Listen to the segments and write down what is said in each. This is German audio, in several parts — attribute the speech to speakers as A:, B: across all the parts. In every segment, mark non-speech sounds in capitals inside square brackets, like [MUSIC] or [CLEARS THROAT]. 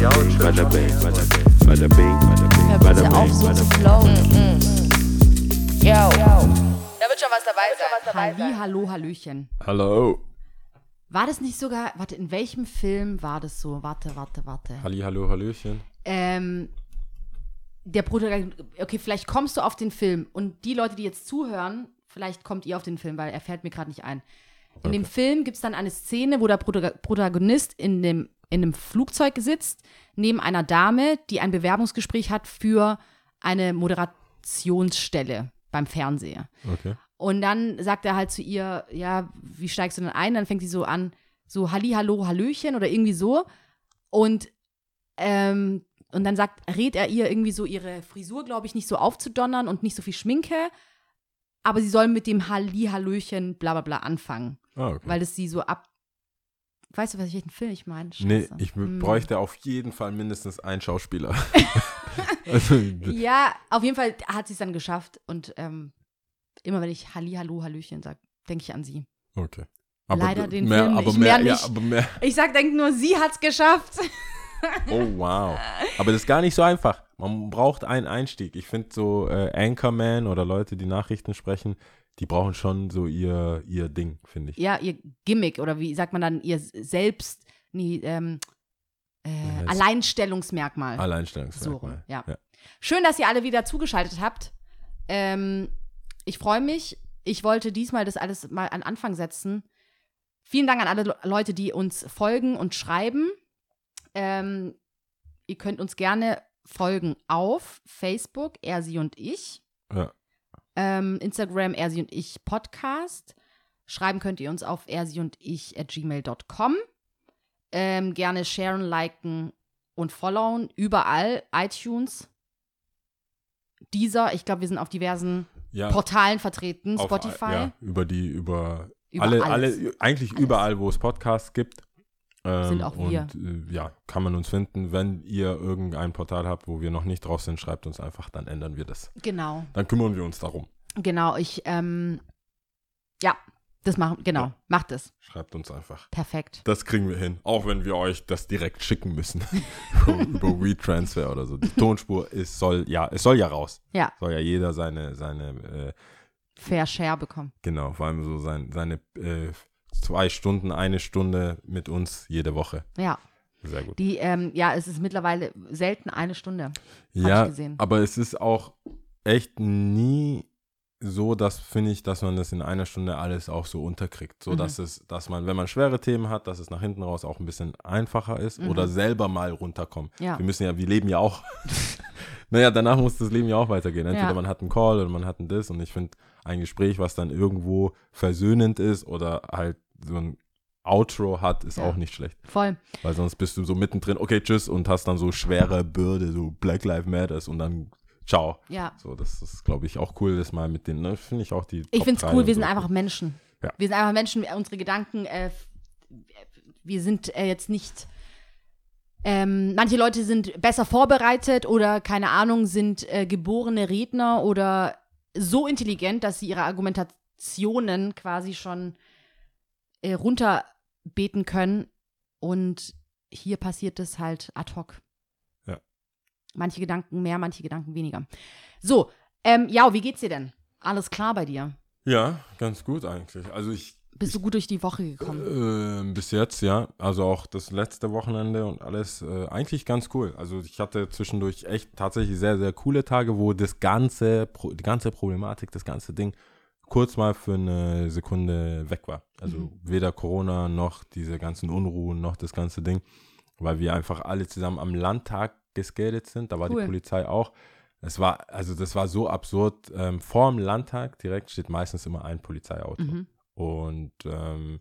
A: bada bing, bada bing, bada bing,
B: auf, so zu flowen.
C: Yo. Da wird schon was dabei sein.
B: Halli, hallo, hallöchen.
D: Hallo.
B: War das nicht sogar, warte, in welchem Film war das so? Warte, warte, warte.
D: Halli, hallo, hallöchen.
B: Ähm, der Protagonist, okay, vielleicht kommst du auf den Film und die Leute, die jetzt zuhören, vielleicht kommt ihr auf den Film, weil er fällt mir gerade nicht ein. In dem Film gibt es dann eine Szene, wo der Prota- Protagonist in, dem, in einem Flugzeug sitzt, neben einer Dame, die ein Bewerbungsgespräch hat für eine Moderationsstelle beim Fernseher.
D: Okay.
B: Und dann sagt er halt zu ihr, ja, wie steigst du denn ein? Dann fängt sie so an, so Halli, Hallo, Hallöchen oder irgendwie so. Und, ähm, und dann sagt, rät er ihr irgendwie so ihre Frisur, glaube ich, nicht so aufzudonnern und nicht so viel Schminke. Aber sie soll mit dem Halli, Hallöchen, bla bla bla anfangen.
D: Ah, okay.
B: Weil das sie so ab. Weißt du, was ich welchen Film ich meine?
D: nee, ich
B: Hm.
D: bräuchte auf jeden Fall mindestens einen Schauspieler. [LAUGHS] also,
B: Ja, auf jeden Fall hat sie es dann geschafft. Und ähm, immer wenn ich Halli, Hallo, Hallöchen sage, denke ich an sie.
D: okay.
B: Leider den
D: mehr,
B: Film
D: aber
B: nicht,
D: mehr,
B: mehr
D: Ja,
B: nicht.
D: aber mehr.
B: Ich sag, denk nur, sie hat's geschafft.
D: Oh, wow. Aber das ist gar nicht so einfach. Man braucht einen Einstieg. Ich finde so äh, Anchorman oder Leute, die Nachrichten sprechen, die brauchen schon so ihr, ihr Ding, finde ich.
B: ja, ihr Gimmick oder wie sagt man dann, ihr selbst, nee, ähm, äh,
D: heißt-
B: Alleinstellungsmerkmal. So,
D: Alleinstellungsmerkmal.
B: rum, ja.
D: ja.
B: Schön, dass ihr alle wieder zugeschaltet habt. Ähm, ich freue mich. Ich wollte diesmal das alles mal an Anfang setzen. Vielen Dank an alle Le- Leute, die uns folgen und schreiben. Ähm, ihr könnt uns gerne folgen auf Facebook, er, sie und ich.
D: Ja.
B: Ähm, Instagram, er, sie und ich Podcast. Schreiben könnt ihr uns auf er, sie und ich at gmail.com. Ähm, gerne sharen, liken und followen. Überall. iTunes, Deezer. Ich glaube, wir sind auf diversen
D: Ja,
B: Portalen vertreten.
D: auf-
B: Spotify.
D: Ja, über die, über,
B: Über
D: alle,
B: alles.
D: alle, eigentlich
B: Alles.
D: überall, wo es Podcasts gibt. Ähm,
B: Sind auch wir.
D: Und äh, ja, kann man uns finden. Wenn ihr irgendein Portal habt, wo wir noch nicht drauf sind, schreibt uns einfach, dann ändern wir das.
B: Genau.
D: Dann kümmern wir uns darum.
B: Genau. Ich, ähm, ja, das machen, genau.
D: Ja.
B: Macht es.
D: Schreibt uns einfach.
B: Perfekt.
D: Das kriegen wir hin. Auch wenn wir euch das direkt schicken müssen. [LAUGHS] [LAUGHS] Über WeTransfer oder so. Die [LAUGHS] Tonspur ist, soll, ja, es soll ja raus.
B: Ja,
D: Soll ja jeder seine, seine, äh,
B: Fair Share bekommen.
D: genau, vor allem so sein, seine äh, zwei Stunden, eine Stunde mit uns jede Woche.
B: Ja.
D: Sehr gut.
B: Die, ähm, ja, es ist mittlerweile selten eine Stunde.
D: Ja, aber es ist auch echt nie so, dass finde ich, dass man das in einer Stunde alles auch so unterkriegt. So
B: Mhm.
D: dass es, dass man, wenn man schwere Themen hat, dass es nach hinten raus auch ein bisschen einfacher ist
B: Mhm.
D: oder selber mal runterkommen.
B: Ja.
D: Wir müssen ja, wir leben ja auch. [LAUGHS] naja, danach muss das Leben ja auch weitergehen. Entweder
B: Ja.
D: man hat einen Call oder man hat ein das und ich finde ein Gespräch, was dann irgendwo versöhnend ist oder halt so ein Outro hat, ist
B: Ja.
D: auch nicht schlecht.
B: Voll.
D: Weil sonst bist du so mittendrin, okay, tschüss, und hast dann so schwere Bürde, so Black Lives Matters und dann ciao.
B: Ja.
D: So, das ist, glaube ich, auch cool, das mal mit denen, ne? Finde ich auch die.
B: Ich finde es cool, wir
D: so
B: sind einfach Menschen.
D: Ja.
B: Wir sind einfach Menschen, unsere Gedanken, äh, wir sind äh, jetzt nicht. Ähm, manche Leute sind besser vorbereitet oder keine Ahnung, sind äh, geborene Redner oder so intelligent, dass sie ihre Argumentationen quasi schon äh, runterbeten können. Und hier passiert es halt ad hoc.
D: Ja.
B: Manche Gedanken mehr, manche Gedanken weniger. So, ähm, ja, wie geht's dir denn? Alles klar bei dir?
D: Ja, ganz gut eigentlich. Also ich.
B: Bist du gut durch die Woche gekommen?
D: Äh, bis jetzt, ja. Also auch das letzte Wochenende und alles äh, eigentlich ganz cool. Also ich hatte zwischendurch echt tatsächlich sehr, sehr coole Tage, wo das ganze, die ganze Problematik, das ganze Ding kurz mal für eine Sekunde weg war. Also
B: Mhm.
D: weder Corona noch diese ganzen Unruhen noch das ganze Ding, weil wir einfach alle zusammen am Landtag geskatet sind. Da war
B: Cool.
D: die Polizei auch. Es war, also das war so absurd. Ähm, vor dem Landtag direkt steht meistens immer ein Polizeiauto
B: Mhm.
D: und ähm,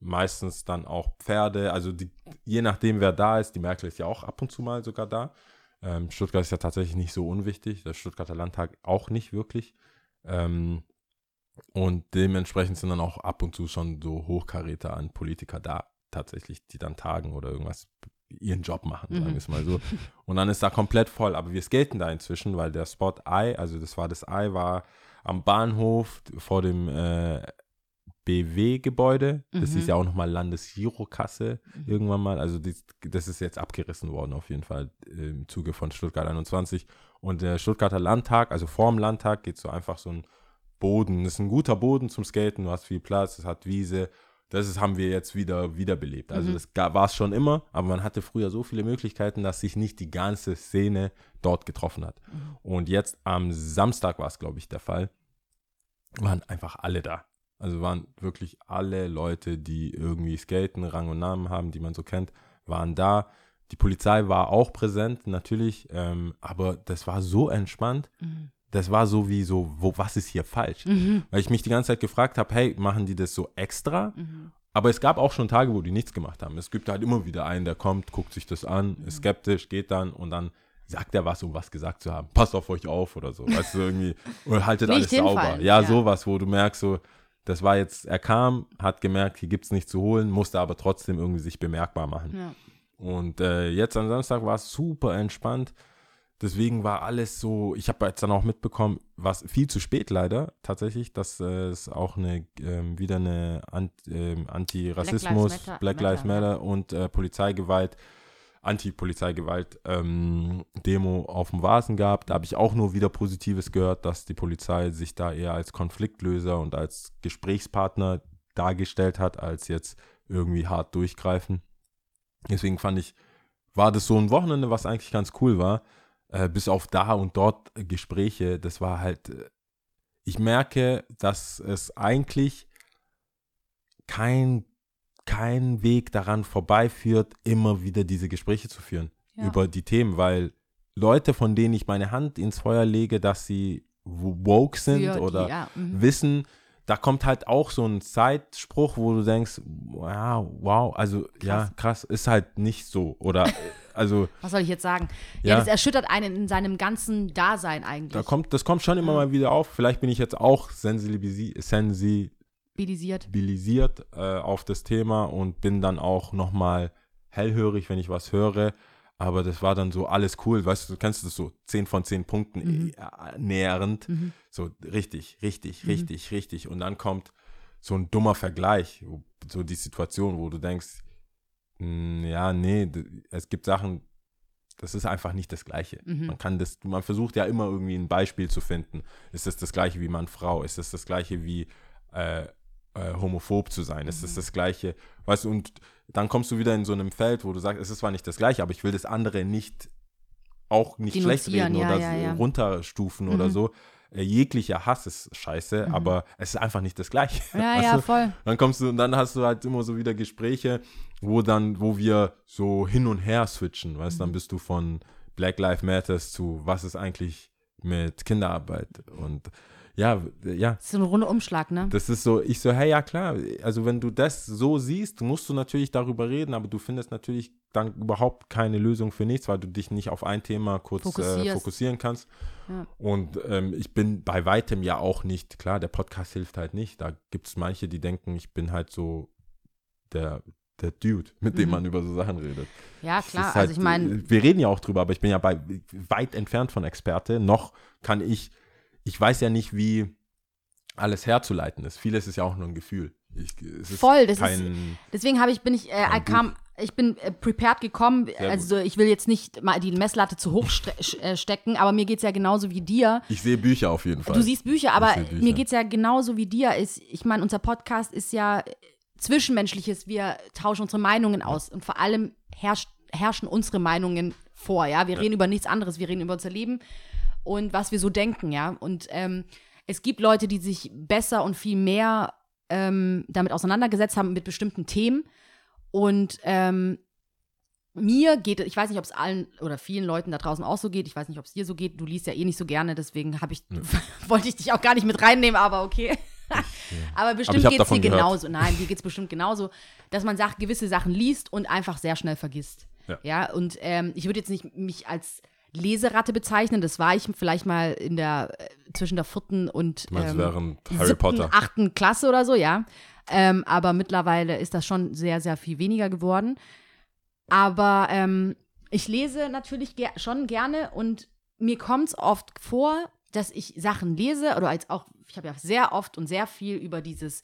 D: meistens dann auch Pferde. Also die, je nachdem, wer da ist, die Merkel ist ja auch ab und zu mal sogar da. Ähm, Stuttgart ist ja tatsächlich nicht so unwichtig, der Stuttgarter Landtag auch nicht wirklich. Ähm, und dementsprechend sind dann auch ab und zu schon so Hochkaräter an Politiker da, tatsächlich, die dann tagen oder irgendwas ihren Job machen, sagen
B: Mhm.
D: wir es mal so. Und dann ist da komplett voll. Aber wir skaten da inzwischen, weil der Spot I, also das war das I, war am Bahnhof vor dem äh, BW-Gebäude. Das
B: Mhm.
D: ist ja auch nochmal Landesgirokasse irgendwann mal. Also das, das ist jetzt abgerissen worden auf jeden Fall äh, im Zuge von Stuttgart 21. Und der Stuttgarter Landtag, also vorm Landtag geht so einfach so ein Boden. Das ist ein guter Boden zum Skaten, du hast viel Platz, es hat Wiese. Das ist, haben wir jetzt wieder wiederbelebt. Also das war es schon immer, aber man hatte früher so viele Möglichkeiten, dass sich nicht die ganze Szene dort getroffen hat. Und jetzt am Samstag war es, glaube ich, der Fall, waren einfach alle da. Also waren wirklich alle Leute, die irgendwie skaten, Rang und Namen haben, die man so kennt, waren da. Die Polizei war auch präsent, natürlich, ähm, aber das war so entspannt. Das war so wie so, wo, was ist hier falsch? Weil ich mich die ganze Zeit gefragt habe, hey, machen die das so extra? Aber es gab auch schon Tage, wo die nichts gemacht haben. Es gibt halt immer wieder einen, der kommt, guckt sich das an, ist skeptisch, geht dann und dann sagt er was, um was gesagt zu haben. Passt auf euch auf oder so. Weißt du, irgendwie, [LAUGHS] oder haltet alles sauber. Ja,
B: ja.
D: sowas, wo du merkst, so, das war jetzt, er kam, hat gemerkt, hier gibt es nichts zu holen, musste aber trotzdem irgendwie sich bemerkbar machen.
B: Ja.
D: Und äh, jetzt am Samstag war es super entspannt. Deswegen war alles so, ich habe jetzt dann auch mitbekommen, was viel zu spät leider tatsächlich, dass äh, es auch eine ähm, wieder eine Ant, ähm, Anti-Rassismus,
B: Black Lives Matter-
D: Black Lives
B: Matter,
D: Matter und äh, Polizeigewalt, Anti-Polizeigewalt ähm, Demo auf dem Vasen gab. Da habe ich auch nur wieder Positives gehört, dass die Polizei sich da eher als Konfliktlöser und als Gesprächspartner dargestellt hat, als jetzt irgendwie hart durchgreifen. Deswegen fand ich, war das so ein Wochenende, was eigentlich ganz cool war. Äh, bis auf da und dort Gespräche, das war halt, äh, ich merke, dass es eigentlich kein, kein Weg daran vorbeiführt, immer wieder diese Gespräche zu führen
B: Ja.
D: über die Themen, weil Leute, von denen ich meine Hand ins Feuer lege, dass sie woke sind
B: die,
D: oder
B: ja, mhm.
D: wissen, da kommt halt auch so ein Zeitspruch, wo du denkst, wow, wow, also ja, krass, ist halt nicht so. Oder [LAUGHS] also
B: Was soll ich jetzt sagen? Ja,
D: Ja.
B: das erschüttert einen in seinem ganzen Dasein eigentlich.
D: da kommt, das kommt schon immer mal wieder auf. Vielleicht bin ich jetzt auch sensibilisi
B: Bilisiert.
D: sensibilisiert äh, auf das Thema und bin dann auch nochmal hellhörig, wenn ich was höre. Aber das war dann so alles cool, weißt du, du kennst das so 10 von 10 Punkten äh, nähernd. So richtig, richtig, richtig, richtig. Und dann kommt so ein dummer Vergleich, so die Situation, wo du denkst, "Mm, ja, nee, es gibt Sachen, das ist einfach nicht das Gleiche. Man kann das, man versucht ja immer irgendwie ein Beispiel zu finden. Ist das das Gleiche wie Mann, Frau? Ist das das Gleiche wie äh, äh, homophob zu sein? Ist das das Gleiche? Weißt du, und dann kommst du wieder in so einem Feld, wo du sagst, es ist zwar nicht das Gleiche, aber ich will das andere nicht auch nicht schlecht reden
B: ja,
D: oder
B: ja, ja.
D: runterstufen oder so. Äh, jeglicher Hass ist scheiße, aber es ist einfach nicht das Gleiche.
B: Ja,
D: Weißt
B: ja, voll.
D: Dann kommst du und dann hast du halt immer so wieder Gespräche, wo dann, wo wir so hin und her switchen, weißt,
B: Mhm.
D: dann bist du von Black Lives Matters zu was ist eigentlich mit Kinderarbeit und ja, ja,
B: Das ist so ein runder Umschlag, ne?
D: das ist so, ich so, hey, ja klar, also wenn du das so siehst, musst du natürlich darüber reden, aber du findest natürlich dann überhaupt keine Lösung für nichts, weil du dich nicht auf ein Thema kurz äh, fokussieren kannst.
B: Ja.
D: Und ähm, ich bin bei weitem ja auch nicht, klar, der Podcast hilft halt nicht. Da gibt es manche, die denken, ich bin halt so der, der Dude, mit dem
B: Mhm.
D: man über so Sachen redet.
B: Ja, klar.
D: ist halt,
B: also ich meine,
D: Wir reden ja auch drüber, aber ich bin ja bei, weit entfernt von Experte. Noch kann ich, ich weiß ja nicht, wie alles herzuleiten ist. Vieles ist ja auch nur ein Gefühl. Ich, es ist
B: Voll, das ist-
D: kein,
B: deswegen habe ich, bin ich, äh, kam, ich bin äh, prepared gekommen. also ich will jetzt nicht mal die Messlatte zu hoch äh, stecken, aber mir geht es ja genauso wie dir.
D: Ich sehe Bücher auf jeden Fall.
B: Du siehst Bücher, aber
D: Bücher.
B: mir geht es ja genauso wie dir. Ist, ich meine, unser Podcast ist ja äh, Zwischenmenschliches. Wir tauschen unsere Meinungen aus und vor allem herrscht, herrschen unsere Meinungen vor. Ja, wir reden über nichts anderes. Wir reden über unser Leben und was wir so denken. Ja, und ähm, es gibt Leute, die sich besser und viel mehr ähm, damit auseinandergesetzt haben mit bestimmten Themen und ähm, mir geht, ich weiß nicht, ob es allen oder vielen Leuten da draußen auch so geht. Ich weiß nicht, ob es dir so geht. Du liest ja eh nicht so gerne, deswegen habe ich, [LAUGHS] wollte ich dich auch gar nicht mit reinnehmen, aber okay. aber bestimmt geht es dir
D: gehört.
B: genauso. Nein, dir geht es bestimmt genauso, dass man sagt, gewisse Sachen liest und einfach sehr schnell vergisst.
D: Ja.
B: und ähm, ich würde jetzt nicht mich als Leseratte bezeichnen. Das war ich vielleicht mal in der äh, zwischen der vierten und
D: meinst,
B: ähm, siebten,
D: Potter.
B: achten Klasse oder so, ja. Ähm, aber mittlerweile ist das schon sehr, sehr viel weniger geworden. Aber ähm, ich lese natürlich ger schon gerne und mir kommt es oft vor, dass ich Sachen lese oder als auch, ich habe ja sehr oft und sehr viel über dieses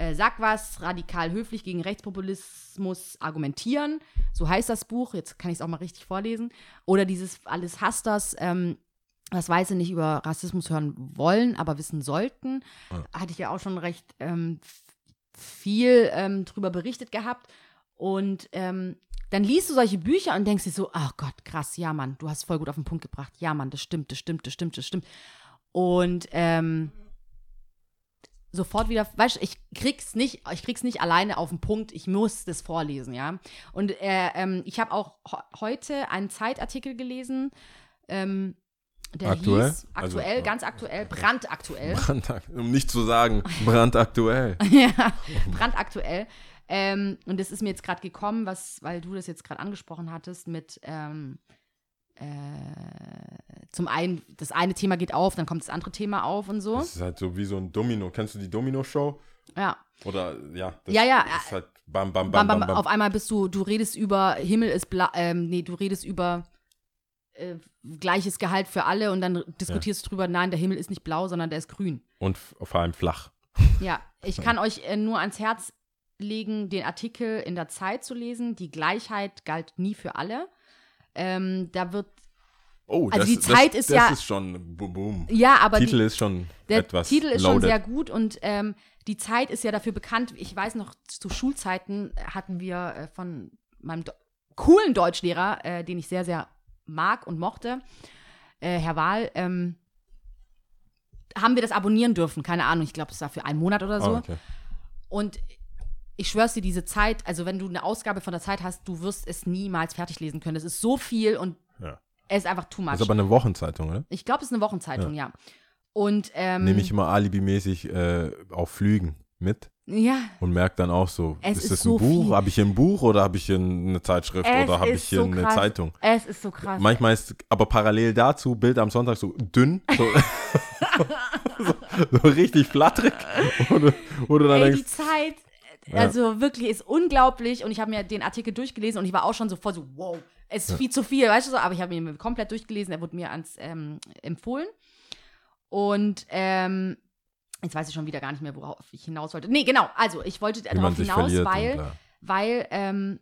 B: äh, Sag was, radikal höflich gegen Rechtspopulismus argumentieren. So heißt das Buch. Jetzt kann ich es auch mal richtig vorlesen. Oder dieses Alles hasst das, ähm, was Weiße nicht über Rassismus hören wollen, aber wissen sollten. Hatte ich ja auch schon recht ähm, viel ähm, drüber berichtet gehabt. Und ähm, dann liest du solche Bücher und denkst dir so, ach Gott, krass, ja Mann, du hast voll gut auf den Punkt gebracht. Ja Mann, das stimmt, das stimmt, das stimmt, das stimmt. Und ähm, sofort wieder, weißt du, ich krieg's nicht, ich krieg's nicht alleine auf den Punkt, ich muss das vorlesen, ja. Und äh, ähm, ich habe auch heute einen Zeitartikel gelesen, ähm, der
D: Aktuell?
B: hieß, aktuell,
D: Also,
B: ganz aktuell, brandaktuell.
D: Brandakt, um nicht zu sagen, brandaktuell. [LAUGHS]
B: ja, brandaktuell. Ähm, und das ist mir jetzt gerade gekommen, was, weil du das jetzt gerade angesprochen hattest, mit ähm, äh, zum einen, das eine Thema geht auf, dann kommt das andere Thema auf und so.
D: Das ist halt so wie so ein Domino. Kennst du die Domino-Show?
B: Ja.
D: Oder, ja. Das,
B: Ja, ja,
D: ist halt bam, bam,
B: Bam,
D: bam,
B: bam,
D: bam,
B: Auf einmal bist du, du redest über Himmel ist blau, ähm, nee, du redest über äh, gleiches Gehalt für alle und dann diskutierst du drüber, nein, der Himmel ist nicht blau, sondern der ist grün.
D: Und vor allem flach.
B: Ja, ich [LAUGHS] kann euch äh, nur ans Herz legen, den Artikel in der Zeit zu lesen. Die Gleichheit galt nie für alle. Ähm, da wird,
D: Oh,
B: Also
D: das,
B: die Zeit
D: das,
B: ist
D: das
B: ja-
D: ist schon boom,
B: ja, aber
D: Titel
B: die,
D: ist schon
B: der
D: etwas
B: Titel ist schon
D: loaded.
B: sehr gut und ähm, die Zeit ist ja dafür bekannt. Ich weiß noch, zu Schulzeiten hatten wir äh, von meinem Do coolen Deutschlehrer, äh, den ich sehr, sehr mag und mochte, äh, Herr Wahl, ähm, haben wir das abonnieren dürfen. Keine Ahnung, ich glaube, es war für einen Monat oder so.
D: Ah, okay.
B: Und ich schwör's dir, diese Zeit, also wenn du eine Ausgabe von der Zeit hast, du wirst es niemals fertig lesen können. Es ist so viel und
D: Ja.
B: es ist einfach too much.
D: Das ist aber eine Wochenzeitung, oder?
B: ich glaube, es ist eine Wochenzeitung, ja. Und ähm,
D: Nehme ich immer alibimäßig äh, auf Flügen mit
B: ja,
D: und merke dann auch so,
B: Es
D: ist
B: ist
D: das ein
B: so
D: Buch?
B: viel.
D: Habe ich hier ein Buch oder habe ich hier eine Zeitschrift
B: Es
D: oder habe ich hier
B: so
D: eine
B: krass.
D: Zeitung?
B: es ist so krass.
D: Manchmal ist aber parallel dazu Bild am Sonntag so dünn, so, [LAUGHS] [LAUGHS] so, so richtig flatterig, wo du dann
B: Ey, die
D: denkst, Ja.
B: also wirklich, ist unglaublich. Und ich habe mir den Artikel durchgelesen und ich war auch schon so voll so, wow, es ist viel zu viel, weißt du so. Aber ich habe ihn komplett durchgelesen, er wurde mir ans, ähm, empfohlen. Und ähm, jetzt weiß ich schon wieder gar nicht mehr, worauf ich hinaus wollte. Nee, genau, also ich wollte
D: wie
B: darauf hinaus, weil weil ähm,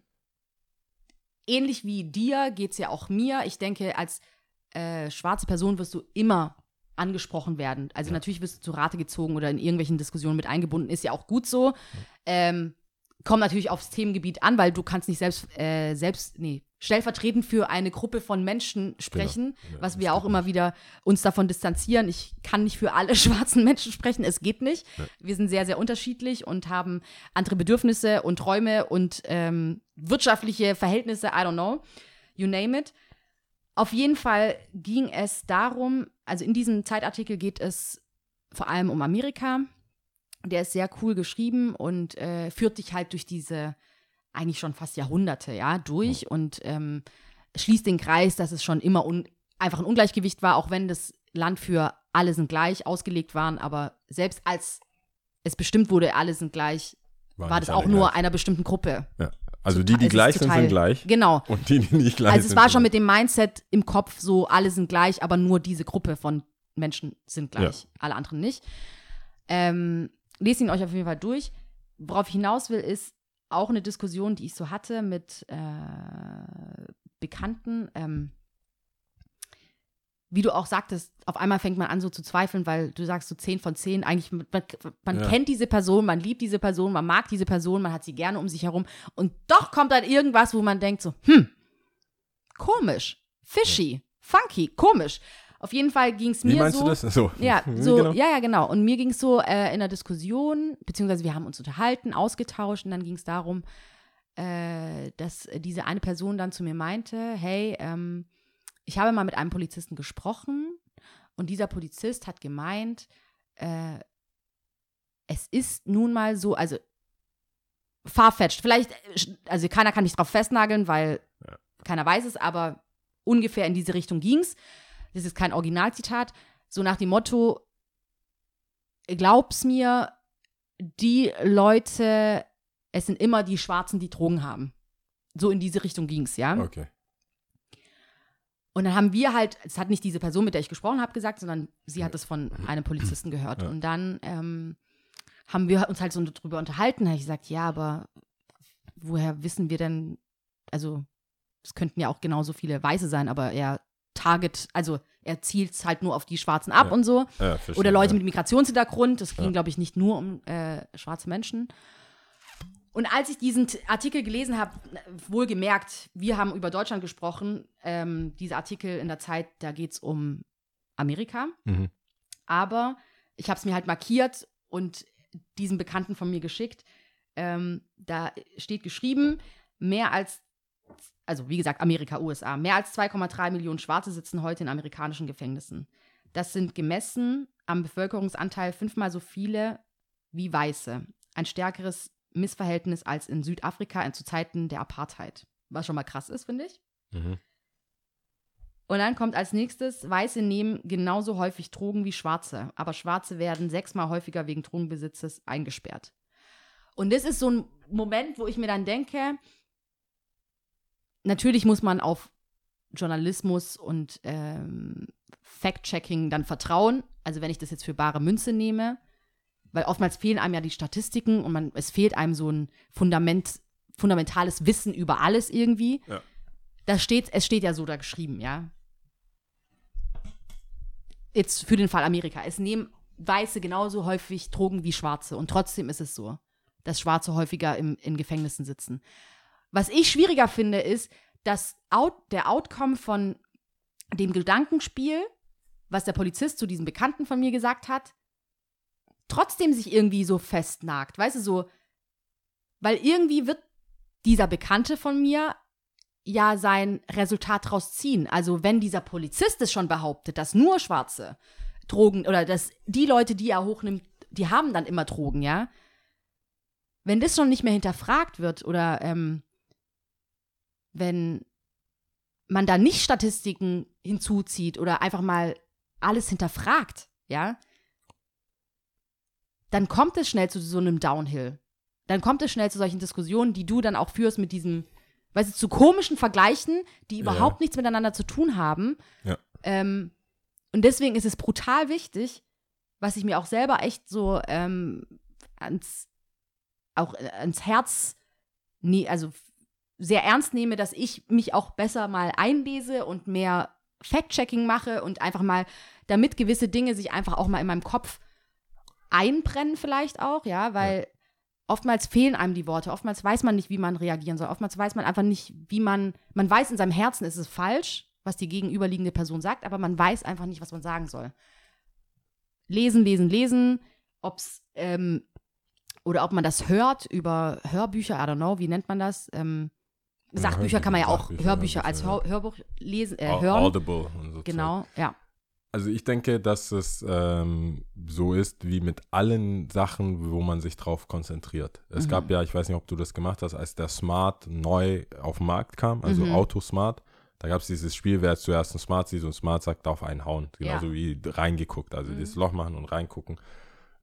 B: ähnlich wie dir geht es ja auch mir. Ich denke, als äh, schwarze Person wirst du immer angesprochen werden. Also natürlich wirst du zu Rate gezogen oder in irgendwelchen Diskussionen mit eingebunden. Ist ja auch gut so. Ähm, kommt natürlich aufs Themengebiet an, weil du kannst nicht selbst, äh, selbst, nee, stellvertretend für eine Gruppe von Menschen sprechen,
D: Genau. Ja,
B: was wir auch immer wieder uns davon distanzieren. Ich kann nicht für alle [LAUGHS] schwarzen Menschen sprechen, es geht nicht. Wir sind sehr, sehr unterschiedlich und haben andere Bedürfnisse und Träume und ähm, wirtschaftliche Verhältnisse, I don't know, you name it. Auf jeden Fall ging es darum, also in diesem Zeitartikel geht es vor allem um Amerika. Der ist sehr cool geschrieben und äh, führt dich halt durch diese eigentlich schon fast Jahrhunderte, ja, durch und ähm, schließt den Kreis, dass es schon immer un einfach ein Ungleichgewicht war, auch wenn das Land für alle sind gleich ausgelegt waren, aber selbst als es bestimmt wurde, alle sind gleich, war,
D: nicht
B: das auch nur
D: gleich.
B: einer bestimmten Gruppe.
D: Ja. Also die, die
B: es ist
D: gleich sind, sind gleich.
B: Genau.
D: Und die, die nicht gleich
B: Also es
D: sind,
B: war
D: sind
B: schon mit dem Mindset im Kopf so, alle sind gleich, aber nur diese Gruppe von Menschen sind gleich, alle anderen nicht. Ähm, lest ihn euch auf jeden Fall durch. Worauf ich hinaus will, ist auch eine Diskussion, die ich so hatte mit äh, Bekannten. Ähm, wie du auch sagtest, auf einmal fängt man an so zu zweifeln, weil du sagst so 10 von 10, eigentlich, man, man
D: Ja.
B: kennt diese Person, man liebt diese Person, man mag diese Person, man hat sie gerne um sich herum und doch kommt dann irgendwas, wo man denkt so, hm, komisch, fishy, funky, komisch. Auf jeden Fall ging es mir
D: Wie meinst
B: so.
D: du das? So.
B: Ja, [LAUGHS] so,
D: genau?
B: ja, ja, genau. Und mir ging es so äh, in der Diskussion, beziehungsweise wir haben uns unterhalten, ausgetauscht und dann ging es darum, äh, dass diese eine Person dann zu mir meinte, hey, ähm, ich habe mal mit einem Polizisten gesprochen und dieser Polizist hat gemeint, äh, es ist nun mal so, also farfetched, vielleicht, äh, also keiner kann nicht drauf festnageln, weil keiner weiß es, aber ungefähr in diese Richtung ging es. Das ist kein Originalzitat. So nach dem Motto, glaub's mir, die Leute, es sind immer die Schwarzen, die Drogen haben. So in diese Richtung ging es, ja.
D: Okay.
B: Und dann haben wir halt, es hat nicht diese Person, mit der ich gesprochen habe, gesagt, sondern sie hat es von einem Polizisten gehört.
D: Ja.
B: Und dann ähm, haben wir uns halt so drüber unterhalten. Da habe ich gesagt, ja, aber woher wissen wir denn, also es könnten ja auch genauso viele Weiße sein, aber er target, also er zielt halt nur auf die Schwarzen ab
D: Ja.
B: und so.
D: Ja,
B: Oder Leute mit Migrationshintergrund. Das ging, glaube ich, nicht nur um äh, schwarze Menschen. Und als ich diesen Artikel gelesen habe, wohlgemerkt, wir haben über Deutschland gesprochen, ähm, dieser Artikel in der Zeit, da geht es um Amerika.
D: Mhm.
B: Aber ich habe es mir halt markiert und diesen Bekannten von mir geschickt. Ähm, da steht geschrieben, mehr als, also wie gesagt, Amerika, USA, mehr als 2,3 Millionen Schwarze sitzen heute in amerikanischen Gefängnissen. Das sind gemessen am Bevölkerungsanteil fünfmal so viele wie Weiße. Ein stärkeres Missverhältnis als in Südafrika in, zu Zeiten der Apartheid. Was schon mal krass ist, finde ich.
D: Mhm.
B: Und dann kommt als nächstes, Weiße nehmen genauso häufig Drogen wie Schwarze, aber Schwarze werden sechsmal häufiger wegen Drogenbesitzes eingesperrt. Und das ist so ein Moment, wo ich mir dann denke, natürlich muss man auf Journalismus und ähm, Fact-Checking dann vertrauen. Also wenn ich das jetzt für bare Münze nehme, weil oftmals fehlen einem ja die Statistiken und man, es fehlt einem so ein Fundament, fundamentales Wissen über alles irgendwie.
D: Ja.
B: Da steht, es steht ja so da geschrieben, ja. Jetzt für den Fall Amerika. Es nehmen Weiße genauso häufig Drogen wie Schwarze. Und trotzdem ist es so, dass Schwarze häufiger im, in Gefängnissen sitzen. Was ich schwieriger finde, ist, dass out, der Outcome von dem Gedankenspiel, was der Polizist zu diesem Bekannten von mir gesagt hat, trotzdem sich irgendwie so festnagt. Weißt du, so, weil irgendwie wird dieser Bekannte von mir ja sein Resultat draus ziehen. Also wenn dieser Polizist es schon behauptet, dass nur Schwarze Drogen oder dass die Leute, die er hochnimmt, die haben dann immer Drogen, ja. Wenn das schon nicht mehr hinterfragt wird oder ähm, wenn man da nicht Statistiken hinzuzieht oder einfach mal alles hinterfragt, ja, dann kommt es schnell zu so einem Downhill. Dann kommt es schnell zu solchen Diskussionen, die du dann auch führst mit diesem, weißt du, zu komischen Vergleichen, die überhaupt nichts miteinander zu tun haben.
D: Ja.
B: Ähm, und deswegen ist es brutal wichtig, was ich mir auch selber echt so ähm, ans, auch äh, ans Herz, nie, also sehr ernst nehme, dass ich mich auch besser mal einlese und mehr Fact-Checking mache und einfach mal, damit gewisse Dinge sich einfach auch mal in meinem Kopf einbrennen vielleicht auch, ja, weil oftmals fehlen einem die Worte, oftmals weiß man nicht, wie man reagieren soll, oftmals weiß man einfach nicht, wie man, man weiß in seinem Herzen, ist es falsch, was die gegenüberliegende Person sagt, aber man weiß einfach nicht, was man sagen soll. Lesen, lesen, lesen, ob's, ähm, oder ob man das hört über Hörbücher, I don't know, wie nennt man das? Ähm,
D: Ja,
B: Sachbücher kann man ja auch,
D: Sachbücher,
B: Hörbücher als Hör Hörbuch lesen, äh, hören.
D: Audible und so.
B: Genau, ja.
D: Also ich denke, dass es ähm, so ist wie mit allen Sachen, wo man sich drauf konzentriert. Es
B: Mhm.
D: gab ja, ich weiß nicht, ob du das gemacht hast, als der Smart neu auf den Markt kam, also
B: Mhm.
D: Autosmart, da gab es dieses Spiel, wer zuerst ein Smart sieht und Smart sagt, darf einen hauen. Genauso
B: Ja.
D: wie reingeguckt, also
B: Mhm.
D: dieses Loch machen und reingucken.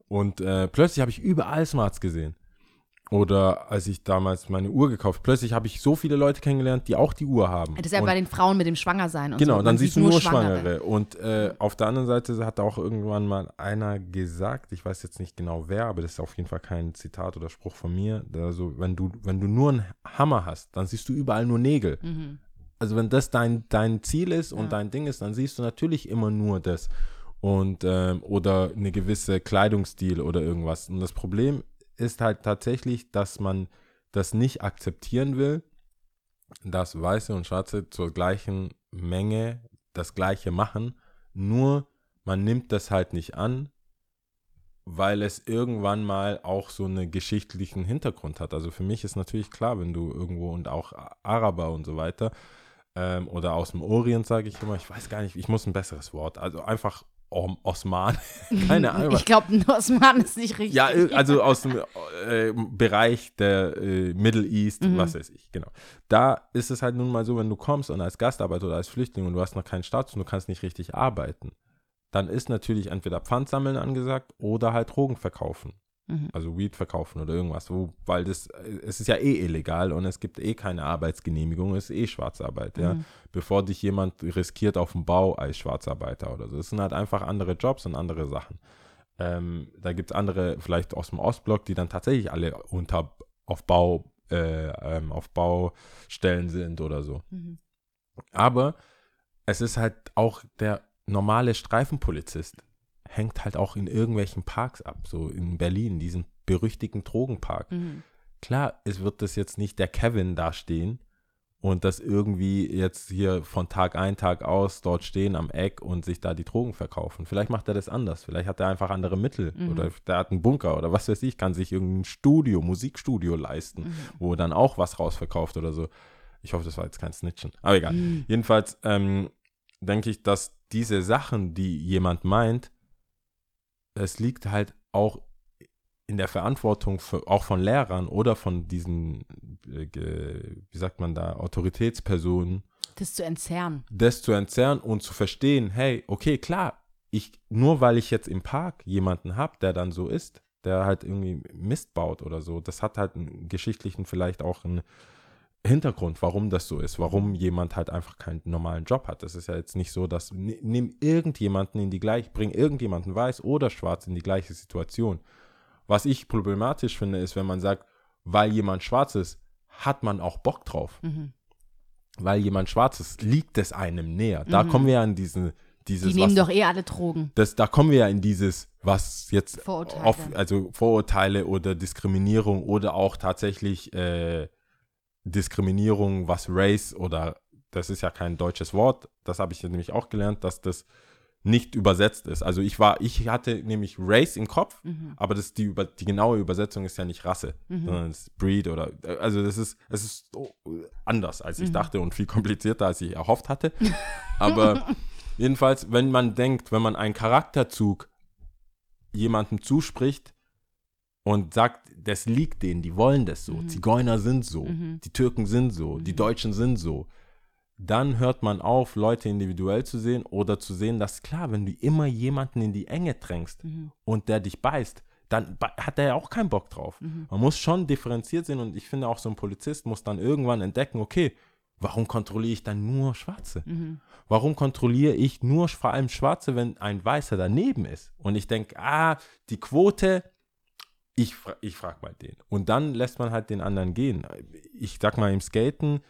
D: Und äh, plötzlich habe ich überall Smarts gesehen. Oder als ich damals meine Uhr gekauft, plötzlich habe ich so viele Leute kennengelernt, die auch die Uhr haben.
B: Das ist ja bei den Frauen mit dem Schwangersein und
D: Genau,
B: so.
D: dann siehst du nur
B: Schwangere.
D: Schwangere. Und äh, auf der anderen Seite hat auch irgendwann mal einer gesagt, ich weiß jetzt nicht genau wer, aber das ist auf jeden Fall kein Zitat oder Spruch von mir. Also, wenn du, wenn du nur einen Hammer hast, dann siehst du überall nur Nägel.
B: Mhm.
D: Also, wenn das dein, dein Ziel ist und
B: Ja.
D: dein Ding ist, dann siehst du natürlich immer nur das. Und ähm, oder eine gewisse Kleidungsstil oder irgendwas. Und das Problem ist halt tatsächlich, dass man das nicht akzeptieren will, dass Weiße und Schwarze zur gleichen Menge das Gleiche machen, nur man nimmt das halt nicht an, weil es irgendwann mal auch so einen geschichtlichen Hintergrund hat. Also für mich ist natürlich klar, wenn du irgendwo und auch Araber und so weiter ähm, oder aus dem Orient, sage ich immer, ich weiß gar nicht, ich muss ein besseres Wort, also einfach Osman, [LAUGHS] keine Ahnung.
B: Ich glaube, nur Osman ist nicht richtig.
D: Ja, ir- also aus dem äh, Bereich der äh, Middle East,
B: Mhm.
D: was weiß ich, genau. Da ist es halt nun mal so, wenn du kommst und als Gastarbeiter oder als Flüchtling und du hast noch keinen Status und du kannst nicht richtig arbeiten, dann ist natürlich entweder Pfandsammeln angesagt oder halt Drogen verkaufen.
B: Mhm.
D: Also Weed verkaufen oder irgendwas, wo, weil das, äh, es ist ja eh illegal und es gibt eh keine Arbeitsgenehmigung, es ist eh Schwarzarbeit, ja.
B: Mhm.
D: Bevor dich jemand riskiert auf dem Bau als Schwarzarbeiter oder so. Es sind halt einfach andere Jobs und andere Sachen. Ähm, da gibt es andere, vielleicht aus dem Ostblock, die dann tatsächlich alle unter auf Bau, äh, ähm, auf Baustellen sind oder so.
B: Mhm.
D: Aber es ist halt auch der normale Streifenpolizist hängt halt auch in irgendwelchen Parks ab, so in Berlin, diesen berüchtigten Drogenpark.
B: Mhm.
D: Klar, es wird das jetzt nicht der Kevin da stehen und das irgendwie jetzt hier von Tag ein, Tag aus dort stehen am Eck und sich da die Drogen verkaufen. Vielleicht macht er das anders. Vielleicht hat er einfach andere Mittel
B: Mhm.
D: oder der hat einen Bunker oder was weiß ich, kann sich irgendein Studio, Musikstudio leisten,
B: Mhm.
D: wo dann auch was rausverkauft oder so. Ich hoffe, das war jetzt kein Snitchen. Aber egal.
B: Mhm.
D: Jedenfalls ähm, denke ich, dass diese Sachen, die jemand meint, es liegt halt auch in der Verantwortung für, auch von Lehrern oder von diesen, äh, wie sagt man da, Autoritätspersonen,
B: Das zu entzerren.
D: das zu entzerren und zu verstehen, hey, okay, klar, ich, nur weil ich jetzt im Park jemanden habe, der dann so ist, der halt irgendwie Mist baut oder so, das hat halt einen geschichtlichen vielleicht auch einen Hintergrund, warum das so ist, warum jemand halt einfach keinen normalen Job hat. Das ist ja jetzt nicht so, dass ni- nimm irgendjemanden in die gleiche, bring irgendjemanden weiß oder schwarz in die gleiche Situation. Was ich problematisch finde, ist, wenn man sagt, weil jemand schwarz ist, hat man auch Bock drauf
B: Mhm.
D: weil jemand schwarz ist, liegt es einem näher. Da
B: Mhm.
D: kommen wir ja in diesen, dieses,
B: Die nehmen
D: was,
B: doch eh alle Drogen.
D: das, da kommen wir ja in dieses, was jetzt
B: Vorurteile.
D: auf, also Vorurteile oder Diskriminierung oder auch tatsächlich äh, Diskriminierung, was Race oder das ist ja kein deutsches Wort, das habe ich ja nämlich auch gelernt, dass das nicht übersetzt ist. Also ich war, ich hatte nämlich Race im Kopf,
B: Mhm.
D: aber das die, über, die genaue Übersetzung ist ja nicht Rasse,
B: Mhm.
D: sondern es ist Breed oder also das ist es ist anders als ich
B: Mhm.
D: dachte und viel komplizierter als ich erhofft hatte. [LAUGHS] Aber jedenfalls, wenn man denkt, wenn man einen Charakterzug jemandem zuspricht und sagt, das liegt denen, die wollen das so,
B: Mhm.
D: Zigeuner sind so,
B: Mhm.
D: die Türken sind so, die
B: Mhm.
D: Deutschen sind so, dann hört man auf, Leute individuell zu sehen oder zu sehen, dass klar, wenn du immer jemanden in die Enge drängst
B: Mhm.
D: und der dich beißt, dann hat er ja auch keinen Bock drauf.
B: Mhm.
D: Man muss schon differenziert sehen und ich finde auch so ein Polizist muss dann irgendwann entdecken, okay, warum kontrolliere ich dann nur Schwarze?
B: Mhm.
D: Warum kontrolliere ich nur vor allem Schwarze, wenn ein Weißer daneben ist? Und ich denke, ah, die Quote, ich, fra ich frage mal den. Und dann lässt man halt den anderen gehen. Ich sag mal, im Skaten,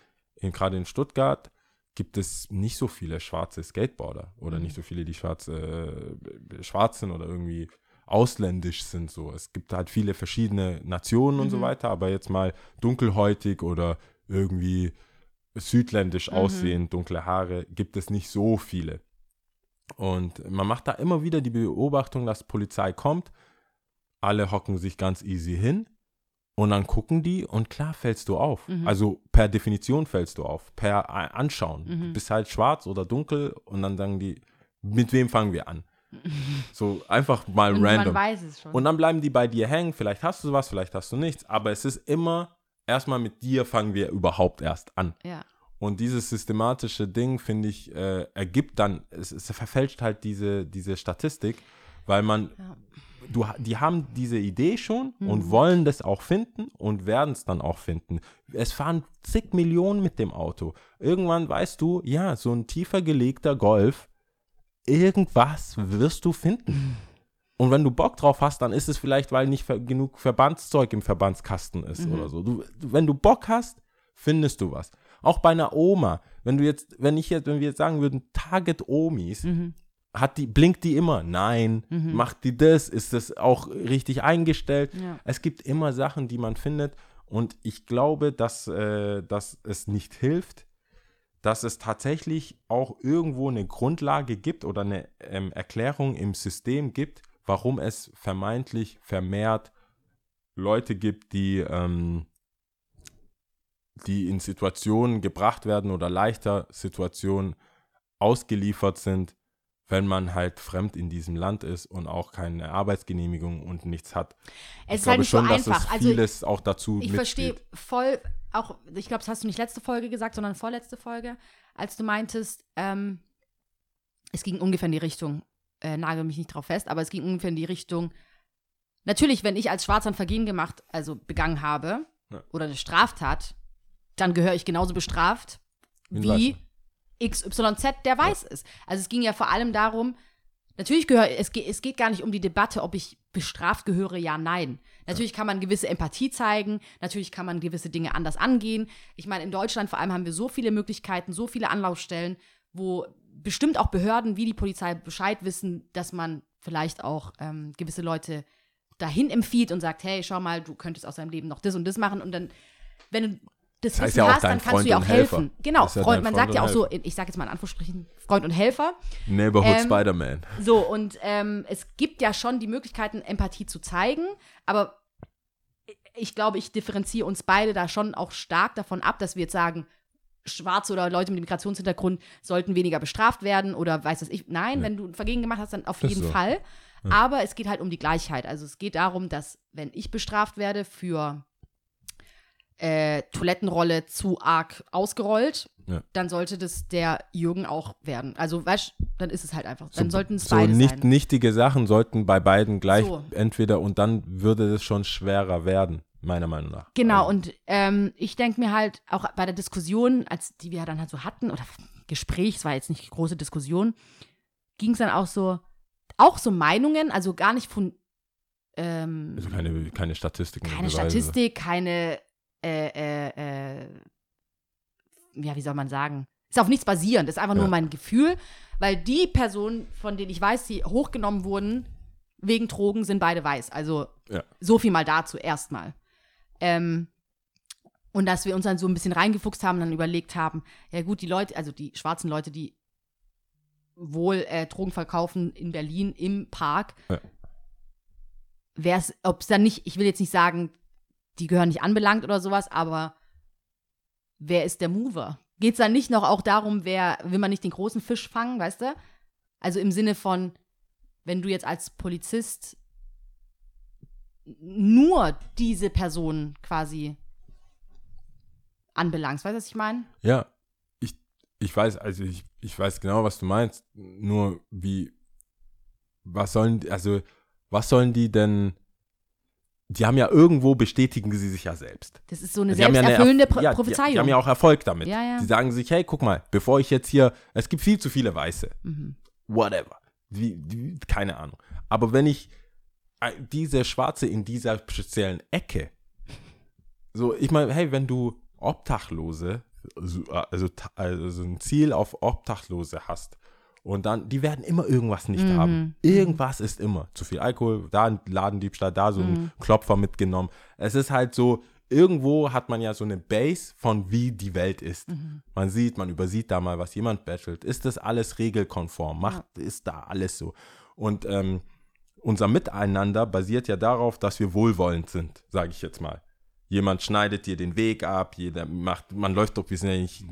D: gerade in Stuttgart, gibt es nicht so viele schwarze Skateboarder oder
B: Mhm.
D: nicht so viele, die schwarz, äh, schwarz sind oder irgendwie ausländisch sind. So. Es gibt halt viele verschiedene Nationen und so
B: Mhm.
D: weiter, aber jetzt mal dunkelhäutig oder irgendwie südländisch
B: Mhm.
D: aussehend, dunkle Haare, gibt es nicht so viele. Und man macht da immer wieder die Beobachtung, dass Polizei kommt, alle hocken sich ganz easy hin und dann gucken die und klar fällst du auf.
B: Mhm.
D: Also per Definition fällst du auf, per A- Anschauen.
B: Mhm.
D: Du bist halt schwarz oder dunkel und dann sagen die, mit wem fangen wir an? [LAUGHS] So einfach mal
B: Und
D: random. Und dann bleiben die bei dir hängen. Vielleicht hast du was, vielleicht hast du nichts. Aber es ist immer, erstmal mit dir fangen wir überhaupt erst an.
B: ja.
D: Und dieses systematische Ding, finde ich, äh, ergibt dann, es, es verfälscht halt diese, diese Statistik, weil man,
B: Ja.
D: Du, die haben diese Idee schon
B: Mhm.
D: und wollen das auch finden und werden es dann auch finden. Es fahren zig Millionen mit dem Auto. Irgendwann weißt du, ja, so ein tiefer gelegter Golf, irgendwas wirst du finden. Und wenn du Bock drauf hast, dann ist es vielleicht, weil nicht ver genug Verbandszeug im Verbandskasten ist
B: Mhm.
D: oder so. Du, wenn du Bock hast, findest du was. Auch bei einer Oma. Wenn du jetzt, wenn ich jetzt, wenn wir jetzt sagen würden, Target Omis,
B: Mhm.
D: Hat die, blinkt die immer? Nein.
B: Mhm.
D: Macht die das? Ist das auch richtig eingestellt?
B: Ja.
D: Es gibt immer Sachen, die man findet. Und ich glaube, dass, äh, dass es nicht hilft, dass es tatsächlich auch irgendwo eine Grundlage gibt oder eine ähm, Erklärung im System gibt, warum es vermeintlich vermehrt Leute gibt, die, ähm, die in Situationen gebracht werden oder leichter Situationen ausgeliefert sind, wenn man halt fremd in diesem Land ist und auch keine Arbeitsgenehmigung und nichts hat.
B: Es
D: ich
B: ist halt
D: glaube
B: nicht so
D: schon, dass
B: einfach.
D: es
B: Also
D: vieles auch dazu
B: ich verstehe voll, auch, ich glaube, das hast du nicht letzte Folge gesagt, sondern vorletzte Folge, als du meintest, ähm, es ging ungefähr in die Richtung, äh, nagel mich nicht drauf fest, aber es ging ungefähr in die Richtung, natürlich, wenn ich als Schwarzer ein Vergehen gemacht, also begangen habe,
D: Ja.
B: oder eine Straftat, dann gehöre ich genauso bestraft
D: wie
B: XYZ, der weiß ist. Also es ging ja vor allem darum, Natürlich gehört, es, geht, es geht gar nicht um die Debatte, ob ich bestraft gehöre, ja, nein. Natürlich kann man gewisse Empathie zeigen, natürlich kann man gewisse Dinge anders angehen. Ich meine, in Deutschland vor allem haben wir so viele Möglichkeiten, so viele Anlaufstellen, wo bestimmt auch Behörden wie die Polizei Bescheid wissen, dass man vielleicht auch ähm, gewisse Leute dahin empfiehlt und sagt, hey, schau mal, du könntest aus deinem Leben noch das und das machen und dann, wenn du das,
D: Das heißt
B: Wissen
D: ja auch
B: hast, dann kannst
D: Freund
B: du ja auch helfen. Genau,
D: ja
B: Freund, man
D: Freund
B: sagt ja auch so, ich sage jetzt mal in Anführungsstrichen, Freund und Helfer.
D: Neighborhood
B: Ähm,
D: Spider-Man.
B: So, und ähm, es gibt ja schon die Möglichkeiten, Empathie zu zeigen, aber ich glaube, ich differenziere uns beide da schon auch stark davon ab, dass wir jetzt sagen, Schwarze oder Leute mit Migrationshintergrund sollten weniger bestraft werden oder weiß das ich. Nein, wenn du ein Vergehen gemacht hast, dann auf jeden
D: so.
B: Fall. Aber es geht halt um die Gleichheit. Also es geht darum, dass wenn ich bestraft werde für äh, Toilettenrolle zu arg ausgerollt,
D: Ja.
B: dann sollte das der Jürgen auch werden. Also, weißt du, dann ist es halt einfach. Dann
D: so,
B: sollten es
D: so
B: beide
D: nicht,
B: sein.
D: nichtige Sachen sollten bei beiden gleich
B: So.
D: entweder und dann würde es schon schwerer werden, meiner Meinung nach.
B: Genau,
D: Also,
B: und ähm, ich denke mir halt auch bei der Diskussion, als die wir dann halt so hatten, oder Gespräch, es war jetzt nicht eine große Diskussion, ging es dann auch so, auch so Meinungen, also gar nicht von ähm,
D: also keine, keine Statistiken.
B: keine. Statistik, keine, äh, äh, äh, ja, wie soll man sagen? Ist auf nichts basierend, ist einfach nur
D: Ja.
B: mein Gefühl, weil die Personen, von denen ich weiß, die hochgenommen wurden wegen Drogen, sind beide weiß. Also
D: Ja.
B: so viel mal dazu erstmal. Ähm, und dass wir uns dann so ein bisschen reingefuchst haben, dann überlegt haben, ja gut, die Leute, also die schwarzen Leute, die wohl äh, Drogen verkaufen in Berlin im Park,
D: Ja.
B: wär's, ob es dann nicht, ich will jetzt nicht sagen, die gehören nicht anbelangt oder sowas, aber wer ist der Mover? Geht es dann nicht noch auch darum, wer, will man nicht den großen Fisch fangen, weißt du? Also im Sinne von, wenn du jetzt als Polizist nur diese Person quasi anbelangst, weißt du, was ich meine?
D: Ja, ich, ich weiß, also ich, ich weiß genau, was du meinst. Nur wie, was sollen, also, was sollen die denn, die haben ja irgendwo, bestätigen sie sich ja selbst.
B: Das ist so eine
D: Die haben ja eine
B: selbsterfüllende Pro
D: ja, die-
B: Prophezeiung.
D: Die haben ja auch Erfolg damit.
B: Ja, ja.
D: Die sagen sich, hey, guck mal, bevor ich jetzt hier, es gibt viel zu viele Weiße.
B: Mhm.
D: Whatever. Wie, wie, keine Ahnung. Aber wenn ich äh, diese Schwarze in dieser speziellen Ecke, so, ich meine, hey, wenn du Obdachlose, also, also, ta- also ein Ziel auf Obdachlose hast, und dann, die werden immer irgendwas nicht
B: Mhm.
D: haben. Irgendwas ist immer. Zu viel Alkohol, da ein Ladendiebstahl, da so ein
B: Mhm.
D: Klopfer mitgenommen. Es ist halt so, irgendwo hat man ja so eine Base von wie die Welt ist.
B: Mhm.
D: Man sieht, man übersieht da mal, was jemand bettelt. Ist das alles regelkonform? Macht, ist da alles so? Und ähm, unser Miteinander basiert ja darauf, dass wir wohlwollend sind, sage ich jetzt mal. Jemand schneidet dir den Weg ab, jeder macht, man läuft doch, wir sind ja nicht,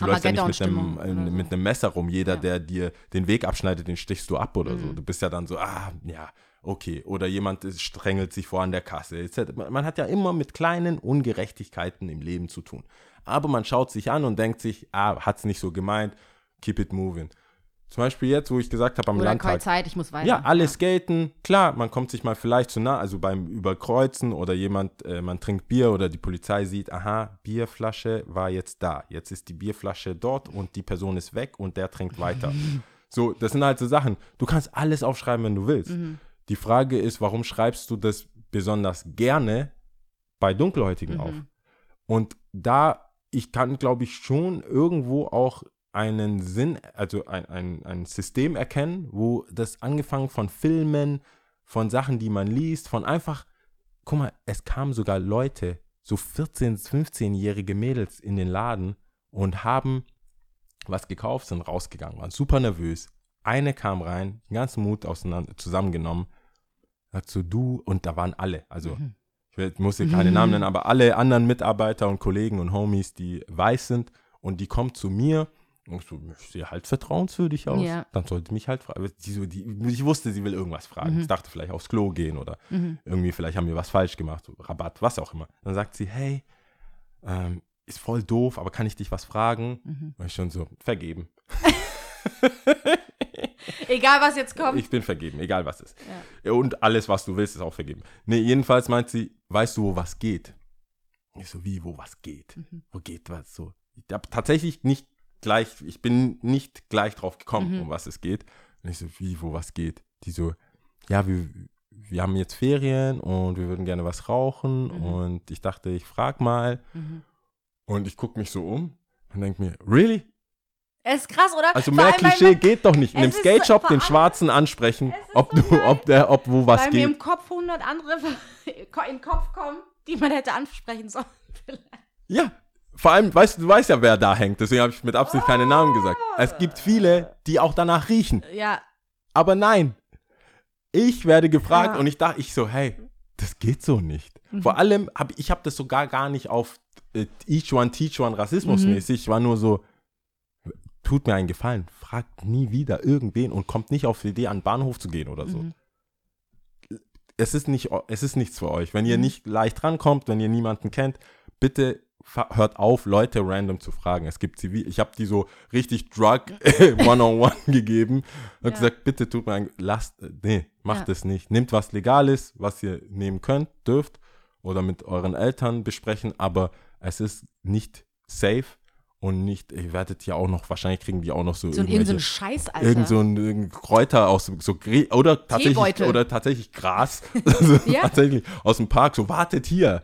D: du läufst ja nicht mit einem,
B: so.
D: mit einem Messer rum. Jeder,
B: Ja.
D: der dir den Weg abschneidet, den stichst du ab oder so.
B: Mhm.
D: Du bist ja dann so, ah, ja, okay. Oder jemand ist, strängelt sich vor an der Kasse. etc. Man man hat ja immer mit kleinen Ungerechtigkeiten im Leben zu tun. Aber man schaut sich an und denkt sich, ah, hat's nicht so gemeint, keep it moving. Zum Beispiel jetzt, wo ich gesagt habe am
B: Oder
D: Landtag.
B: Zeit, ich muss weiter.
D: Ja, alles skaten, klar, man kommt sich mal vielleicht zu nah, also beim Überkreuzen oder jemand, äh, man trinkt Bier oder die Polizei sieht, aha, Bierflasche war jetzt da, jetzt ist die Bierflasche dort und die Person ist weg und der trinkt weiter. [LAUGHS] so, das sind halt so Sachen, du kannst alles aufschreiben, wenn du willst. Die Frage ist, warum schreibst du das besonders gerne bei Dunkelhäutigen auf? Und da, ich kann, glaube ich, schon irgendwo auch einen Sinn, also ein, ein, ein System erkennen, wo das angefangen von Filmen, von Sachen, die man liest, von einfach, guck mal, es kamen sogar Leute, so 14-, 15-jährige Mädels in den Laden und haben was gekauft, sind rausgegangen, waren super nervös. Eine kam rein, den ganzen Mut auseinander, zusammengenommen, sagt so, du, und da waren alle, also
B: Mhm.
D: ich muss hier keine Namen nennen, aber alle anderen Mitarbeiter und Kollegen und Homies, die weiß sind und die kommt zu mir ich so, ich sehe halt vertrauenswürdig aus.
B: Ja.
D: Dann sollte mich halt fragen. Die, so, die, ich wusste, sie will irgendwas fragen.
B: Mhm.
D: Ich dachte vielleicht aufs Klo gehen oder
B: Mhm.
D: irgendwie, vielleicht haben wir was falsch gemacht, so Rabatt, was auch immer. Dann sagt sie, hey, ähm, ist voll doof, aber kann ich dich was fragen?
B: Mhm.
D: Und ich schon so, vergeben. [LAUGHS]
B: Egal, was jetzt kommt.
D: Ich bin vergeben, egal was ist. Und alles, was du willst, ist auch vergeben. Nee, jedenfalls meint sie, weißt du, wo was geht? Ich so, wie, wo was geht?
B: Mhm.
D: Wo geht was so? Ich habe tatsächlich nicht gleich, ich bin nicht gleich drauf gekommen,
B: Mhm.
D: um was es geht. Und ich so, wie, wo was geht? Die so, ja, wir, wir haben jetzt Ferien und wir würden gerne was rauchen.
B: Mhm.
D: Und ich dachte, ich frag mal.
B: Mhm.
D: Und ich gucke mich so um und denke mir, really?
B: Es ist krass, oder?
D: Also mehr
B: weil
D: Klischee geht doch nicht. In einem
B: so-
D: Skate Shop den Schwarzen ansprechen, ob
B: so
D: du, ob der, ob wo was
B: weil mir im
D: geht.
B: Kopf 100 andere [LAUGHS] in den Kopf kommen, die man hätte ansprechen sollen. [LAUGHS]
D: Ja. Vor allem, weißt du, du weißt ja, wer da hängt. Deswegen habe ich mit Absicht keine Namen gesagt. Es gibt viele, die auch danach riechen.
B: ja,
D: Aber nein. Ich werde gefragt
B: Ja.
D: und ich dachte, ich so, hey, das geht so nicht. Vor allem, hab, ich habe das sogar gar nicht auf äh, each one, teach one Rassismus mäßig. Ich war nur so, tut mir einen Gefallen, fragt nie wieder irgendwen und kommt nicht auf die Idee, an den Bahnhof zu gehen oder so. Es ist, nicht, es ist nichts für euch. Wenn ihr nicht leicht rankommt, wenn ihr niemanden kennt, bitte hört auf, Leute random zu fragen. Es gibt Zivil, ich habe die so richtig Drug [LAUGHS] One-on-One [LAUGHS] gegeben und
B: Ja.
D: gesagt, bitte tut mir ein, lasst, äh, nee, macht
B: Ja.
D: es nicht. Nehmt was Legales, was ihr nehmen könnt, dürft oder mit euren Eltern besprechen, aber es ist nicht safe und nicht, ihr werdet ja auch noch, wahrscheinlich kriegen die auch noch so,
B: so ein
D: irgendwelche-
B: irgendein Scheiß, Alter.
D: irgend so ein, Kräuter aus so, oder tatsächlich
B: Teebeutel.
D: oder tatsächlich Gras [LAUGHS] also
B: Ja. Mhm.
D: tatsächlich aus dem Park so wartet hier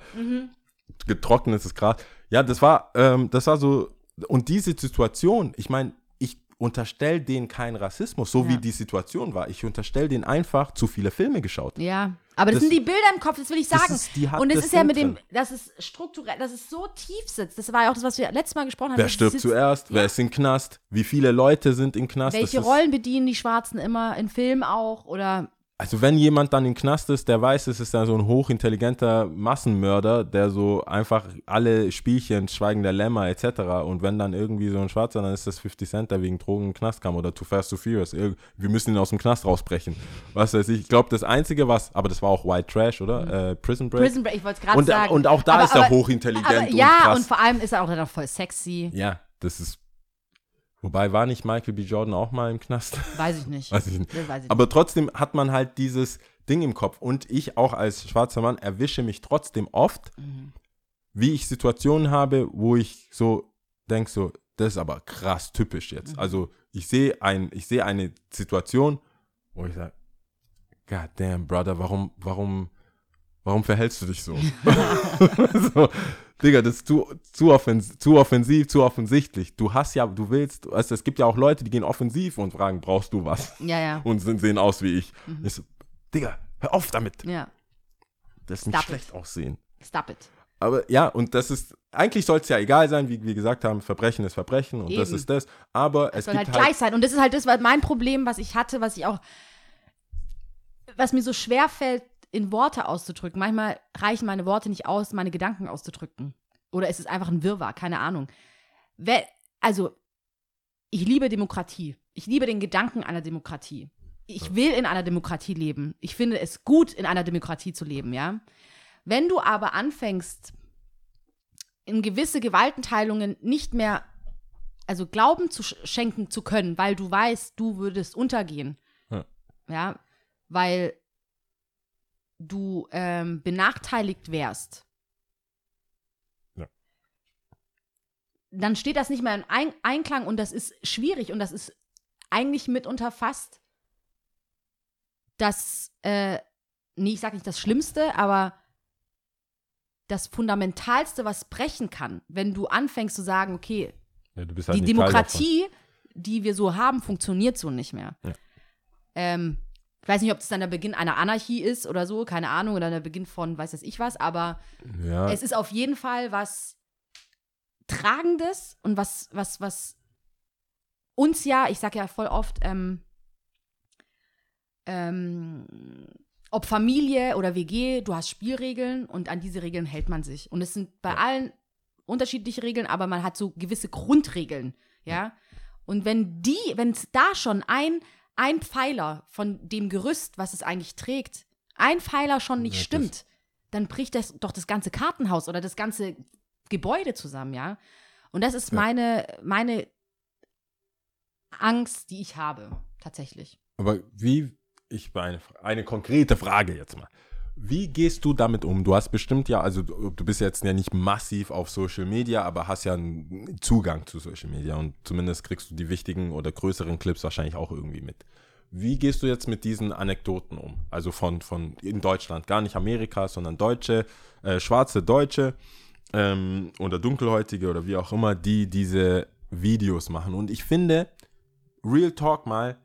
D: getrocknetes Gras ja das war ähm, das war so und diese Situation ich meine ich unterstelle denen keinen Rassismus so
B: Ja.
D: wie die Situation war ich unterstelle denen einfach zu viele Filme geschaut
B: Ja, aber das,
D: Das-
B: sind die Bilder im Kopf, das will ich
D: das
B: sagen.
D: ist- die hat
B: und es
D: das
B: ist ja mit dem, das ist strukturell, dass es so tief sitzt. Das war ja auch das, was wir letztes Mal gesprochen haben.
D: wer
B: Das
D: stirbt zuerst wer
B: Ja.
D: ist im Knast wie viele Leute sind im Knast Das
B: Welche
D: ist,
B: Rollen bedienen die Schwarzen immer in Filmen auch oder
D: Also wenn jemand dann im Knast ist, der weiß, es ist dann so ein hochintelligenter Massenmörder, der so einfach alle Spielchen, Schweigen der Lämmer etc. Und wenn dann irgendwie so ein Schwarzer, dann ist das 50 Cent, der wegen Drogen in den Knast kam oder Too Fast, Too Furious. Ir- Wir müssen ihn aus dem Knast rausbrechen. Was weiß ich. Ich glaube, das Einzige, was, aber das war auch White Trash, oder? Äh, Prison Break.
B: Prison Break, ich wollte es gerade
D: und,
B: sagen.
D: und auch da
B: Aber-
D: ist er
B: aber-
D: hochintelligent
B: aber,
D: und
B: ja,
D: krass.
B: und vor allem ist er auch dann noch voll sexy.
D: ja, das ist. Wobei war nicht Michael B. Jordan auch mal im Knast?
B: Weiß ich nicht. [LAUGHS]
D: Weiß ich nicht.
B: Weiß ich
D: Aber trotzdem hat man halt dieses Ding im Kopf. Und ich auch als schwarzer Mann erwische mich trotzdem oft,
B: Mhm.
D: wie ich Situationen habe, wo ich so denke, so, das ist aber krass typisch jetzt.
B: Mhm.
D: Also ich sehe ein, ich sehe eine Situation, wo ich sage, God damn, Brother, warum, warum, warum verhältst du dich so? [LAUGHS] [LAUGHS] so Digga, das ist zu, zu, offens zu offensiv, zu offensichtlich. Du hast ja, du willst, also es gibt ja auch Leute, die gehen offensiv und fragen, brauchst du was?
B: Ja, ja.
D: und sind, sehen aus wie ich.
B: Mhm.
D: Ich so, Digga, hör auf damit.
B: Ja.
D: Das ist nicht
B: Stop
D: schlecht aussehen.
B: Stop it.
D: Aber ja, und das ist, eigentlich soll es ja egal sein, wie wir gesagt haben, Verbrechen ist Verbrechen und das
B: Eben.
D: ist das. Aber es
B: soll
D: gibt
B: halt
D: halt,
B: gleich sein. Und das ist halt das, was mein Problem, was ich hatte, was ich auch, was mir so schwer fällt, in Worte auszudrücken. Manchmal reichen meine Worte nicht aus, meine Gedanken auszudrücken. Oder es ist einfach ein Wirrwarr, keine Ahnung. Wer, also, ich liebe Demokratie. Ich liebe den Gedanken einer Demokratie. Ich will in einer Demokratie leben. Ich finde es gut, in einer Demokratie zu leben, ja. Wenn du aber anfängst, in gewisse Gewaltenteilungen nicht mehr also Glauben zu sch schenken zu können, weil du weißt, du würdest untergehen.
D: Ja.
B: Ja, weil du ähm, benachteiligt wärst.
D: Ja.
B: Dann steht das nicht mehr in Ein Einklang und das ist schwierig und das ist eigentlich mitunter fast das, äh, nee, ich sag nicht das Schlimmste, aber das Fundamentalste, was brechen kann, wenn du anfängst zu sagen, okay,
D: ja, halt
B: die Demokratie, die wir so haben, funktioniert so nicht mehr.
D: Ja.
B: Ähm, ich weiß nicht, ob das dann der Beginn einer Anarchie ist oder so, keine Ahnung, oder der Beginn von weiß das ich was, aber.
D: Ja,
B: es ist auf jeden Fall was Tragendes und was, was, was uns ja, ich sag ja voll oft, ähm, ähm, ob Familie oder WG, du hast Spielregeln und an diese Regeln hält man sich. Und es sind bei allen unterschiedliche Regeln, aber man hat so gewisse Grundregeln, ja. Und wenn die, wenn es da schon ein, ein Pfeiler von dem Gerüst, was es eigentlich trägt, ein Pfeiler schon nicht
D: Ja,
B: stimmt, dann bricht das doch das ganze Kartenhaus oder das ganze Gebäude zusammen, ja. Und das ist
D: Ja.
B: meine, meine Angst, die ich habe, tatsächlich.
D: aber wie, ich eine, eine konkrete Frage jetzt mal. Wie gehst du damit um? Du hast bestimmt ja, also du, bist jetzt ja nicht massiv auf Social Media, aber hast ja einen Zugang zu Social Media und zumindest kriegst du die wichtigen oder größeren Clips wahrscheinlich auch irgendwie mit. wie gehst du jetzt mit diesen Anekdoten um? Also von, von in Deutschland, gar nicht Amerika, sondern Deutsche, äh, schwarze Deutsche ähm, oder Dunkelhäutige oder wie auch immer, die diese Videos machen. Und ich finde, Real Talk mal,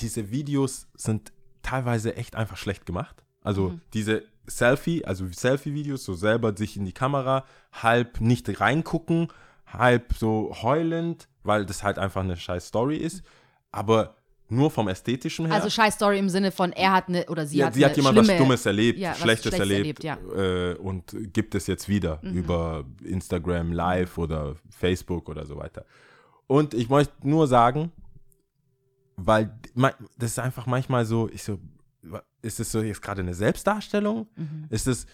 D: diese Videos sind teilweise echt einfach schlecht gemacht. Also diese Selfie, also Selfie-Videos, so selber sich in die Kamera, halb nicht reingucken, halb so heulend, weil das halt einfach eine scheiß Story ist. Aber nur vom Ästhetischen her.
B: Also scheiß Story im Sinne von, er hat eine, oder sie
D: ja,
B: hat
D: sie
B: eine
D: hat jemand was Dummes erlebt,
B: ja,
D: Schlechtes
B: Schlechtes
D: erlebt,
B: erlebt,
D: äh, und gibt es jetzt wieder
B: Mhm.
D: über Instagram Live oder Facebook oder so weiter. Und ich möchte nur sagen, weil das ist einfach manchmal so, ich so, ist es so jetzt gerade eine Selbstdarstellung?
B: Mhm.
D: Ist es,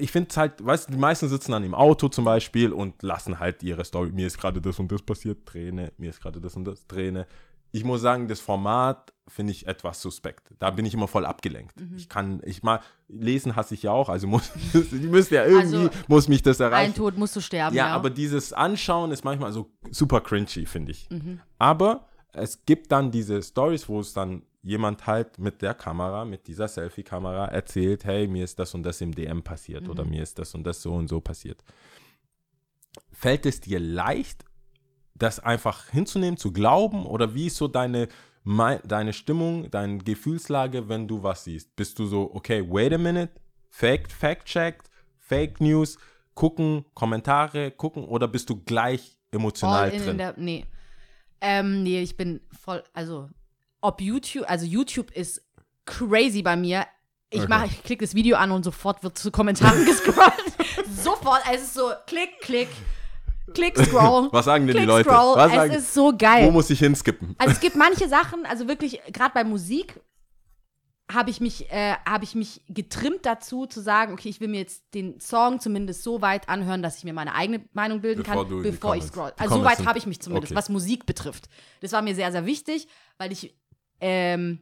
D: ich finde es halt, weißt du, die meisten sitzen dann im Auto zum Beispiel und lassen halt ihre Story, mir ist gerade das und das passiert, Träne, mir ist gerade das und das, Träne. Ich muss sagen, das Format finde ich etwas suspekt. Da bin ich immer voll abgelenkt.
B: Mhm.
D: Ich kann, ich mal, lesen hasse ich ja auch, also muss, [LAUGHS] ich müsste ja irgendwie,
B: Also,
D: muss mich das
B: Ein
D: erreichen.
B: Tod musst du sterben.
D: Ja,
B: Ja,
D: aber dieses Anschauen ist manchmal so super cringy, finde ich.
B: Mhm.
D: Aber es gibt dann diese Stories, wo es dann jemand halt mit der Kamera, mit dieser Selfie-Kamera erzählt, hey, mir ist das und das im DM passiert oder
B: Mhm.
D: mir ist das und das so und so passiert. Fällt es dir leicht, das einfach hinzunehmen, zu glauben oder wie ist so deine, deine Stimmung, deine Gefühlslage, wenn du was siehst? Bist du so, okay, wait a minute, fact, fact-checked, Fake News, gucken, Kommentare gucken oder bist du gleich emotional drin?
B: in der, nee. Ähm, nee, ich bin voll, also, ob YouTube, also YouTube ist crazy bei mir. Ich
D: Okay.
B: mache, ich klicke das Video an und sofort wird zu Kommentaren [LAUGHS] gescrollt. sofort, es ist so, klick, klick, klick, scroll.
D: Was sagen denn die
B: klick,
D: Leute?
B: Scroll.
D: Was
B: es
D: sagen,
B: ist so
D: wo
B: geil.
D: muss ich hinskippen?
B: Also es gibt manche Sachen, also wirklich, gerade bei Musik habe ich mich, äh, habe ich mich getrimmt dazu zu sagen, okay, ich will mir jetzt den Song zumindest so weit anhören, dass ich mir meine eigene Meinung bilden
D: Bevor
B: kann,
D: die
B: bevor ich scroll.
D: die
B: Also so weit habe ich mich zumindest,
D: okay.
B: was Musik betrifft. Das war mir sehr, sehr wichtig, weil ich, ähm,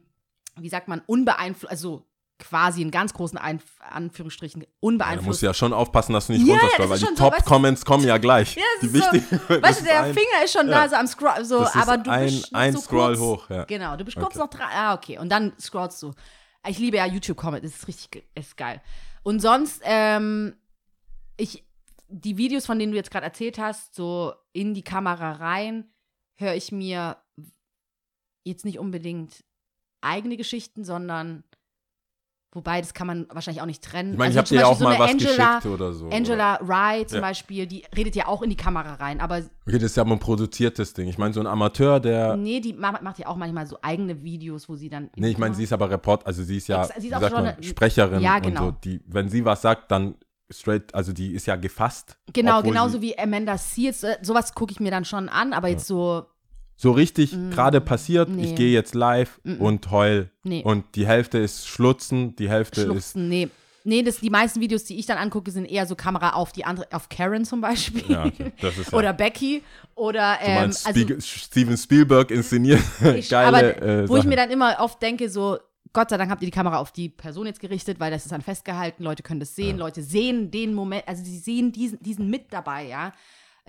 B: wie sagt man, unbeeinflusst, also quasi in ganz großen Einf Anführungsstrichen
D: Ja,
B: unbeeinflusst.
D: musst du ja schon aufpassen, dass du nicht
B: Ja, ja,
D: runterscrollst,
B: das
D: weil die
B: weißt du-
D: Top-Comments kommen ja gleich.
B: Ja, das
D: die
B: ist so,
D: wichtigen. [LAUGHS]
B: Weißt du, der
D: ein-
B: Finger ist schon
D: ja.
B: da, so am Scroll, so, aber du
D: ein-
B: bist
D: ein
B: so
D: Scroll
B: kurz,
D: hoch, ja.
B: Genau, du bist kurz
D: Okay.
B: noch dran. Ah, okay. Und dann scrollst du. Ich liebe ja YouTube-Comment, das ist richtig, ist geil. Und sonst, ähm, ich, die Videos, von denen du jetzt gerade erzählt hast, so in die Kamera rein, höre ich mir jetzt nicht unbedingt eigene Geschichten, sondern wobei, das kann man wahrscheinlich auch nicht trennen.
D: Ich meine, ich
B: Also
D: habe dir ja auch
B: Beispiel
D: mal
B: so
D: was
B: Angela,
D: geschickt oder so.
B: Angela Rye zum
D: Ja.
B: Beispiel, die redet ja auch in die Kamera rein, aber
D: Okay, das ist ja mal ein produziertes Ding. Ich meine, so ein Amateur, der.
B: nee, die macht, ja auch manchmal so eigene Videos, wo sie dann.
D: Nee, ich meine, sie ist aber Report, also sie ist ja,
B: Ex- sie ist auch
D: man, Sprecherin
B: Ja,
D: und
B: genau.
D: so. Die, wenn sie was sagt, dann straight, also die ist ja gefasst.
B: Genau, genauso wie Amanda Seals. äh, Sowas gucke ich mir dann schon an, aber jetzt so,
D: So richtig gerade passiert,
B: nee.
D: ich gehe jetzt live und heul.
B: Nee.
D: Und die Hälfte ist Schlutzen, die Hälfte ist.
B: schluchzen, nee. Nee, das, die meisten Videos, die ich dann angucke, sind eher so Kamera auf die andere, auf Karen zum Beispiel.
D: Ja, okay. Ist [LAUGHS] ja.
B: Oder Becky. Oder,
D: Du
B: ähm,
D: meinst
B: also,
D: Steven Spielberg inszeniert [LAUGHS]
B: ich,
D: geile
B: aber
D: äh,
B: wo ich
D: Sachen.
B: mir dann immer oft denke, so, Gott sei Dank habt ihr die Kamera auf die Person jetzt gerichtet, weil das ist dann festgehalten, Leute können das sehen, Leute sehen den Moment, also sie sehen diesen, diesen mit dabei, ja.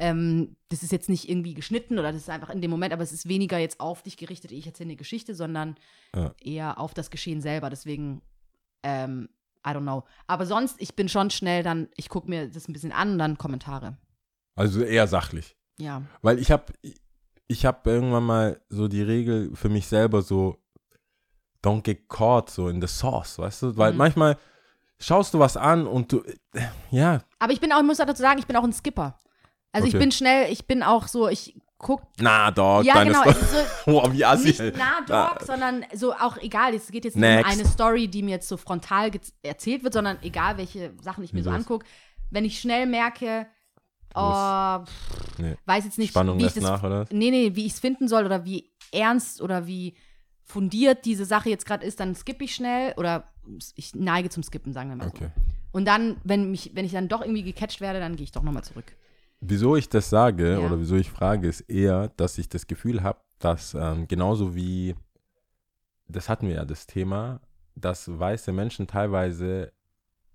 B: Ähm, das ist jetzt nicht irgendwie geschnitten oder das ist einfach in dem Moment, aber es ist weniger jetzt auf dich gerichtet, ich erzähle eine Geschichte, sondern
D: Ja.
B: eher auf das Geschehen selber. Deswegen, ähm, I don't know. Aber sonst, ich bin schon schnell dann, ich gucke mir das ein bisschen an und dann Kommentare.
D: Also eher sachlich.
B: Ja.
D: Weil ich habe ich hab irgendwann mal so die Regel für mich selber so, don't get caught so in the sauce, weißt du? Weil
B: Mhm.
D: manchmal schaust du was an und du, äh, ja,
B: Aber ich bin auch, ich muss dazu sagen, ich bin auch ein Skipper. Also ich
D: Okay.
B: bin schnell, ich bin auch so, ich guck
D: na, Dog,
B: Ja,
D: deine
B: genau.
D: Story.
B: Ist so, [LAUGHS]
D: Oh, wie assi.
B: nicht nah Dog,
D: Ah.
B: sondern so auch egal. Es geht jetzt nicht um eine Story, die mir jetzt so frontal erzählt wird, sondern egal, welche Sachen ich mir so
D: Los.
B: angucke. Wenn ich schnell merke, oh, pff,
D: Nee.
B: weiß jetzt nicht,
D: Spannung
B: wie ich das,
D: nach, oder?
B: nee, nee, wie ich es finden soll oder wie ernst oder wie fundiert diese Sache jetzt gerade ist, dann skippe ich schnell oder ich neige zum Skippen, sagen wir mal
D: Okay.
B: so. Und dann, wenn mich, wenn ich dann doch irgendwie gecatcht werde, dann gehe ich doch nochmal zurück.
D: Wieso ich das sage
B: Ja.
D: oder wieso ich frage, ist eher, dass ich das Gefühl habe, dass ähm, genauso wie, das hatten wir ja das Thema, dass weiße Menschen teilweise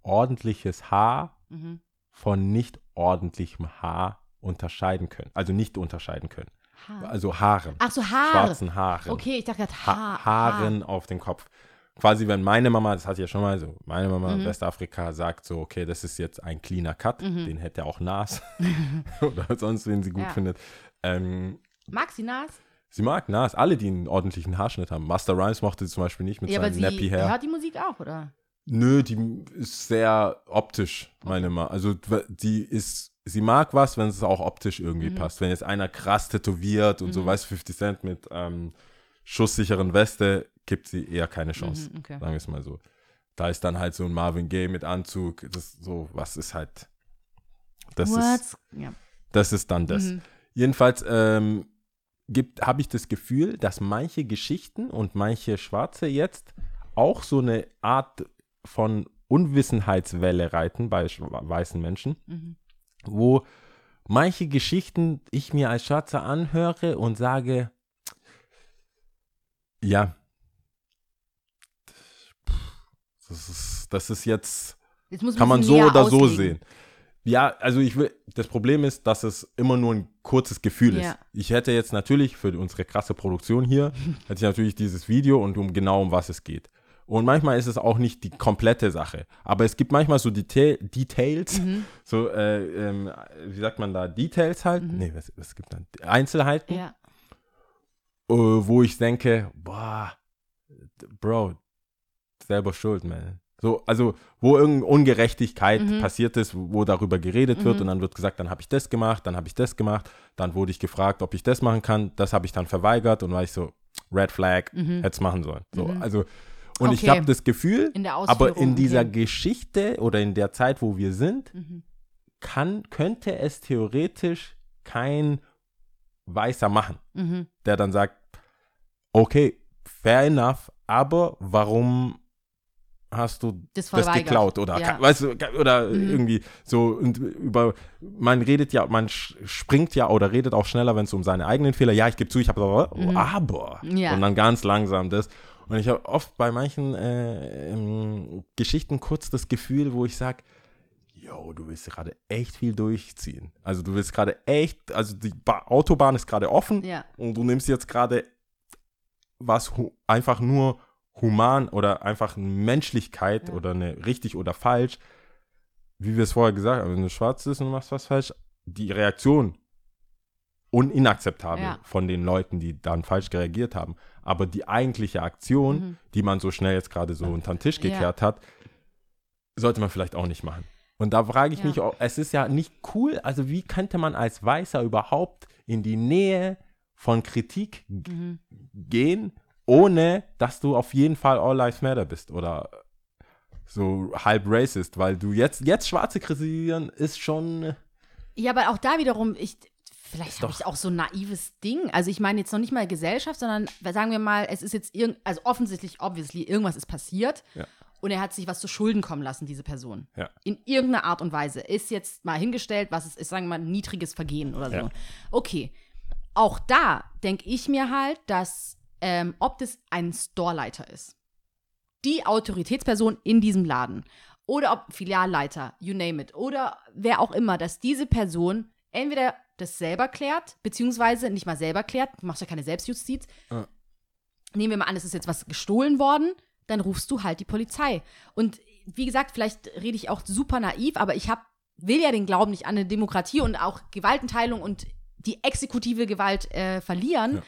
D: ordentliches Haar
B: Mhm.
D: von nicht ordentlichem Haar unterscheiden können. Also nicht unterscheiden können.
B: Haar.
D: Also Haaren.
B: Ach so, Haare.
D: Schwarzen Haaren.
B: Okay, ich dachte gerade
D: ha
B: Haar.
D: Haaren auf dem Kopf. Quasi, wenn meine Mama, das hatte ich ja schon mal so, meine Mama
B: Mhm.
D: in Westafrika sagt so, okay, das ist jetzt ein cleaner Cut, den hätte auch Nas [LAUGHS] oder sonst, wen sie gut
B: Ja.
D: findet. Ähm,
B: Mag sie Nas?
D: sie mag Nas, alle, die einen ordentlichen Haarschnitt haben. Master Rhymes mochte sie zum Beispiel nicht mit
B: Ja,
D: seinem
B: sie
D: Nappy Hair.
B: hört die Musik auch, oder?
D: Nö, die ist sehr optisch, meine Mama. Also die ist, sie mag was, wenn es auch optisch irgendwie
B: Mhm.
D: passt. Wenn jetzt einer krass tätowiert und so, weißt du, 50 Cent mit ähm, schusssicheren Weste, gibt sie eher keine Chance.
B: Mhm, okay.
D: Sagen wir es mal so. Da ist dann halt so ein Marvin Gaye mit Anzug, das so, was ist halt, das ist,
B: ja.
D: das ist dann das.
B: Mhm.
D: Jedenfalls ähm, habe ich das Gefühl, dass manche Geschichten und manche Schwarze jetzt auch so eine Art von Unwissenheitswelle reiten bei weißen Menschen,
B: Mhm.
D: wo manche Geschichten ich mir als Schwarzer anhöre und sage, ja, das ist, das ist jetzt
B: Jetzt muss
D: kann man so oder so
B: auslegen.
D: sehen. Ja, also ich will, das Problem ist, dass es immer nur ein kurzes Gefühl ist.
B: Ja.
D: Ich hätte jetzt natürlich für unsere krasse Produktion hier, [LAUGHS] hätte ich natürlich dieses Video und um genau um was es geht. Und manchmal ist es auch nicht die komplette Sache. Aber es gibt manchmal so Detail, Details,
B: Mhm.
D: so, äh, ähm, wie sagt man da, Details halt? Nee, was, was gibt dann? Einzelheiten,
B: Ja.
D: Äh, wo ich denke, boah, Bro, selber schuld, man. So, also, wo irgendeine Ungerechtigkeit
B: Mhm.
D: passiert ist, wo darüber geredet wird und dann wird gesagt, dann habe ich das gemacht, dann habe ich das gemacht, dann wurde ich gefragt, ob ich das machen kann, das habe ich dann verweigert und war ich so, Red Flag, hätte es machen sollen. So, also, und ich
B: Mhm. Okay.
D: habe das Gefühl,
B: In der
D: aber in dieser
B: okay.
D: Geschichte oder in der Zeit, wo wir sind,
B: Mhm.
D: kann, könnte es theoretisch kein Weißer machen
B: Mhm.
D: der dann sagt, okay, fair enough, aber warum hast du
B: Das
D: das, geklaut oder
B: Ja.
D: weißt du oder
B: Mhm.
D: irgendwie so und über man redet ja man springt ja oder redet auch schneller wenn es um seine eigenen Fehler ja ich gebe zu ich habe aber oh, aber
B: Mhm. Ja.
D: und dann ganz langsam das und ich habe oft bei manchen äh, ähm, Geschichten kurz das Gefühl wo ich sage Yo, du willst gerade echt viel durchziehen. Also du willst gerade echt, also die ba Autobahn ist gerade offen
B: Ja.
D: und du nimmst jetzt gerade was einfach nur human oder einfach eine Menschlichkeit
B: Ja.
D: oder eine richtig oder falsch, wie wir es vorher gesagt haben, wenn du schwarz bist und du machst was falsch, die Reaktion un inakzeptabel
B: Ja.
D: von den Leuten, die dann falsch reagiert haben. Aber die eigentliche Aktion,
B: Mhm.
D: die man so schnell jetzt gerade so [LAUGHS] unter den Tisch gekehrt hat, sollte man vielleicht auch nicht machen. Und da frage ich
B: Ja.
D: mich, es ist ja nicht cool, also wie könnte man als Weißer überhaupt in die Nähe von Kritik
B: Mhm.
D: gehen, ohne dass du auf jeden Fall All Lives Matter bist oder so halb racist, weil du jetzt, jetzt Schwarze kritisieren ist schon,
B: Ja, aber auch da wiederum, ich, vielleicht habe ich auch so ein naives Ding. Also ich meine jetzt noch nicht mal Gesellschaft, sondern sagen wir mal, es ist jetzt irgend, also offensichtlich, obviously, irgendwas ist passiert.
D: Ja.
B: Und er hat sich was zu Schulden kommen lassen, diese Person.
D: Ja.
B: In irgendeiner Art und Weise. Ist jetzt mal hingestellt, was es ist, sagen wir mal, ein niedriges Vergehen oder so.
D: Ja.
B: Okay. Auch da denke ich mir halt, dass, ähm, ob das ein Storeleiter ist, die Autoritätsperson in diesem Laden oder ob Filialleiter, you name it, oder wer auch immer, dass diese Person entweder das selber klärt, beziehungsweise nicht mal selber klärt, du machst ja keine Selbstjustiz.
D: Ja.
B: Nehmen wir mal an, es ist jetzt was gestohlen worden, dann rufst du halt die Polizei. Und wie gesagt, vielleicht rede ich auch super naiv, aber ich hab, will ja den Glauben nicht an eine Demokratie und auch Gewaltenteilung und die exekutive Gewalt äh, verlieren.
D: Ja.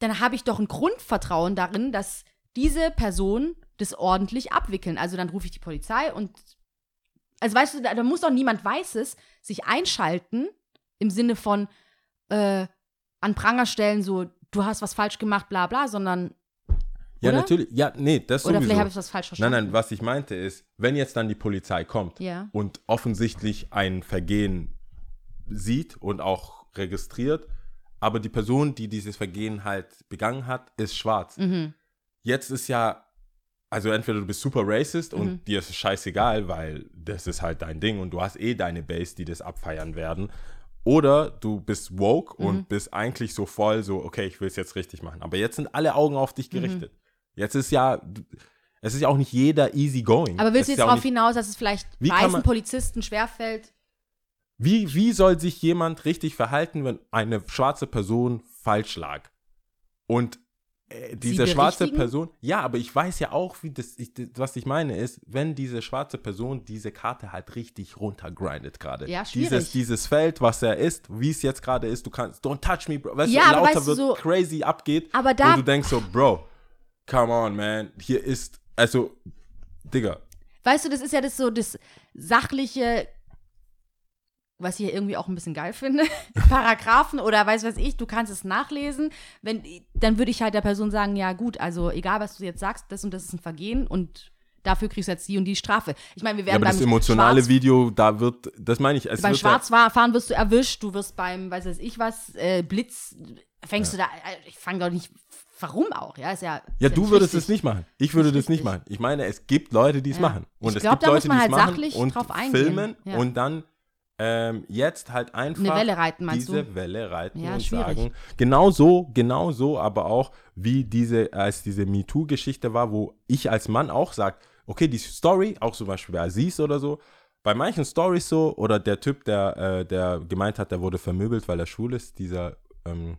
B: Dann habe ich doch ein Grundvertrauen darin, dass diese Person das ordentlich abwickeln. Also dann rufe ich die Polizei und also weißt du, da, da muss doch niemand Weißes sich einschalten im Sinne von äh, an Pranger stellen, so du hast was falsch gemacht, bla bla, sondern
D: ja
B: Oder?
D: natürlich, ja, nee, das
B: oder
D: sowieso.
B: vielleicht habe ich was falsch
D: Nein,
B: verstanden.
D: nein, was ich meinte ist, wenn jetzt dann die Polizei kommt
B: Ja.
D: und offensichtlich ein Vergehen sieht und auch registriert, aber die Person, die dieses Vergehen halt begangen hat, ist schwarz.
B: Mhm.
D: Jetzt ist ja, also entweder du bist super racist und
B: Mhm.
D: dir ist es scheißegal, weil das ist halt dein Ding und du hast eh deine Base, die das abfeiern werden. Oder du bist woke
B: Mhm.
D: und bist eigentlich so voll, so, okay, ich will es jetzt richtig machen. Aber jetzt sind alle Augen auf
B: Mhm.
D: dich gerichtet. Jetzt ist ja, es ist ja auch nicht jeder easy going.
B: Aber willst du jetzt
D: ja
B: darauf hinaus, dass es vielleicht weißen
D: man-
B: Polizisten schwerfällt,
D: Wie, wie soll sich jemand richtig verhalten, wenn eine schwarze Person falsch lag? Und äh, diese schwarze? Person, ja, aber ich weiß ja auch, wie das, ich, das, was ich meine ist, wenn diese schwarze Person diese Karte halt richtig runtergrindet gerade.
B: Ja, schwierig.
D: Dieses, dieses Feld, was er ist, wie es jetzt gerade ist, du kannst, don't touch me, bro. Weißt
B: Ja,
D: du, lauter
B: weißt du,
D: wird
B: so-
D: crazy abgeht.
B: Aber da-
D: Und du denkst so, Bro, come on, man, hier ist, also, Digga,
B: Weißt du, das ist ja das so das sachliche, was ich hier irgendwie auch ein bisschen geil finde. [LAUGHS] Paragraphen oder weiß was ich, du kannst es nachlesen. Wenn, dann würde ich halt der Person sagen, ja gut, also egal was du jetzt sagst, das und das ist ein Vergehen und dafür kriegst du jetzt die und die Strafe. Ich meine, wir
D: ja,
B: werden
D: aber das emotionale
B: Schwarz,
D: Video, da wird, das meine ich, es
B: beim
D: ja-
B: Schwarzfahren wirst du erwischt, du wirst beim, weiß was ich was, äh, Blitz, fängst du da, äh, ich fange doch nicht, warum auch, ja, ist ja.
D: Ja,
B: ist
D: du würdest es nicht machen. Ich würde das nicht machen. Ich meine, es gibt Leute, die es
B: Ja.
D: machen. Und
B: Ich
D: es
B: glaub,
D: gibt
B: da muss
D: Leute,
B: man
D: die es
B: halt
D: machen
B: sachlich
D: und
B: drauf eingehen.
D: filmen
B: Ja.
D: und dann ähm, jetzt halt einfach
B: Eine Welle reiten,
D: diese
B: du?
D: Welle reiten
B: Ja,
D: und
B: schwierig.
D: sagen, genau so, genau so, aber auch wie diese, als diese MeToo-Geschichte war, wo ich als Mann auch sage, okay, die Story, auch zum Beispiel bei Aziz oder so, bei manchen Stories so, oder der Typ, der, äh, der gemeint hat, der wurde vermöbelt, weil er schwul ist, dieser, ähm,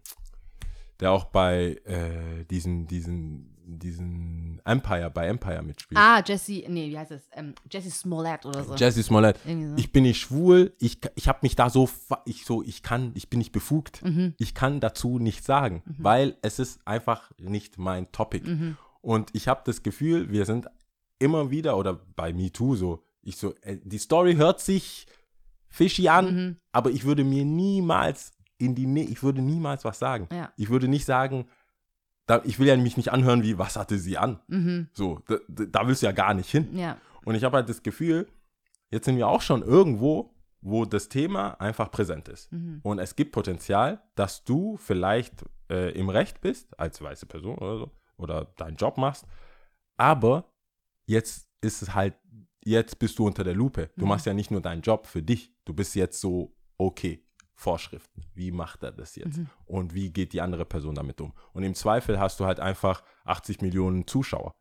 D: der auch bei äh, diesen, diesen, diesen Empire, bei Empire mitspielt.
B: Ah, Jesse, nee, wie heißt das? Ähm, Jesse Smollett oder so.
D: Jesse Smollett.
B: So.
D: Ich bin nicht schwul, ich, ich habe mich da so, ich so, ich kann, ich bin nicht befugt.
B: Mhm.
D: Ich kann dazu nichts sagen, weil es ist einfach nicht mein Topic.
B: Mhm.
D: Und ich habe das Gefühl, wir sind immer wieder, oder bei MeToo so, ich so, äh, die Story hört sich fishy an,
B: Mhm.
D: aber ich würde mir niemals in die, Nä- ich würde niemals was sagen.
B: Ja.
D: Ich würde nicht sagen, da, ich will ja mich nicht anhören, wie, was hatte sie an?
B: Mhm.
D: So, da, da da willst du ja gar nicht hin.
B: Ja.
D: Und ich habe halt das Gefühl, jetzt sind wir auch schon irgendwo, wo das Thema einfach präsent ist.
B: Mhm.
D: Und es gibt Potenzial, dass du vielleicht äh, im Recht bist, als weiße Person oder so, oder deinen Job machst, aber jetzt ist es halt, jetzt bist du unter der Lupe. Du
B: Mhm.
D: machst ja nicht nur deinen Job für dich, du bist jetzt so, okay, Vorschriften, wie macht er das jetzt?
B: Mhm.
D: Und wie geht die andere Person damit um? Und im Zweifel hast du halt einfach 80 Millionen Zuschauer.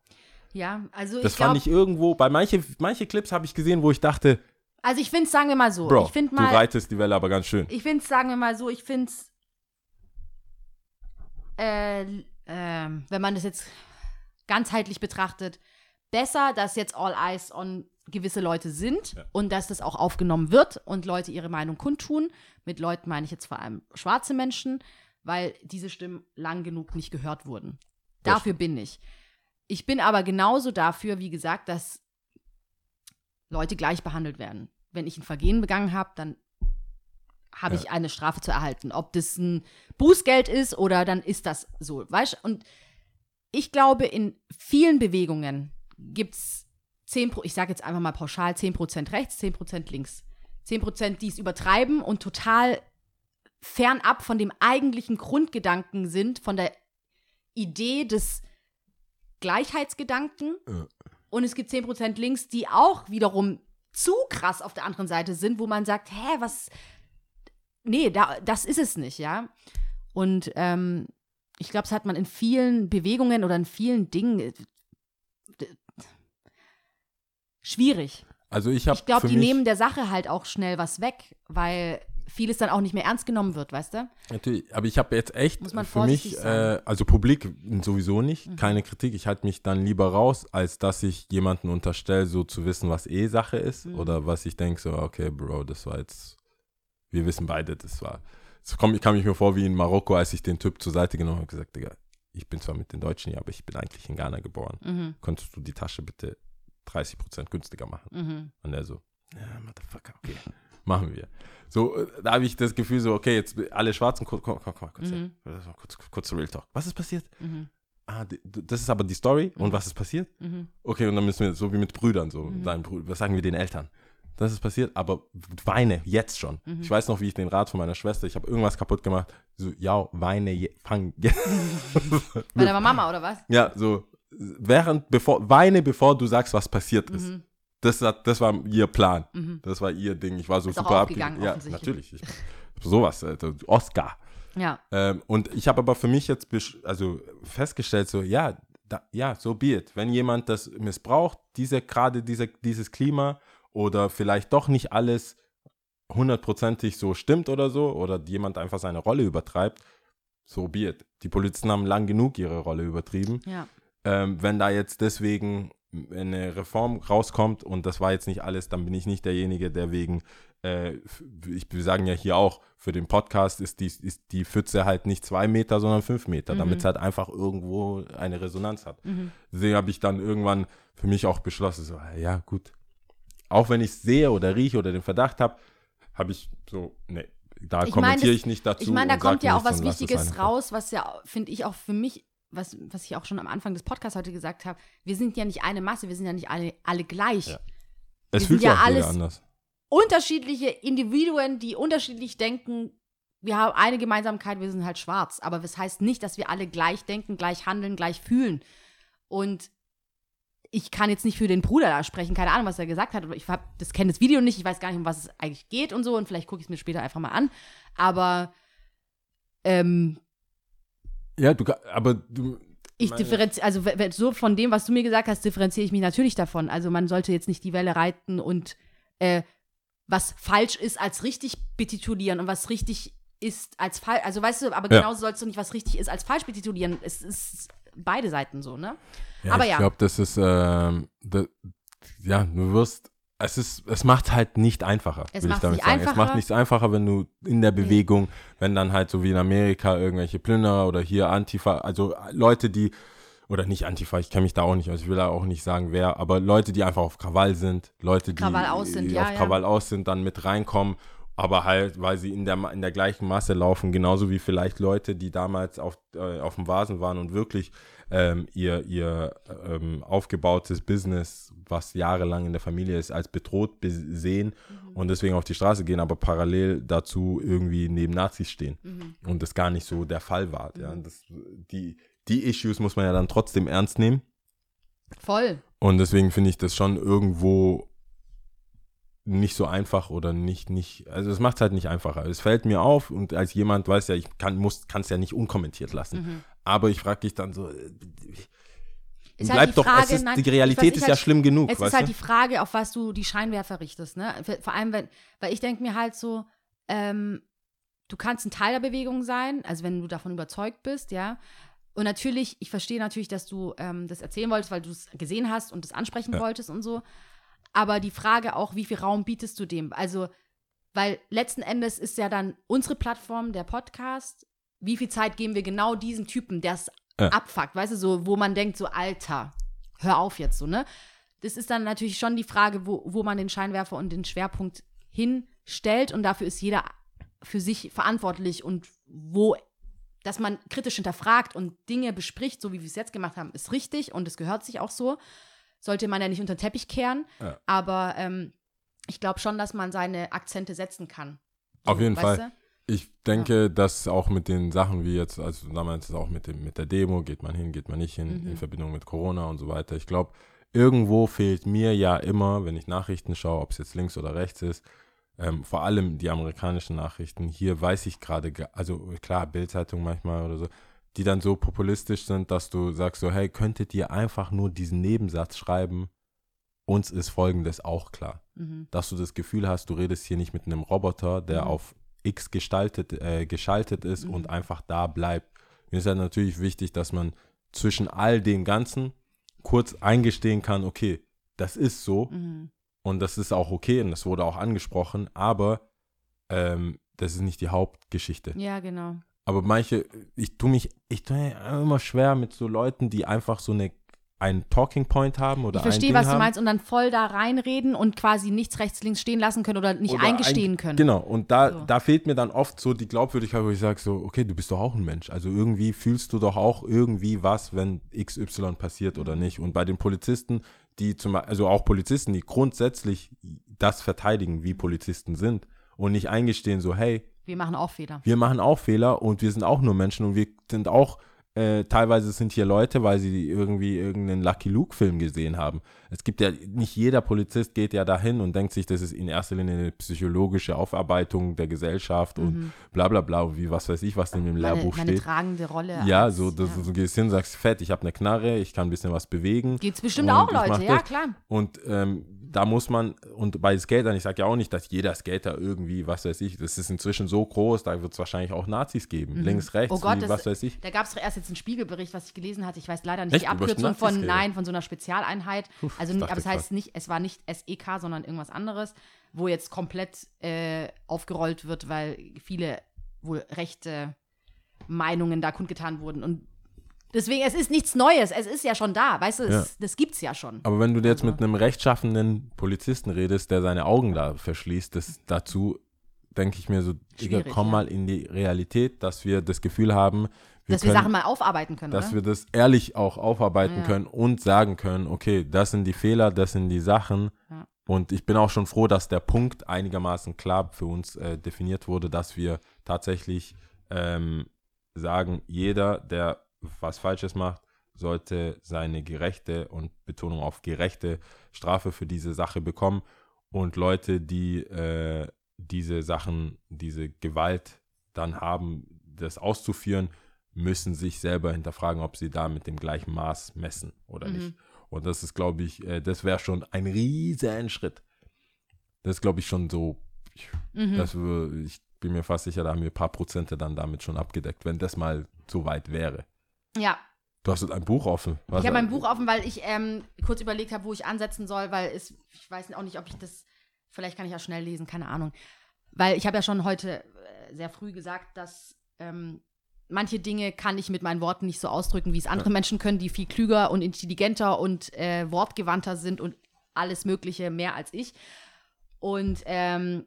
B: Ja, also
D: Das
B: ich
D: fand
B: glaube,
D: ich irgendwo, bei manche, manche Clips habe ich gesehen, wo ich dachte,
B: also ich finde es, sagen wir mal so,
D: Bro,
B: ich finde
D: du
B: mal,
D: reitest die Welle aber ganz schön.
B: ich finde es, sagen wir mal so, ich finde es, äh, ähm, wenn man das jetzt ganzheitlich betrachtet, besser, dass jetzt all eyes on gewisse Leute sind
D: Ja.
B: und dass das auch aufgenommen wird und Leute ihre Meinung kundtun. Mit Leuten meine ich jetzt vor allem schwarze Menschen, weil diese Stimmen lang genug nicht gehört wurden.
D: Das
B: Dafür bin ich. Ich bin aber genauso dafür, wie gesagt, dass Leute gleich behandelt werden. Wenn ich ein Vergehen begangen habe, dann habe
D: Ja.
B: ich eine Strafe zu erhalten. Ob das ein Bußgeld ist oder dann ist das so. Weißt du? Und ich glaube, in vielen Bewegungen gibt es 10 Pro, ich sage jetzt einfach mal pauschal 10% rechts, 10% links. 10%, die es übertreiben und total fernab von dem eigentlichen Grundgedanken sind, von der Idee des Gleichheitsgedanken.
D: Ja.
B: Und es gibt 10% links, die auch wiederum zu krass auf der anderen Seite sind, wo man sagt, hä, was, nee, da, das ist es nicht, ja. Und ähm, ich glaube, das hat man in vielen Bewegungen oder in vielen Dingen schwierig.
D: Also ich habe
B: Ich glaube, die nehmen der Sache halt auch schnell was weg, weil vieles dann auch nicht mehr ernst genommen wird, weißt du?
D: natürlich, aber ich habe jetzt echt für mich, äh.
B: Mhm.
D: also publik sowieso nicht, keine Kritik. Ich halte mich dann lieber raus, als dass ich jemanden unterstelle, so zu wissen, was eh Sache ist
B: Mhm.
D: oder was ich denke, so okay, Bro, das war jetzt, wir wissen beide, das war. Es ich kam mich mir vor wie in Marokko, als ich den Typ zur Seite genommen habe und gesagt, Digga, ich bin zwar mit den Deutschen hier, aber ich bin eigentlich in Ghana geboren.
B: Mhm,
D: Könntest du die Tasche bitte 30% günstiger machen?
B: mhm.
D: Und er so, ja, Motherfucker, okay, [LAUGHS] machen wir. So, äh, da habe ich das Gefühl so, okay, jetzt alle Schwarzen, komm, komm, komm, komm kurz,
B: Mhm.
D: her. kurz, kurz Real Talk. Was ist passiert?
B: Mhm.
D: Ah, das ist aber die Story. Und was ist passiert?
B: Mhm.
D: Okay, und dann müssen wir, so wie mit Brüdern, so, deinen Brü- was sagen wir den Eltern? Das ist passiert, aber weine jetzt schon.
B: Mhm.
D: Ich weiß noch, wie ich den Rat von meiner Schwester, ich habe irgendwas kaputt gemacht. So, ja, weine, je, fang. [LAUGHS]
B: Bei deiner Mama oder was?
D: ja, so, während, bevor, weine, bevor du sagst, was passiert ist.
B: Mhm.
D: Das, das war ihr Plan.
B: Mhm.
D: Das war ihr Ding. Ich war so
B: Ist
D: super
B: aufgegangen,
D: abge- Ja, natürlich. Ich, [LAUGHS] sowas, Alter. Oscar.
B: Ja.
D: Ähm, und ich habe aber für mich jetzt also festgestellt, so, ja, da, ja, so be it. Wenn jemand das missbraucht, diese, gerade diese, dieses Klima oder vielleicht doch nicht alles hundertprozentig so stimmt oder so, oder jemand einfach seine Rolle übertreibt, so be it. Die Polizisten haben lang genug ihre Rolle übertrieben.
B: Ja.
D: Ähm, wenn da jetzt deswegen eine Reform rauskommt und das war jetzt nicht alles, dann bin ich nicht derjenige, der wegen, äh, ich, wir sagen ja hier auch, für den Podcast ist die, ist die Pfütze halt nicht zwei Meter, sondern fünf Meter, damit es halt einfach irgendwo eine Resonanz hat. Deswegen habe ich dann irgendwann für mich auch beschlossen, so, ja gut, auch wenn ich es sehe oder rieche oder den Verdacht habe, habe ich so, nee, da
B: Ich
D: kommentiere
B: das-
D: ich nicht dazu.
B: Ich meine, da kommt ja auch was Wichtiges raus, was ja, finde ich, auch für mich, was, was ich auch schon am Anfang des Podcasts heute gesagt habe, wir sind ja nicht eine Masse, wir sind ja nicht alle, alle gleich.
D: Ja.
B: wir
D: Es
B: sind
D: fühlt
B: ja
D: sich jeder
B: alles-
D: anders.
B: Unterschiedliche Individuen, die unterschiedlich denken. Wir haben eine Gemeinsamkeit, wir sind halt schwarz. Aber das heißt nicht, dass wir alle gleich denken, gleich handeln, gleich fühlen. Und ich kann jetzt nicht für den Bruder da sprechen, keine Ahnung, was er gesagt hat. Ich hab, das kenne das Video nicht, ich weiß gar nicht, um was es eigentlich geht und so. Und vielleicht gucke ich es mir später einfach mal an. Aber ähm,
D: Ja, du, aber du,
B: ich differenziere, also so von dem, was du mir gesagt hast, differenziere ich mich natürlich davon. Also man sollte jetzt nicht die Welle reiten und äh, was falsch ist als richtig betitulieren und was richtig ist als falsch. Also weißt du, aber
D: Ja.
B: genauso sollst du nicht, was richtig ist, als falsch betitulieren. Es ist beide Seiten so, ne?
D: Ja,
B: Aber
D: ich
B: ja.
D: glaube, das ist, ähm, da, ja, du wirst, es ist, es macht halt nicht einfacher,
B: Es
D: will ich damit sagen. Es
B: einfacher.
D: macht nichts einfacher, wenn du in der Bewegung, wenn dann halt so wie in Amerika irgendwelche Plünderer oder hier Antifa, also Leute, die, oder nicht Antifa, ich kenne mich da auch nicht aus, ich will da auch nicht sagen, wer, aber Leute, die einfach auf Krawall sind, Leute, die
B: sind,
D: die
B: ja,
D: auf
B: ja.
D: Krawall aus sind, dann mit reinkommen, aber halt, weil sie in der, in der gleichen Masse laufen, genauso wie vielleicht Leute, die damals auf, äh, auf dem Vasen waren und wirklich ähm, ihr, ihr ähm, aufgebautes Business, was jahrelang in der Familie ist, als bedroht be- sehen und deswegen auf die Straße gehen, aber parallel dazu irgendwie neben Nazis stehen und das gar nicht so der Fall war. Ja? Und Das, die, die Issues muss man ja dann trotzdem ernst nehmen
B: Voll.
D: und deswegen finde ich das schon irgendwo nicht so einfach oder nicht, nicht, also es macht es halt nicht einfacher. Es fällt mir auf und als jemand weiß ja, ich kann es ja nicht unkommentiert lassen.
B: Mhm.
D: Aber ich frage dich dann so, äh,
B: Ist
D: bleib
B: halt die
D: doch,
B: Frage,
D: ist,
B: nein,
D: die Realität ist
B: halt-
D: ja schlimm genug,
B: Es ist halt
D: du?
B: die Frage, auf was du die Scheinwerfer richtest, ne? Vor vor allem, wenn, weil ich denke mir halt so, ähm, du kannst ein Teil der Bewegung sein, also wenn du davon überzeugt bist, ja. Und natürlich, ich verstehe natürlich, dass du ähm, das erzählen wolltest, weil du es gesehen hast und es ansprechen
D: Ja.
B: wolltest und so. Aber die Frage auch, wie viel Raum bietest du dem? Also, weil letzten Endes ist ja dann unsere Plattform, der Podcast, wie viel Zeit geben wir genau diesem Typen, der es
D: Ja.
B: abfuckt, weißt du, so, wo man denkt, so, Alter, hör auf jetzt so, ne? Das ist dann natürlich schon die Frage, wo, wo man den Scheinwerfer und den Schwerpunkt hinstellt und dafür ist jeder für sich verantwortlich und wo, dass man kritisch hinterfragt und Dinge bespricht, so wie wir es jetzt gemacht haben, ist richtig und es gehört sich auch so. Sollte man ja nicht unter den Teppich kehren,
D: Ja.
B: aber ähm, ich glaube schon, dass man seine Akzente setzen kann.
D: Auf jeden Fall. Ich denke, dass auch mit den Sachen wie jetzt, also damals auch mit, dem, mit der Demo, geht man hin, geht man nicht hin,
B: Mhm.
D: in Verbindung mit Corona und so weiter. Ich glaube, irgendwo fehlt mir ja immer, wenn ich Nachrichten schaue, ob es jetzt links oder rechts ist, ähm, vor allem die amerikanischen Nachrichten. Hier weiß ich gerade, ge- also klar, Bildzeitung manchmal oder so, die dann so populistisch sind, dass du sagst so, hey, könntet ihr einfach nur diesen Nebensatz schreiben? Uns ist Folgendes auch klar
B: Mhm.
D: dass du das Gefühl hast, du redest hier nicht mit einem Roboter, der
B: Mhm.
D: auf X gestaltet, äh, geschaltet ist
B: Mhm.
D: und einfach da bleibt. Mir ist halt natürlich wichtig, dass man zwischen all dem Ganzen kurz eingestehen kann, okay, das ist so
B: Mhm.
D: und das ist auch okay und das wurde auch angesprochen, aber ähm, das ist nicht die Hauptgeschichte.
B: Ja, genau.
D: Aber manche, ich tue mich, ich tue immer schwer mit so Leuten, die einfach so eine, einen Talking Point haben oder
B: Ich verstehe, was du meinst und dann voll da reinreden und quasi nichts rechts, links stehen lassen können oder nicht
D: Oder
B: eingestehen
D: ein-
B: können.
D: Genau, und da,
B: So.
D: da fehlt mir dann oft so die Glaubwürdigkeit, wo ich sage so, okay, du bist doch auch ein Mensch. Also irgendwie fühlst du doch auch irgendwie was, wenn XY passiert oder
B: Mhm.
D: nicht. Und bei den Polizisten, die zum Beispiel, also auch Polizisten, die grundsätzlich das verteidigen, wie Polizisten sind und nicht eingestehen so, hey,
B: Wir machen auch Fehler.
D: wir machen auch Fehler und wir sind auch nur Menschen und wir sind auch, äh, teilweise sind hier Leute, weil sie irgendwie irgendeinen Lucky Luke-Film gesehen haben. Es gibt ja, nicht jeder Polizist geht ja dahin und denkt sich, das ist in erster Linie eine psychologische Aufarbeitung der Gesellschaft und bla bla bla, wie was weiß ich, was in dem
B: Mhm. Meine,
D: Lehrbuch
B: meine
D: steht.
B: tragende Rolle.
D: Ja,
B: als-
D: so, dass
B: ja.
D: du gehst hin, sagst, fett, ich habe eine Knarre, ich kann ein bisschen was bewegen.
B: Gibt's bestimmt auch Leute, ja,
D: das.
B: klar.
D: Und ähm, da muss man, und bei Skatern, ich sage ja auch nicht, dass jeder Skater irgendwie, was weiß ich, das ist inzwischen so groß, da wird es wahrscheinlich auch Nazis geben. Links, rechts,
B: Oh Gott,
D: wie,
B: das-
D: was weiß ich.
B: Da gab es doch erst jetzt einen Spiegelbericht, was ich gelesen hatte. Ich weiß leider nicht
D: Echt?
B: die Abkürzung von,
D: geredet?
B: nein, von so einer Spezialeinheit. also,
D: ich
B: aber es heißt nicht, es war nicht SEK, sondern irgendwas anderes, wo jetzt komplett äh, aufgerollt wird, weil viele wohl rechte Meinungen da kundgetan wurden. Und deswegen, es ist nichts Neues. Es ist ja schon da. Weißt du, es,
D: Ja.
B: das gibt's ja schon.
D: Aber wenn du jetzt mit einem rechtschaffenden Polizisten redest, der seine Augen da verschließt, das dazu denke ich mir so, Digga, komm
B: ja.
D: mal in die Realität, dass wir das Gefühl haben, wir
B: dass wir
D: können,
B: Sachen mal aufarbeiten können,
D: dass
B: oder?
D: wir das ehrlich auch aufarbeiten
B: Ja.
D: können und sagen können, okay, das sind die Fehler, das sind die Sachen.
B: Ja.
D: Und ich bin auch schon froh, dass der Punkt einigermaßen klar für uns äh, definiert wurde, dass wir tatsächlich ähm, sagen, jeder, der was Falsches macht, sollte seine gerechte und Betonung auf gerechte Strafe für diese Sache bekommen. Und Leute, die äh, diese Sachen, diese Gewalt dann haben, das auszuführen, müssen sich selber hinterfragen, ob sie da mit dem gleichen Maß messen oder
B: Mhm.
D: nicht. Und das ist, glaube ich, äh, das wäre schon ein riesen Schritt. Das ist, glaube ich, schon so, ich,
B: Mhm.
D: das, wür- ich bin mir fast sicher, da haben wir ein paar Prozente dann damit schon abgedeckt, wenn das mal so weit wäre.
B: Ja,
D: Du hast ein Buch offen. Was-
B: Ich habe mein Buch offen, weil ich ähm, kurz überlegt habe, wo ich ansetzen soll, weil es, ich weiß auch nicht, ob ich das, vielleicht kann ich ja schnell lesen, keine Ahnung. Weil ich habe ja schon heute äh, sehr früh gesagt, dass ähm, manche Dinge kann ich mit meinen Worten nicht so ausdrücken, wie es andere Menschen können, die viel klüger und intelligenter und äh, wortgewandter sind und alles Mögliche mehr als ich. Und ähm,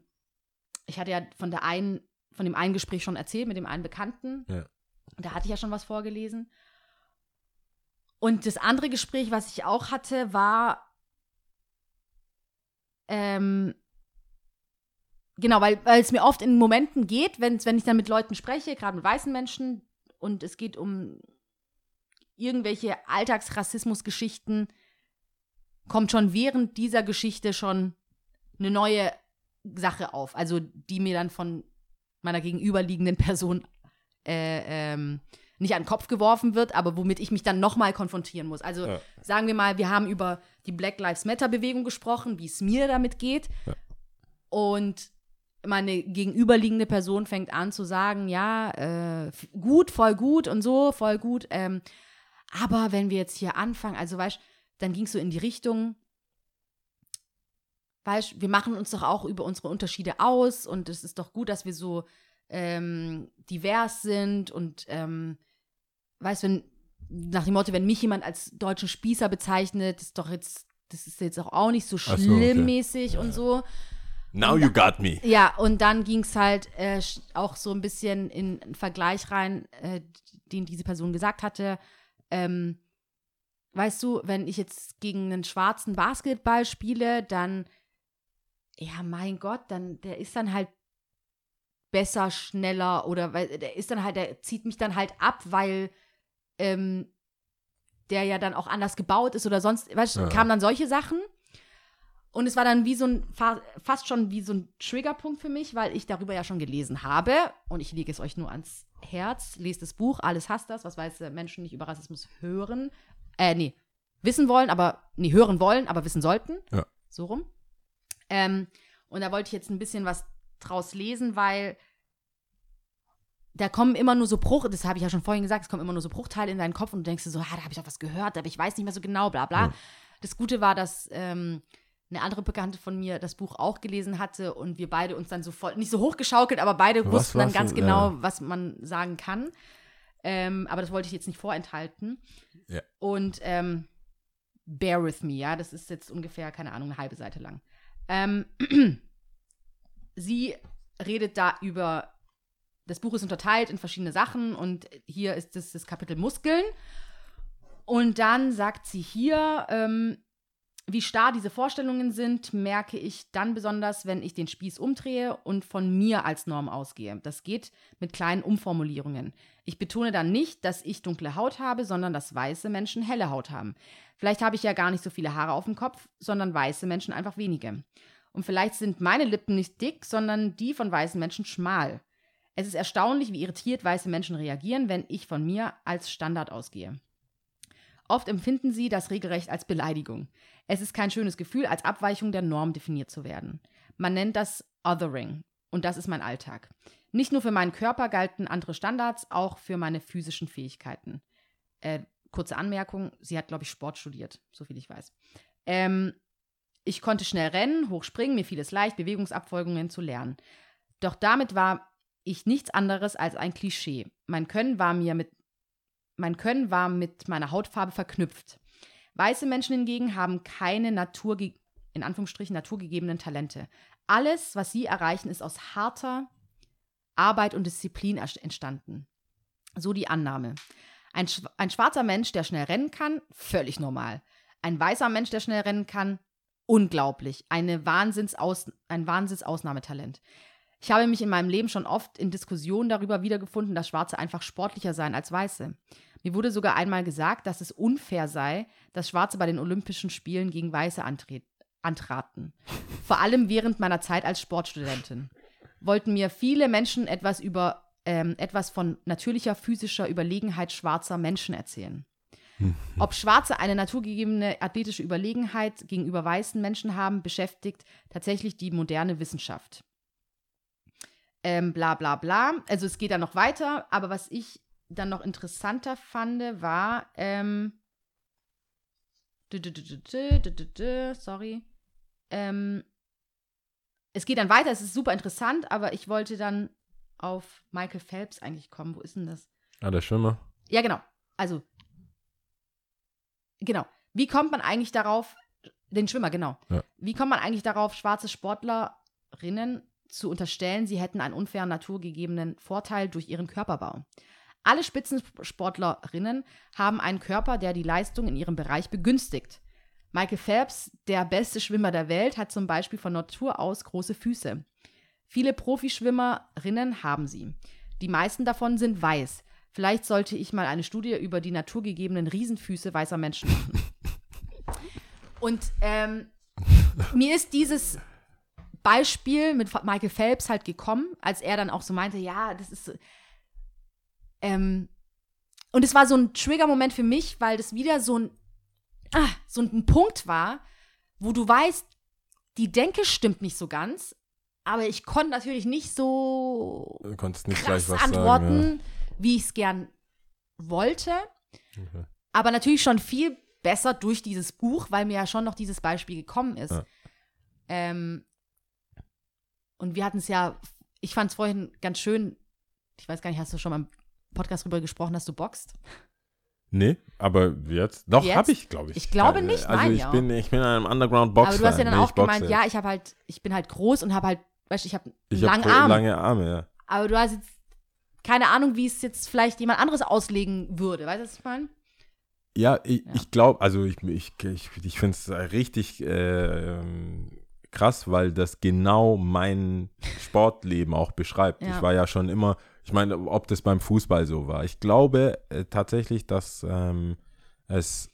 B: ich hatte ja von der einen, von dem einen Gespräch schon erzählt, mit dem einen Bekannten.
D: Ja.
B: Da hatte ich ja schon was vorgelesen. Und das andere Gespräch, was ich auch hatte, war ähm, genau, weil, weil es mir oft in Momenten geht, wenn, wenn ich dann mit Leuten spreche, gerade mit weißen Menschen, und es geht um irgendwelche Alltagsrassismusgeschichten, kommt schon während dieser Geschichte schon eine neue Sache auf. Also die mir dann von meiner gegenüberliegenden Person äh, ähm, nicht an den Kopf geworfen wird, aber womit ich mich dann nochmal konfrontieren muss. Also
D: Ja.
B: sagen wir mal, wir haben über die Black Lives Matter-Bewegung gesprochen, wie es mir damit geht.
D: Ja.
B: Und meine gegenüberliegende Person fängt an zu sagen, ja, äh, gut, voll gut und so, voll gut. Ähm, aber wenn wir jetzt hier anfangen, also weißt dann ging es so in die Richtung, weißt wir machen uns doch auch über unsere Unterschiede aus und es ist doch gut, dass wir so ähm, divers sind und ähm, weißt wenn nach dem Motto, wenn mich jemand als deutschen Spießer bezeichnet, ist doch jetzt, das ist jetzt auch, auch nicht so
D: so, okay.
B: schlimmmäßig und so.
D: Now you got me.
B: Ja, und dann ging es halt äh, auch so ein bisschen in einen Vergleich rein, äh, den diese Person gesagt hatte. Ähm, weißt du, wenn ich jetzt gegen einen schwarzen Basketball spiele, dann, ja, mein Gott, dann, der ist dann halt besser, schneller oder weil der ist dann halt, der zieht mich dann halt ab, weil ähm, der ja dann auch anders gebaut ist oder sonst, weißt du,
D: Ja.
B: kamen dann solche Sachen. Und es war dann wie so ein, fa- fast schon wie so ein Triggerpunkt für mich, weil ich darüber ja schon gelesen habe. Und ich lege es euch nur ans Herz. Lest das Buch, alles hasst das, was weiße Menschen nicht über Rassismus hören. Äh, nee, wissen wollen, aber, nee, hören wollen, aber wissen sollten.
D: Ja.
B: So rum. Ähm, und da wollte ich jetzt ein bisschen was draus lesen, weil da kommen immer nur so Bruch, das habe ich ja schon vorhin gesagt, es kommen immer nur so Bruchteile in deinen Kopf und du denkst dir so, ah, da habe ich doch was gehört, aber ich weiß nicht mehr so genau, bla bla.
D: Ja.
B: Das Gute war, dass ähm, eine andere Bekannte von mir das Buch auch gelesen hatte und wir beide uns dann so voll, nicht so hochgeschaukelt, aber beide
D: Was
B: wussten dann ganz
D: denn?
B: genau,
D: Ja.
B: was man sagen kann. Ähm, aber das wollte ich jetzt nicht vorenthalten.
D: Ja.
B: Und ähm, bear with me, ja, das ist jetzt ungefähr, keine Ahnung, eine halbe Seite lang. Ähm, [CLEARS THROAT] sie redet da über, das Buch ist unterteilt in verschiedene Sachen und hier ist das, das Kapitel Muskeln. Und dann sagt sie hier, ähm, wie starr diese Vorstellungen sind, merke ich dann besonders, wenn ich den Spieß umdrehe und von mir als Norm ausgehe. Das geht mit kleinen Umformulierungen. Ich betone dann nicht, dass ich dunkle Haut habe, sondern dass weiße Menschen helle Haut haben. Vielleicht habe ich ja gar nicht so viele Haare auf dem Kopf, sondern weiße Menschen einfach wenige. Und vielleicht sind meine Lippen nicht dick, sondern die von weißen Menschen schmal. Es ist erstaunlich, wie irritiert weiße Menschen reagieren, wenn ich von mir als Standard ausgehe. Oft empfinden sie das regelrecht als Beleidigung. Es ist kein schönes Gefühl, als Abweichung der Norm definiert zu werden. Man nennt das Othering. Und das ist mein Alltag. Nicht nur für meinen Körper galten andere Standards, auch für meine physischen Fähigkeiten. Äh, kurze Anmerkung, sie hat, glaube ich, Sport studiert, soviel ich weiß. Ähm, ich konnte schnell rennen, hochspringen, mir fiel es leicht, Bewegungsabfolgungen zu lernen. Doch damit war ich nichts anderes als ein Klischee. Mein Können war mir mit mein Können war mit meiner Hautfarbe verknüpft. Weiße Menschen hingegen haben keine Natur in Anführungsstrichen naturgegebenen Talente. Alles, was sie erreichen, ist aus harter Arbeit und Disziplin entstanden. So die Annahme. Ein, ein schwarzer Mensch, der schnell rennen kann, völlig normal. Ein weißer Mensch, der schnell rennen kann, unglaublich. Eine Wahnsinnsaus ein Wahnsinnsausnahmetalent. Ich habe mich in meinem Leben schon oft in Diskussionen darüber wiedergefunden, dass Schwarze einfach sportlicher seien als Weiße. Mir wurde sogar einmal gesagt, dass es unfair sei, dass Schwarze bei den Olympischen Spielen gegen Weiße antraten. Vor allem während meiner Zeit als Sportstudentin. Wollten mir viele Menschen etwas über ähm, etwas von natürlicher physischer Überlegenheit schwarzer Menschen erzählen. Ob Schwarze eine naturgegebene athletische Überlegenheit gegenüber weißen Menschen haben, beschäftigt tatsächlich die moderne Wissenschaft. Ähm, bla bla bla. Also es geht dann noch weiter, aber was ich dann noch interessanter fand, war, ähm, sorry, ähm, es geht dann weiter, es ist super interessant, aber ich wollte dann auf Michael Phelps eigentlich kommen. Wo ist denn das?
D: Ah, der Schwimmer.
B: Ja, genau. Also, genau. Wie kommt man eigentlich darauf, den Schwimmer, genau.
D: Ja.
B: Wie kommt man eigentlich darauf, schwarze Sportlerinnen zu unterstellen, sie hätten einen unfairen naturgegebenen Vorteil durch ihren Körperbau? Alle Spitzensportlerinnen haben einen Körper, der die Leistung in ihrem Bereich begünstigt. Michael Phelps, der beste Schwimmer der Welt, hat zum Beispiel von Natur aus große Füße. Viele Profischwimmerinnen haben sie. Die meisten davon sind weiß. Vielleicht sollte ich mal eine Studie über die naturgegebenen Riesenfüße weißer Menschen machen. [LAUGHS] Und ähm, mir ist dieses Beispiel mit Michael Phelps halt gekommen, als er dann auch so meinte, ja, das ist. Ähm, und es war so ein Trigger-Moment für mich, weil das wieder so ein, ah, so ein Punkt war, wo du weißt, die Denke stimmt nicht so ganz, aber ich konnte natürlich nicht so
D: Du konntest nicht
B: krass
D: gleich was
B: antworten,
D: sagen.
B: Wie ich es gern wollte.
D: Okay.
B: Aber natürlich schon viel besser durch dieses Buch, weil mir ja schon noch dieses Beispiel gekommen ist.
D: Ja.
B: Ähm, und wir hatten es ja, ich fand es vorhin ganz schön, ich weiß gar nicht, hast du schon mal im Podcast drüber gesprochen, dass du boxt?
D: Nee, aber jetzt? Doch, habe ich, glaube ich.
B: Ich glaube nicht,
D: Also
B: nein,
D: ich
B: ja.
D: bin, ich bin in einem underground box
B: Aber du hast ja dann
D: nee,
B: auch gemeint, ja, ich habe halt, ich bin halt groß und habe halt, weißt du, ich habe einen
D: ich
B: langen
D: habe
B: Arm.
D: lange Arme, ja.
B: Aber du hast jetzt keine Ahnung, wie es jetzt vielleicht jemand anderes auslegen würde. Weißt du, was ich meine?
D: Ja, ich,
B: Ja.
D: ich glaube, also ich, ich, ich, ich finde es richtig äh, krass, weil das genau mein Sportleben auch beschreibt.
B: Ja.
D: Ich war ja schon immer, ich meine, ob das beim Fußball so war. Ich glaube äh, tatsächlich, dass ähm, es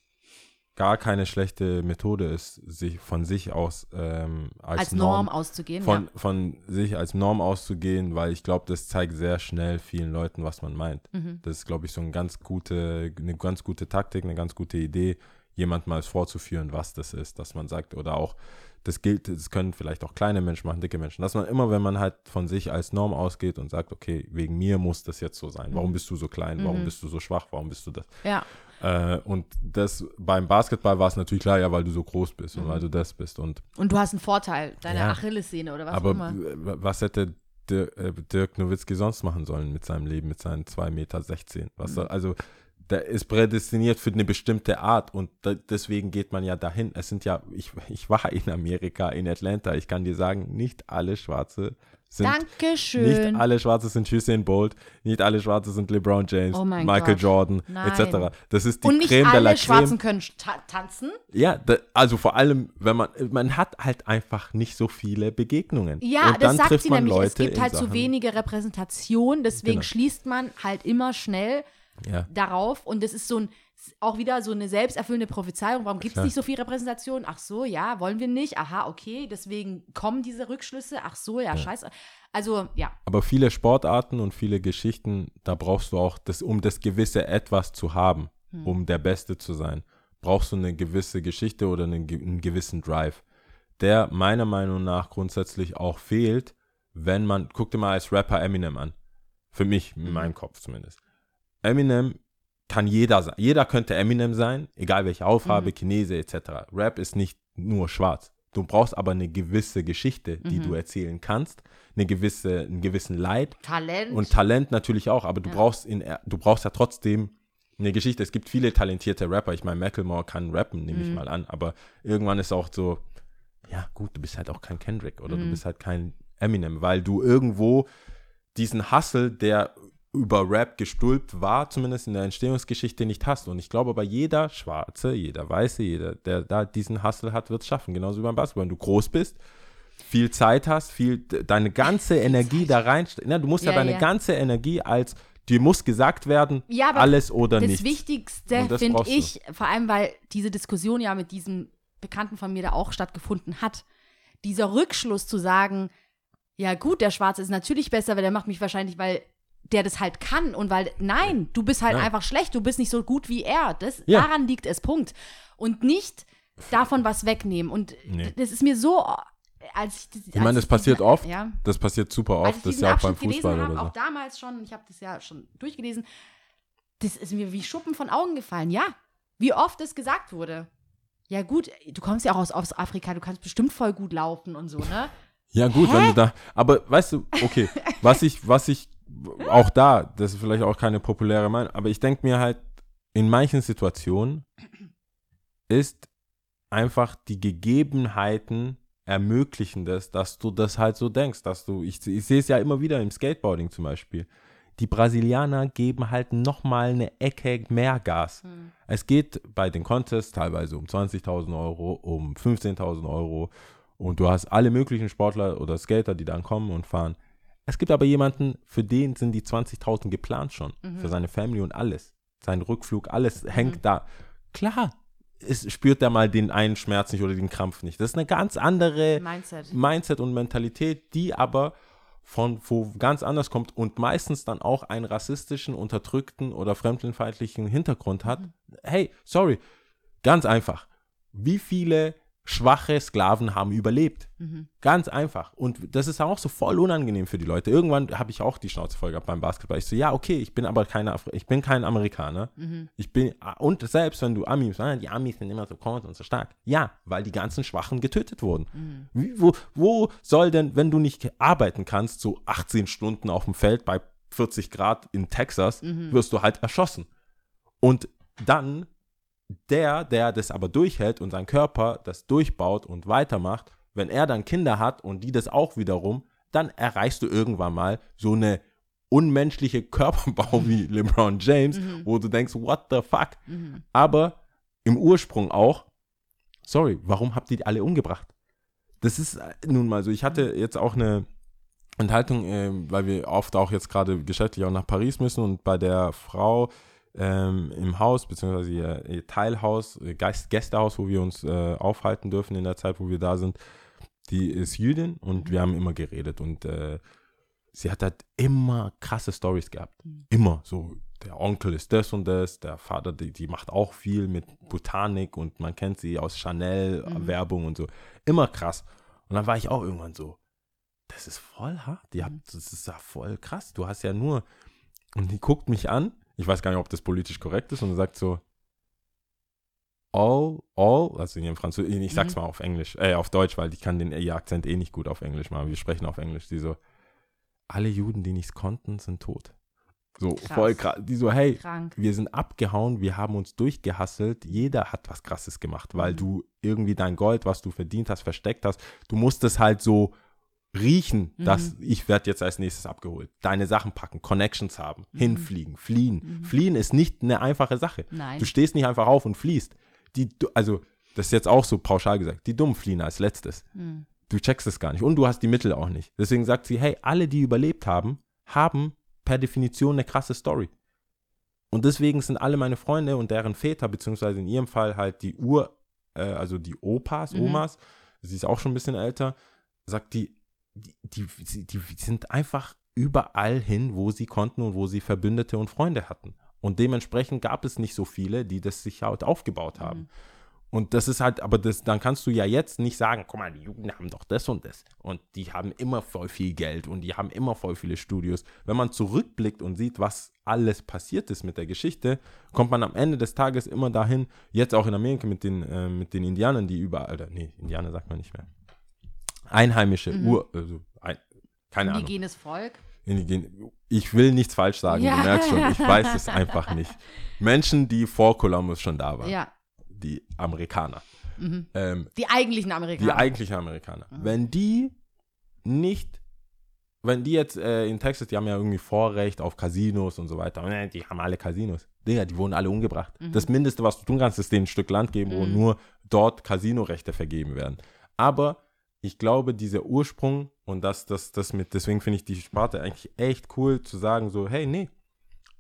D: gar keine schlechte Methode ist, sich von sich aus ähm, als,
B: Als, Norm, auszugehen.
D: von,
B: ja.
D: von sich als Norm auszugehen, weil ich glaube, das zeigt sehr schnell vielen Leuten, was man meint.
B: Mhm.
D: Das ist, glaube ich, so eine ganz gute, eine ganz gute Taktik, eine ganz gute Idee, jemand mal vorzuführen, was das ist, dass man sagt, oder auch, das gilt, das können vielleicht auch kleine Menschen machen, dicke Menschen, dass man immer, wenn man halt von sich als Norm ausgeht und sagt, okay, wegen mir muss das jetzt so sein. Warum bist du so klein? Warum
B: Mhm.
D: bist du so schwach? Warum bist du das?
B: ja.
D: Äh, und das beim Basketball war es natürlich klar, ja, weil du so groß bist und
B: Mhm.
D: weil du das bist. Und
B: Und du hast einen Vorteil, deine
D: Ja.
B: Achillessehne oder was
D: aber
B: auch immer.
D: was hätte Dirk, äh, Dirk Nowitzki sonst machen sollen mit seinem Leben, mit seinen 2,16 Meter? Was
B: Mhm.
D: soll, also der ist prädestiniert für eine bestimmte Art und da, deswegen geht man ja dahin. Es sind ja, ich, ich war in Amerika, in Atlanta, ich kann dir sagen, nicht alle Schwarze sind
B: Dankeschön.
D: nicht alle Schwarze sind Usain Bolt, nicht alle Schwarze sind LeBron James,
B: Oh
D: Michael
B: Gott.
D: Jordan,
B: Nein.
D: etc. Das ist die
B: Und nicht
D: Creme de la
B: alle
D: Creme.
B: Schwarzen können ta tanzen.
D: Ja, da, also vor allem, wenn man, man hat halt einfach nicht so viele Begegnungen.
B: Ja,
D: und
B: das
D: dann
B: sagt
D: trifft
B: sie
D: man
B: nämlich.
D: Leute
B: es gibt halt zu
D: Sachen-
B: wenige Repräsentation, deswegen
D: Genau.
B: schließt man halt immer schnell
D: Ja,
B: darauf und das ist so ein auch wieder so eine selbsterfüllende Prophezeiung. Warum gibt es nicht so viel Repräsentation? Ach so, ja, wollen wir nicht. Aha, okay, deswegen kommen diese Rückschlüsse. Ach so, ja, scheiße. Also, ja.
D: aber viele Sportarten und viele Geschichten, da brauchst du auch das, um das gewisse Etwas zu haben. um der Beste zu sein, brauchst du eine gewisse Geschichte oder einen, einen gewissen Drive, der meiner Meinung nach grundsätzlich auch fehlt, wenn man, guck dir mal als Rapper Eminem an. Für mich, in meinem Kopf zumindest. Eminem kann jeder sein. Jeder könnte Eminem sein, egal welche Hautfarbe, Chinese etc. Rap ist nicht nur schwarz. Du brauchst aber eine gewisse Geschichte, die du erzählen kannst, eine gewisse, einen gewissen Leid
B: Talent.
D: und Talent natürlich auch, aber du brauchst in, du brauchst ja trotzdem eine Geschichte. Es gibt viele talentierte Rapper. Ich meine, Macklemore kann rappen, nehme ich mal an, aber irgendwann ist auch so, ja gut, du bist halt auch kein Kendrick oder du bist halt kein Eminem, weil du irgendwo diesen Hustle, der über Rap gestülpt war, zumindest in der Entstehungsgeschichte nicht hast. Und ich glaube, bei jeder Schwarze, jeder Weiße, jeder, der da diesen Hustle hat, wird es schaffen. Genauso wie beim Basketball. Wenn du groß bist, viel Zeit hast, viel deine ganze Energie da reinstecken. Ja, du musst ja,
B: Ja,
D: deine
B: ja.
D: ganze Energie als dir muss gesagt werden,
B: Ja, aber
D: alles oder
B: das
D: nichts.
B: Wichtigste
D: das
B: finde
D: brauchst du.
B: ich, vor allem weil diese Diskussion ja mit diesem Bekannten von mir da auch stattgefunden hat, dieser Rückschluss zu sagen, ja gut, der Schwarze ist natürlich besser, weil der macht mich wahrscheinlich, weil der das halt kann und weil, nein, du bist halt
D: Nein.
B: einfach schlecht, du bist nicht so gut wie er. Das,
D: Ja.
B: Daran liegt es, Punkt. Und nicht davon was wegnehmen. Und
D: Nee.
B: das ist mir so, als ich das,
D: Ich meine, das passiert oft.
B: Ja.
D: Das passiert super
B: Als
D: oft. Das ist
B: diesen
D: ja auch beim Fußball
B: gelesen
D: oder so.
B: auch damals schon, ich habe das ja schon durchgelesen, das ist mir wie Schuppen von Augen gefallen. Ja, wie oft es gesagt wurde. Ja gut, du kommst ja auch aus Ostafrika, du kannst bestimmt voll gut laufen und so, ne?
D: Ja, gut, wenn
B: Hä?
D: du da. Aber weißt du, okay, was ich, was ich auch da, das ist vielleicht auch keine populäre Meinung, aber ich denke mir halt, in manchen Situationen ist einfach die Gegebenheiten ermöglichen das, dass du das halt so denkst, dass du, ich, ich sehe es ja immer wieder im Skateboarding zum Beispiel. Die Brasilianer geben halt nochmal eine Ecke mehr Gas. Es geht bei den Contests teilweise um 20.000 Euro, um 15.000 Euro und du hast alle möglichen Sportler oder Skater, die dann kommen und fahren. Es gibt aber jemanden, für den sind die 20.000 geplant schon, für seine Family und alles. Sein Rückflug, alles hängt da. Klar, es spürt er mal den einen Schmerz nicht oder den Krampf nicht. Das ist eine ganz andere
B: Mindset.
D: Mindset und Mentalität, die aber von wo ganz anders kommt und meistens dann auch einen rassistischen, unterdrückten oder fremdenfeindlichen Hintergrund hat. Hey, sorry, ganz einfach. Wie viele schwache Sklaven haben überlebt? Ganz einfach. Und das ist auch so voll unangenehm für die Leute. Irgendwann habe ich auch die Schnauze voll gehabt beim Basketball. Ich so, ja, okay, ich bin aber keine, Afri ich bin kein Amerikaner. Ich bin, und selbst wenn du Amis, ah, die Amis sind immer so groß und so stark. Ja, weil die ganzen Schwachen getötet wurden. Wie, wo, wo soll denn, wenn du nicht arbeiten kannst, so 18 Stunden auf dem Feld bei 40 Grad in Texas, wirst du halt erschossen. Und dann der, der das aber durchhält und sein Körper das durchbaut und weitermacht, wenn er dann Kinder hat und die das auch wiederum, dann erreichst du irgendwann mal so eine unmenschliche Körperbau wie [LAUGHS] LeBron James, wo du denkst, what the fuck? Aber im Ursprung auch, sorry, warum habt ihr die alle umgebracht? Das ist äh, nun mal so. Ich hatte jetzt auch eine Enthaltung, ähm, weil wir oft auch jetzt gerade geschäftlich auch nach Paris müssen und bei der Frau ähm, im Haus, beziehungsweise ihr, ihr Teilhaus, ihr Geist, Gästehaus, wo wir uns äh, aufhalten dürfen in der Zeit, wo wir da sind, die ist Jüdin und wir haben immer geredet und äh, sie hat halt immer krasse Stories gehabt. Immer so. Der Onkel ist das und das, der Vater, die, die macht auch viel mit Botanik und man kennt sie aus Chanel-Werbung und so. Immer krass. Und dann war ich auch irgendwann so, das ist voll hart. Die hat, das ist ja voll krass. Du hast ja nur. Und die guckt mich an. Ich weiß gar nicht, ob das politisch korrekt ist. Und sagt so, all, all, also in ihrem Französisch, ich sag's mal auf Englisch, äh, auf Deutsch, weil ich kann den ihr Akzent eh nicht gut auf Englisch machen. Wir sprechen auf Englisch. Die so, alle Juden, die nichts konnten, sind tot. So,
B: Krass.
D: voll krass. Die so, hey,
B: Krank.
D: wir sind abgehauen, wir haben uns durchgehasselt, jeder hat was krasses gemacht, weil
B: Mhm.
D: du irgendwie dein Gold, was du verdient hast, versteckt hast, du musst es halt so riechen, dass
B: Mhm.
D: ich werde jetzt als nächstes abgeholt. Deine Sachen packen, Connections haben,
B: Mhm.
D: hinfliegen, fliehen. Fliehen ist nicht eine einfache Sache.
B: Nein.
D: Du stehst nicht einfach auf und fliehst. Die, also, das ist jetzt auch so pauschal gesagt, die Dummen fliehen als letztes.
B: Mhm.
D: Du checkst es gar nicht und du hast die Mittel auch nicht. Deswegen sagt sie, hey, alle, die überlebt haben, haben per Definition eine krasse Story. Und deswegen sind alle meine Freunde und deren Väter, beziehungsweise in ihrem Fall halt die Ur, äh, also die Opas,
B: Mhm.
D: Omas, sie ist auch schon ein bisschen älter, sagt die, die, die, die, sind einfach überall hin, wo sie konnten und wo sie Verbündete und Freunde hatten. Und dementsprechend gab es nicht so viele, die das sich halt aufgebaut haben. Und das ist halt, aber das, dann kannst du ja jetzt nicht sagen, guck mal, die Jugend haben doch das und das. Und die haben immer voll viel Geld und die haben immer voll viele Studios. Wenn man zurückblickt und sieht, was alles passiert ist mit der Geschichte, kommt man am Ende des Tages immer dahin, jetzt auch in Amerika mit den, äh, mit den Indianern, die überall, oder, nee, Indianer sagt man nicht mehr. Einheimische, Ur, also, ein, keine Ahnung.
B: Indigenes Volk.
D: Indigen. Ich will nichts falsch sagen,
B: Ja.
D: du merkst schon, ich weiß es [LAUGHS] einfach nicht. Menschen, die vor Columbus schon da waren,
B: Ja.
D: die Amerikaner, ähm,
B: Die eigentlichen
D: die
B: Amerikaner.
D: eigentlichen Amerikaner, wenn die nicht, wenn die jetzt äh, in Texas, die haben ja irgendwie Vorrecht auf Casinos und so weiter, und, äh, die haben alle Casinos. Digga, die wurden alle umgebracht. Das Mindeste, was du tun kannst, ist denen ein Stück Land geben, wo nur dort Casinorechte vergeben werden. Aber ich glaube, dieser Ursprung und das, das, das mit, deswegen finde ich die Sparte eigentlich echt cool, zu sagen so, hey, nee,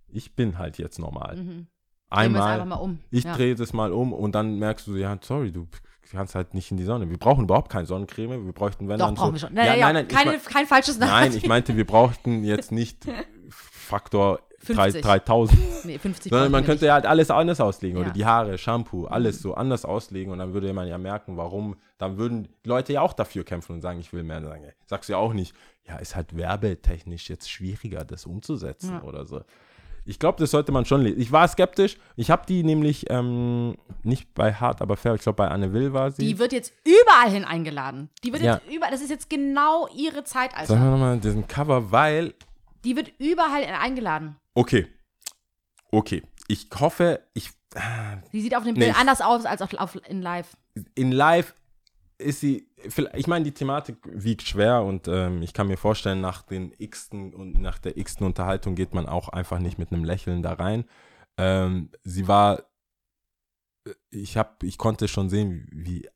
D: ich bin halt jetzt normal.
B: Es
D: Einmal,
B: mal um.
D: ich
B: ja.
D: drehe das mal um und dann merkst du, ja, sorry, du kannst halt nicht in die Sonne. Wir brauchen überhaupt keine Sonnencreme, wir bräuchten, wenn
B: Doch,
D: dann
B: brauchen
D: so,
B: wir schon. Nein,
D: ja,
B: ja,
D: nein, nein, ich
B: keine,
D: mein-
B: kein falsches
D: Nein, ich meinte, wir brauchten jetzt nicht [LAUGHS] Faktor 3,
B: 50.
D: 3000,
B: nee, 50
D: sondern man könnte ja halt alles anders auslegen oder
B: Ja.
D: die Haare, Shampoo, alles so anders auslegen und dann würde man ja merken, warum, dann würden Leute ja auch dafür kämpfen und sagen, ich will mehr. Sagen, sagst du ja auch nicht, ja, ist halt werbetechnisch jetzt schwieriger, das umzusetzen
B: Ja.
D: oder so. Ich glaube, das sollte man schon lesen. Ich war skeptisch. Ich habe die nämlich ähm, nicht bei Hart, aber fair. Ich glaube, bei Anne Will war sie.
B: Die wird jetzt überall hin eingeladen. Die wird
D: Ja.
B: jetzt überall, das ist jetzt genau ihre Zeit,
D: Sagen wir nochmal diesen Cover, weil
B: Die wird überall eingeladen.
D: Okay. Okay. Ich hoffe, ich.
B: Sie sieht auf dem
D: Nee,
B: Bild
D: ich-
B: anders aus als auf, auf, in live.
D: In live ist sie. Ich meine, die Thematik wiegt schwer und ähm, ich kann mir vorstellen, nach den x-ten und nach der x-ten Unterhaltung geht man auch einfach nicht mit einem Lächeln da rein. Ähm, sie war. Ich habe, ich konnte schon sehen, wie,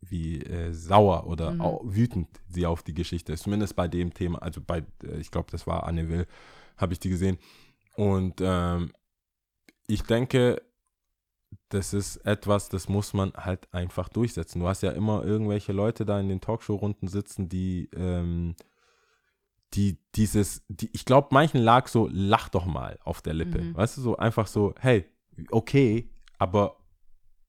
D: wie äh, sauer oder
B: Mhm.
D: wütend sie auf die Geschichte ist. Zumindest bei dem Thema, also bei, äh, ich glaube, das war Anne Will, habe ich die gesehen. Und ähm, ich denke, das ist etwas, das muss man halt einfach durchsetzen. Du hast ja immer irgendwelche Leute da in den Talkshow-Runden sitzen, die, ähm, die dieses, die, ich glaube, manchen lag so, lach doch mal auf der Lippe.
B: Mhm.
D: Weißt du, so einfach so, hey, okay, aber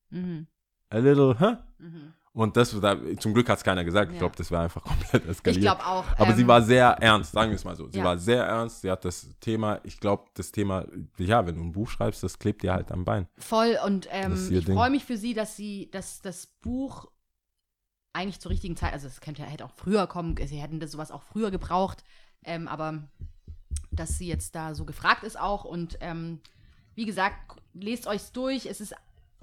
B: Mhm.
D: a little, hä?
B: Mhm.
D: Und das, da, zum Glück hat es keiner gesagt. Ich
B: Ja.
D: glaube, das wäre einfach [LAUGHS] komplett eskaliert.
B: Ich glaube auch.
D: Aber sie
B: ähm,
D: war sehr ernst, sagen wir es mal so. Sie
B: ja.
D: war sehr ernst. Sie hat das Thema, ich glaube, das Thema, ja, wenn du ein Buch schreibst, das klebt dir halt am Bein.
B: Voll und ähm, ich freue mich für sie, dass sie, dass das Buch eigentlich zur richtigen Zeit, also es könnte hätte auch früher kommen, sie hätten das sowas auch früher gebraucht, ähm, aber dass sie jetzt da so gefragt ist auch und ähm, wie gesagt, lest euch's durch. Es ist,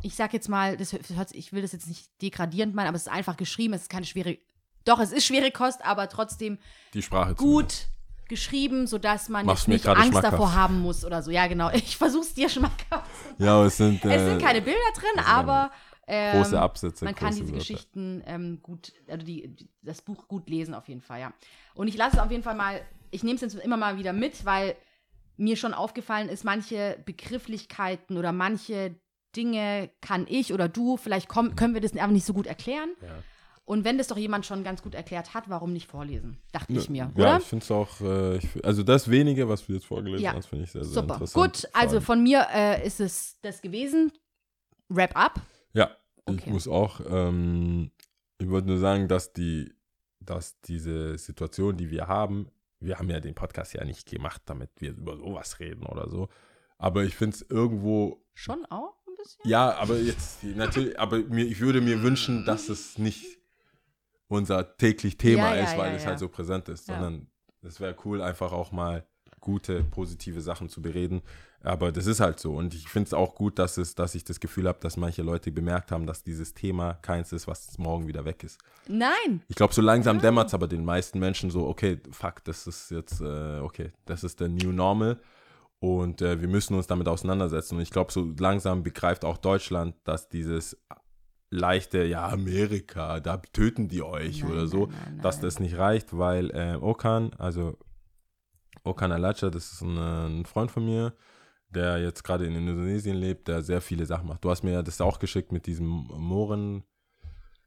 B: ich sag jetzt mal, das hört, ich will das jetzt nicht degradierend meinen, aber es ist einfach geschrieben, es ist keine schwere, doch, es ist schwere Kost, aber trotzdem
D: Die Sprache
B: gut geschrieben, sodass man jetzt nicht Angst davor haben muss oder so. Ja, genau. Ich versuch's dir schmackhaft
D: Ja, es sind,
B: es
D: äh,
B: sind keine Bilder drin, aber ähm,
D: große Absätze.
B: man kann diese
D: Wörter.
B: Geschichten ähm, gut, also die, die, das Buch gut lesen auf jeden Fall, ja. Und ich lasse es auf jeden Fall mal, ich nehme es jetzt immer mal wieder mit, weil mir schon aufgefallen ist, manche Begrifflichkeiten oder manche Dinge kann ich oder du, vielleicht komm, können wir das einfach nicht so gut erklären.
D: Ja.
B: Und wenn das doch jemand schon ganz gut erklärt hat, warum nicht vorlesen? Dachte ich mir,
D: Ja,
B: oder?
D: ich finde es auch, äh, ich, also das wenige, was du jetzt vorgelesen
B: Ja.
D: hast, finde ich sehr, sehr
B: Super.
D: interessant.
B: Gut, also von mir äh, ist es das gewesen. Wrap up.
D: Ja, ich
B: Okay.
D: muss auch, ähm, ich wollte nur sagen, dass die, dass diese Situation, die wir haben, wir haben ja den Podcast ja nicht gemacht, damit wir über sowas reden oder so. Aber ich finde es irgendwo,
B: Schon auch bisschen?
D: ja, aber jetzt, natürlich, aber mir, ich würde mir wünschen, dass es nicht unser täglich Thema
B: Ja, ja,
D: ist, weil
B: ja,
D: es
B: ja.
D: halt so präsent ist,
B: Ja.
D: sondern es wäre cool, einfach auch mal gute, positive Sachen zu bereden. Aber das ist halt so. Und ich finde es auch gut, dass, es, dass ich das Gefühl habe, dass manche Leute bemerkt haben, dass dieses Thema keins ist, was morgen wieder weg ist.
B: Nein.
D: Ich glaube, so langsam dämmert es aber den meisten Menschen so, okay, fuck, das ist jetzt, äh, okay, das ist der New Normal. Und äh, wir müssen uns damit auseinandersetzen. Und ich glaube, so langsam begreift auch Deutschland, dass dieses leichte, ja, Amerika, da töten die euch
B: Nein,
D: oder so,
B: nein, nein,
D: dass das nicht reicht, weil äh, Okan, also Okan Alacha, das ist ein, ein Freund von mir, der jetzt gerade in Indonesien lebt, der sehr viele Sachen macht. Du hast mir ja das auch geschickt mit diesem Mohren,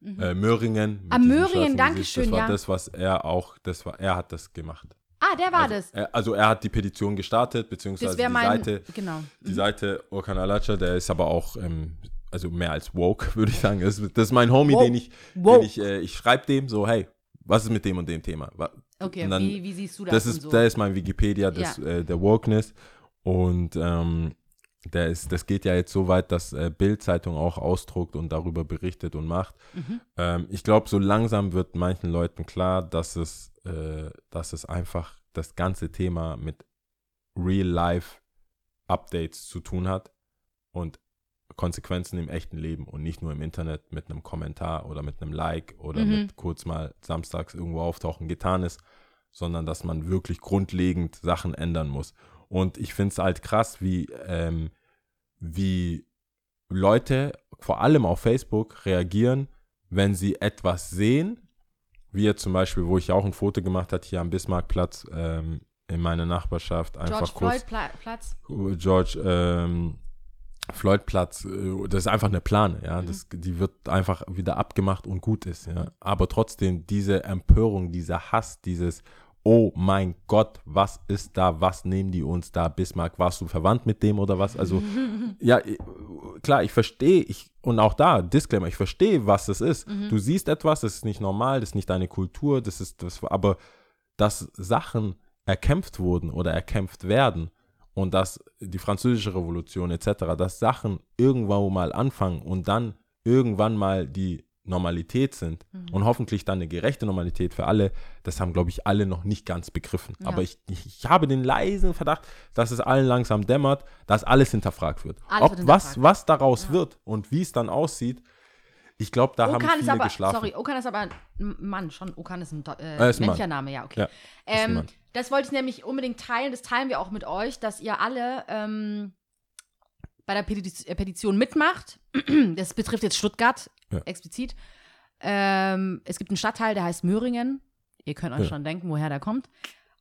D: äh, Möhringen.
B: Ah, Möhringen, danke schön,
D: Das war
B: ja.
D: das, was er auch, das war, er hat das gemacht.
B: Ah, der war
D: also,
B: das.
D: Er, also er hat die Petition gestartet, beziehungsweise die
B: mein.
D: Seite,
B: genau.
D: die Seite Okan Alacha, der ist aber auch, ähm, also mehr als woke, [LAUGHS] würde ich sagen. Das, das ist mein Homie,
B: Woke.
D: den ich,
B: Woke.
D: den ich, äh, ich schreibe dem so, hey, was ist mit dem und dem Thema?
B: Okay,
D: dann-
B: wie, wie siehst du das?
D: Das ist,
B: so?
D: der ist mein Wikipedia des,
B: Ja.
D: äh, der Wokeness. Und ähm, der ist, das geht ja jetzt so weit, dass äh, Bild-Zeitung auch ausdruckt und darüber berichtet und macht.
B: Mhm.
D: Ähm, ich glaube, so langsam wird manchen Leuten klar, dass es, äh, dass es einfach das ganze Thema mit Real-Life-Updates zu tun hat und Konsequenzen im echten Leben und nicht nur im Internet mit einem Kommentar oder mit einem Like oder
B: Mhm.
D: mit kurz mal samstags irgendwo auftauchen getan ist, sondern dass man wirklich grundlegend Sachen ändern muss. Und ich finde es halt krass, wie, ähm, wie Leute, vor allem auf Facebook, reagieren, wenn sie etwas sehen, wie jetzt zum Beispiel, wo ich auch ein Foto gemacht habe, hier am Bismarckplatz ähm, in meiner Nachbarschaft, einfach
B: George
D: kurz
B: Floyd Pla Platz.
D: George ähm, Floyd Platz, äh, das ist einfach eine Plane,
B: Mhm.
D: ja, das, die wird einfach wieder abgemacht und gut ist, ja, aber trotzdem diese Empörung, dieser Hass, dieses Oh mein Gott, was ist da? Was nehmen die uns da? Bismarck, warst du verwandt mit dem oder was? Also, [LAUGHS] ja, klar, ich verstehe, ich, und auch da, Disclaimer, ich verstehe, was es ist.
B: Mhm.
D: Du siehst etwas, das ist nicht normal, das ist nicht deine Kultur, das ist, das, aber dass Sachen erkämpft wurden oder erkämpft werden und dass die französische Revolution etc., dass Sachen irgendwann mal anfangen und dann irgendwann mal die Normalität sind
B: Mhm.
D: und hoffentlich dann eine gerechte Normalität für alle, das haben, glaube ich, alle noch nicht ganz begriffen.
B: Ja.
D: Aber ich, ich, ich habe den leisen Verdacht, dass es allen langsam dämmert, dass alles hinterfragt wird.
B: Alles
D: Ob
B: wird
D: was,
B: hinterfragt.
D: was daraus wird und wie es dann aussieht, ich glaube, da haben
B: Okan
D: viele
B: ist aber,
D: geschlafen.
B: sorry, Okan ist aber ein Mann, schon. Okan ist ein äh,
D: Äh, ist ein
B: männlicher
D: Mann.
B: Name, ja, okay.
D: Ja,
B: ähm, das wollte ich nämlich unbedingt teilen, das teilen wir auch mit euch, dass ihr alle ähm, bei der äh, Petition mitmacht. [CLEARS THROAT] das betrifft jetzt Stuttgart
D: Ja.
B: explizit. Ähm, es gibt einen Stadtteil, der heißt Möhringen. Ihr könnt euch
D: Ja.
B: schon denken, woher der kommt.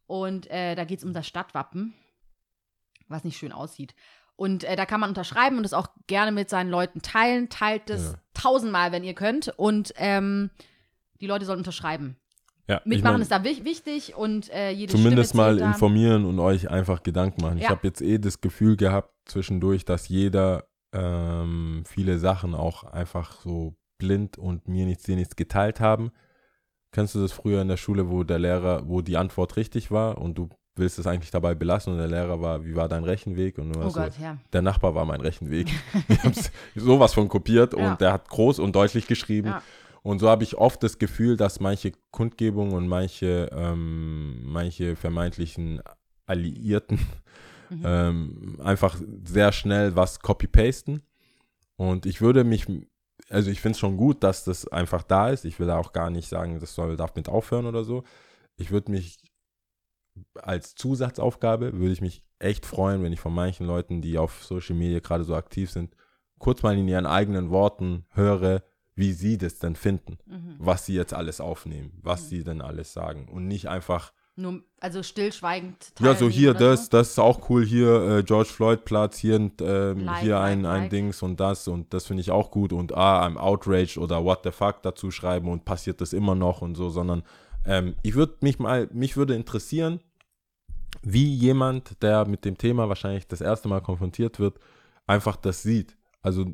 B: Und äh, da geht es um das Stadtwappen, was nicht schön aussieht. Und äh, da kann man unterschreiben und das auch gerne mit seinen Leuten teilen. Teilt das
D: Ja.
B: tausendmal, wenn ihr könnt. Und ähm, die Leute sollen unterschreiben.
D: Ja, ich
B: Mitmachen
D: mein-
B: ist da wi wichtig und äh, jede
D: zumindest
B: Stimme
D: mal informieren und euch einfach Gedanken machen. Ich
B: Ja.
D: habe jetzt eh das Gefühl gehabt zwischendurch, dass jeder ähm, viele Sachen auch einfach so blind und mir nichts, dir nichts geteilt haben. Kennst du das früher in der Schule, wo der Lehrer, wo die Antwort richtig war und du willst es eigentlich dabei belassen und der Lehrer war, wie war dein Rechenweg? Und du
B: Oh
D: warst so,
B: Gott, ja.
D: der Nachbar war mein Rechenweg. [LAUGHS] [LAUGHS] ich habe sowas von kopiert
B: Ja.
D: und der hat groß und deutlich geschrieben.
B: Ja.
D: Und so habe ich oft das Gefühl, dass manche Kundgebungen und manche, ähm, manche vermeintlichen Alliierten
B: Mhm.
D: ähm, einfach sehr schnell was copy-pasten. Und ich würde mich, also ich finde es schon gut, dass das einfach da ist. Ich will auch gar nicht sagen, das soll damit aufhören oder so. Ich würde mich als Zusatzaufgabe, würde ich mich echt freuen, wenn ich von manchen Leuten, die auf Social Media gerade so aktiv sind, kurz mal in ihren eigenen Worten höre, wie sie das denn finden,
B: Mhm.
D: was sie jetzt alles aufnehmen, was sie denn alles sagen und nicht einfach
B: Nur, also stillschweigend
D: ja, so hier,
B: oder
D: das, das ist auch cool, hier äh, George Floyd Platz, hier, ähm,
B: Like,
D: hier
B: like,
D: ein, ein
B: like.
D: Dings und das und das finde ich auch gut und ah, I'm outraged oder what the fuck dazu schreiben und passiert das immer noch und so, sondern ähm, ich würde mich mal, mich würde interessieren, wie jemand, der mit dem Thema wahrscheinlich das erste Mal konfrontiert wird, einfach das sieht. Also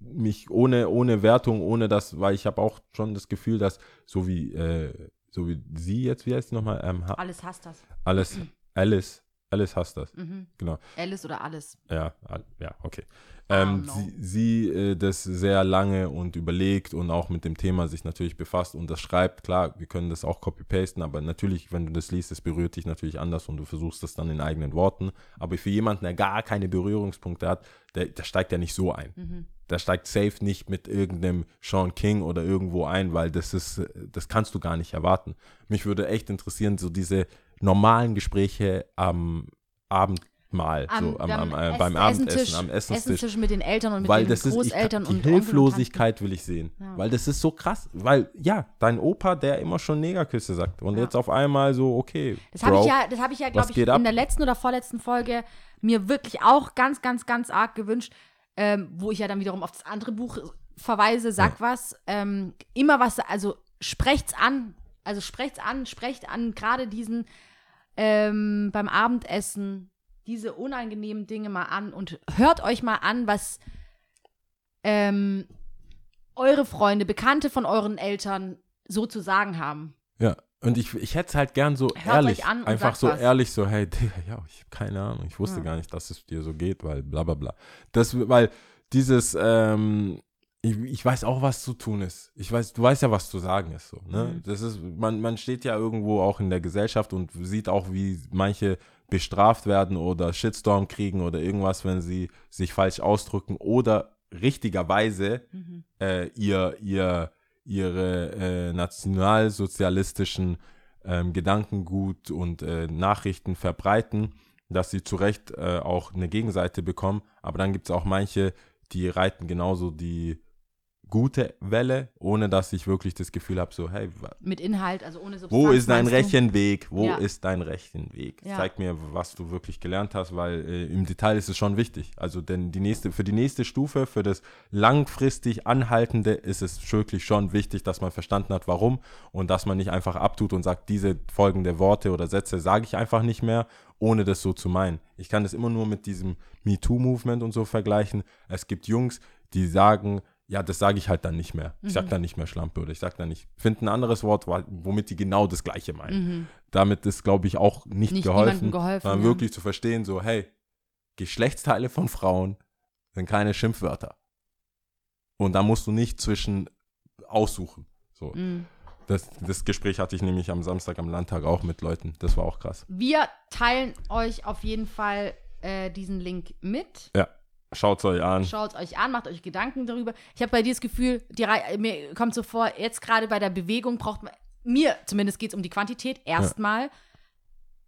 D: mich ohne, ohne Wertung, ohne das, weil ich habe auch schon das Gefühl, dass so wie, äh, so wie sie jetzt, wie heißt sie nochmal, ähm, ha-
B: Alles hasst das.
D: alles, Alice, Alice hasst das.
B: Mhm.
D: Genau.
B: Alice oder alles.
D: Ja, ja, okay. Ähm, sie sie äh, das sehr lange und überlegt und auch mit dem Thema sich natürlich befasst und das schreibt. Klar, wir können das auch copy-pasten, aber natürlich, wenn du das liest, es berührt dich natürlich anders und du versuchst das dann in eigenen Worten. Aber für jemanden, der gar keine Berührungspunkte hat, der, der steigt ja nicht so ein.
B: Mhm.
D: Der steigt safe nicht mit irgendeinem Sean King oder irgendwo ein, weil das ist, das kannst du gar nicht erwarten. Mich würde echt interessieren, so diese normalen Gespräche am Abendmahl, so am, am, äh,
B: Ess-
D: beim Abendessen, am Essenstisch.
B: Essenstisch mit den Eltern und mit
D: weil
B: den
D: das ist, ich,
B: Großeltern
D: kann-
B: und
D: die
B: und
D: Hilflosigkeit will ich sehen.
B: Ja.
D: Weil das ist so krass. Weil, ja, dein Opa, der immer schon Negerküsse sagt. Und
B: Ja.
D: jetzt auf einmal so, okay,
B: Das habe ich ja, das habe ich ja, glaube ich, in
D: ab?
B: der letzten oder vorletzten Folge mir wirklich auch ganz, ganz, ganz arg gewünscht, ähm, wo ich ja dann wiederum auf das andere Buch verweise, sag was, ähm, immer was, also sprecht's an, also sprecht's an, sprecht an gerade diesen ähm, beim Abendessen diese unangenehmen Dinge mal an und hört euch mal an, was ähm, eure Freunde, Bekannte von euren Eltern so zu sagen haben.
D: Ja. Und ich, ich hätte es halt gern so
B: Hört
D: ehrlich, einfach so
B: was.
D: ehrlich, so, hey, [LAUGHS] Digga, ja, ich habe keine Ahnung, ich wusste
B: Ja.
D: gar nicht, dass es dir so geht, weil bla bla bla. Das, weil dieses, ähm, ich, ich weiß auch, was zu tun ist. Ich weiß, du weißt ja, was zu sagen ist. So, ne?
B: Mhm.
D: Das ist, man, man steht ja irgendwo auch in der Gesellschaft und sieht auch, wie manche bestraft werden oder Shitstorm kriegen oder irgendwas, wenn sie sich falsch ausdrücken oder richtigerweise
B: Mhm.
D: äh, ihr, ihr, ihre äh, nationalsozialistischen ähm, Gedankengut und äh, Nachrichten verbreiten, dass sie zu Recht äh, auch eine Gegenseite bekommen. Aber dann gibt es auch manche, die reiten genauso die gute Welle, ohne dass ich wirklich das Gefühl habe, so, hey,
B: Mit Inhalt, also ohne Substanz.
D: wo ist dein
B: meinst du?
D: rechten Weg? Wo
B: Ja.
D: ist dein rechten Weg?
B: Ja.
D: Zeig mir, was du wirklich gelernt hast, weil äh, im Detail ist es schon wichtig. Also denn die nächste, für die nächste Stufe, für das langfristig Anhaltende ist es wirklich schon wichtig, dass man verstanden hat, warum und dass man nicht einfach abtut und sagt, diese folgende Worte oder Sätze sage ich einfach nicht mehr, ohne das so zu meinen. Ich kann das immer nur mit diesem MeToo-Movement und so vergleichen. Es gibt Jungs, die sagen, ja, das sage ich halt dann nicht mehr. Ich
B: Mhm.
D: sage dann nicht mehr Schlampe oder ich sage dann nicht, finde ein anderes Wort, womit die genau das Gleiche meinen.
B: Mhm.
D: Damit ist, glaube ich, auch nicht,
B: Nicht
D: geholfen,
B: geholfen,
D: sondern
B: ja.
D: wirklich zu verstehen, so, hey, Geschlechtsteile von Frauen sind keine Schimpfwörter. Und da musst du nicht zwischen aussuchen. So.
B: Mhm.
D: Das, das Gespräch hatte ich nämlich am Samstag am Landtag auch mit Leuten. Das war auch krass.
B: Wir teilen euch auf jeden Fall äh, diesen Link mit.
D: Ja, schaut es euch an.
B: Schaut euch an, macht euch Gedanken darüber. Ich habe bei dir das Gefühl, die mir kommt so vor, jetzt gerade bei der Bewegung braucht man, mir zumindest geht es um die Quantität erstmal,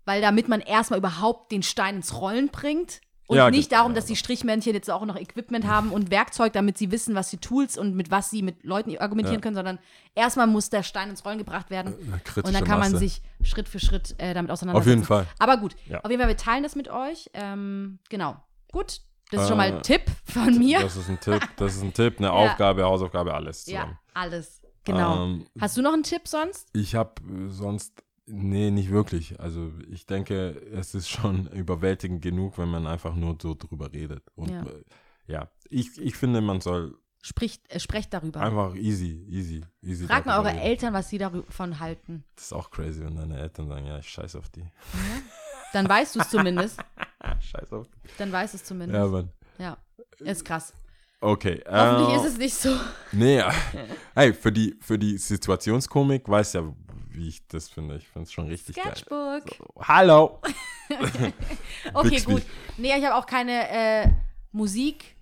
B: weil damit man erstmal überhaupt den Stein ins Rollen bringt. Und
D: Ja,
B: nicht darum,
D: ja,
B: dass die Strichmännchen jetzt auch noch Equipment haben und Werkzeug, damit sie wissen, was sie Tools und mit was sie mit Leuten argumentieren
D: Ja.
B: können, sondern erstmal muss der Stein ins Rollen gebracht werden.
D: Kritische
B: Und dann kann man
D: Masse.
B: sich Schritt für Schritt äh, damit auseinandersetzen.
D: Auf jeden Fall.
B: Aber gut,
D: Ja.
B: auf jeden Fall, wir teilen das mit euch. Ähm, genau. Gut, das ist schon mal
D: Äh,
B: ein Tipp von mir.
D: Das ist ein Tipp, das ist ein Tipp, eine [LAUGHS]
B: Ja.
D: Aufgabe, Hausaufgabe, alles zusammen.
B: Ja, alles. Genau.
D: Ähm,
B: Hast du noch einen Tipp sonst?
D: Ich habe sonst, nee, nicht wirklich. Also ich denke, es ist schon [LAUGHS] überwältigend genug, wenn man einfach nur so drüber redet. Und
B: Ja.
D: ja, ja. Ich, ich finde, man soll
B: Spricht, äh, sprecht darüber.
D: einfach easy, easy, easy.
B: Frag mal eure
D: reden.
B: Eltern, was sie davon halten.
D: Das ist auch crazy, wenn deine Eltern sagen, ja, ich scheiß auf die.
B: Dann weißt du es zumindest. [LAUGHS]
D: scheiß auf.
B: Dann weißt du es zumindest.
D: Ja, Mann.
B: Ja, ist krass.
D: Okay.
B: Hoffentlich
D: äh,
B: ist es nicht so.
D: Nee, ja. [LAUGHS] hey, für die, für die Situationskomik weiß ja, wie ich das finde. Ich finde es schon richtig geil.
B: Sketchbook.
D: So, hallo! [LAUGHS] [LAUGHS]
B: Okay, gut. Nee, ich habe auch keine äh, Musik.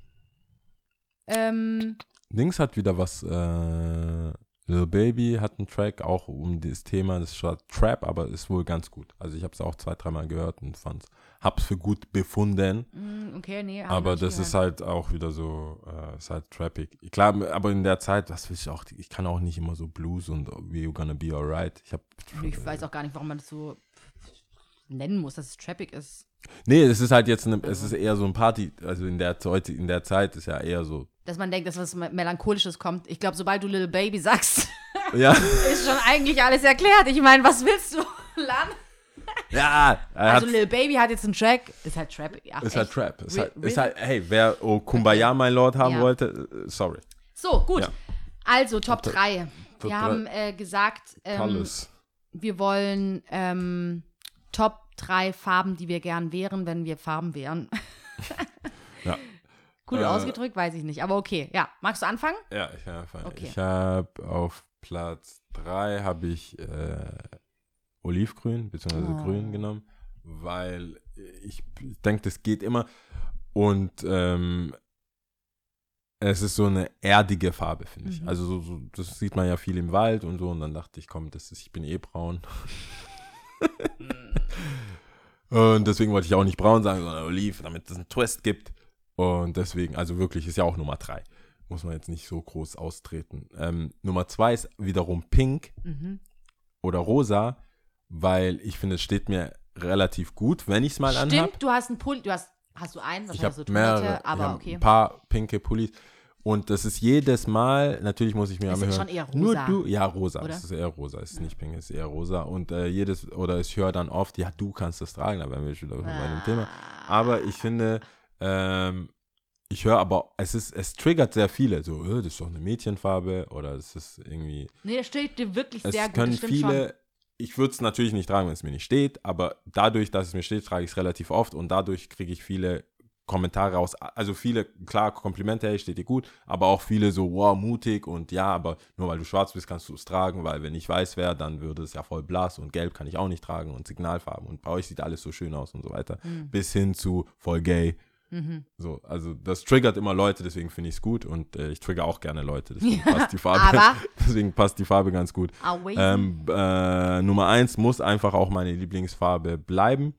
B: Ähm,
D: Dings hat wieder was, äh, Lil Baby hat einen Track auch um das Thema, das ist Trap, aber ist wohl ganz gut. Also ich habe es auch zwei, dreimal gehört und fand's, hab's für gut befunden,
B: mh, okay, nee.
D: aber das ist
B: gehört.
D: halt auch wieder so, äh, ist halt trappig. Klar, aber in der Zeit, was will ich auch, ich kann auch nicht immer so Blues und We You Gonna Be Alright. Ich hab,
B: Ich weiß auch gar nicht, warum man das so nennen muss, dass es trappig ist.
D: Nee, es ist halt jetzt, eine, es ist eher so ein Party, also in der, heute, in der Zeit ist ja eher so,
B: Dass man denkt, dass was Me- Melancholisches kommt. Ich glaube, sobald du Little Baby sagst, [LAUGHS]
D: ja, [LAUGHS]
B: ist schon eigentlich alles erklärt. Ich meine, was willst du, [LAUGHS] Lan?
D: ja,
B: Also Lil Baby hat jetzt einen Track, ist halt Trap. Ach,
D: ist halt
B: echt?
D: Trap. Ist halt, ist halt, hey, wer oh, Kumbaya, my Lord, haben
B: Ja.
D: wollte, äh, sorry.
B: So, gut.
D: Ja.
B: Also, Top 3.
D: Top
B: Wir
D: drei.
B: haben äh, gesagt, ähm, wir wollen ähm, Top 3 Farben, die wir gern wären, wenn wir Farben wären. [LAUGHS]
D: Ja.
B: Cool
D: Äh,
B: ausgedrückt, weiß ich nicht. Aber okay, ja. Magst du anfangen?
D: Ja, ich habe
B: Okay.
D: ich hab auf Platz 3 habe ich äh, Olivgrün bzw.
B: Oh.
D: Grün genommen, weil ich denke, das geht immer und ähm, es ist so eine erdige Farbe, finde ich.
B: Mhm.
D: Also so, so, das sieht man ja viel im Wald und so und dann dachte ich, komm, das ist, ich bin eh braun. Und deswegen wollte ich auch nicht braun sagen, sondern Oliv, damit es einen Twist gibt. Und deswegen, also wirklich, ist ja auch Nummer 3 muss man jetzt nicht so groß austreten. Ähm, Nummer zwei ist wiederum pink
B: Mhm.
D: oder rosa, weil ich finde, es steht mir relativ gut, wenn ich es mal anhabe.
B: Stimmt, du hast einen Pulli, du hast, hast du einen,
D: Ich
B: wahrscheinlich so
D: habe mehrere,
B: Toilette,
D: ich
B: aber
D: hab
B: okay.
D: ein paar pinke Pullis Und das ist jedes Mal, natürlich muss ich mir
B: Es
D: am
B: ist schon eher
D: Nur
B: rosa,
D: du, ja, rosa.
B: oder?
D: Es ist eher rosa. Es ist nicht pink, es ist eher rosa. Und äh, jedes, oder ich höre dann oft, ja, du kannst das tragen, da wären wir schon bei dem Thema. Aber ich finde, ähm, ich höre aber, es ist, es triggert sehr viele. So, äh, das ist doch eine Mädchenfarbe oder es ist irgendwie.
B: Nee, das steht dir wirklich
D: Es
B: sehr gut.
D: können
B: das stimmt
D: viele.
B: Schon.
D: Ich würde es natürlich nicht tragen, wenn es mir nicht steht, aber dadurch, dass es mir steht, trage ich es relativ oft und dadurch kriege ich viele Kommentare raus. Also viele, klar, Komplimente, hey, steht dir gut, aber auch viele so, wow, mutig und ja, aber nur weil du schwarz bist, kannst du es tragen, weil wenn ich weiß wäre, dann würde es ja voll blass und gelb kann ich auch nicht tragen und Signalfarben und bei euch sieht alles so schön aus und so weiter.
B: Mhm.
D: Bis hin zu voll gay. So, also das triggert immer Leute, deswegen finde ich es gut und äh, ich trigger auch gerne Leute, deswegen passt die Farbe, [LAUGHS] deswegen passt die Farbe ganz gut. Ähm, äh, Nummer eins muss einfach auch meine Lieblingsfarbe bleiben.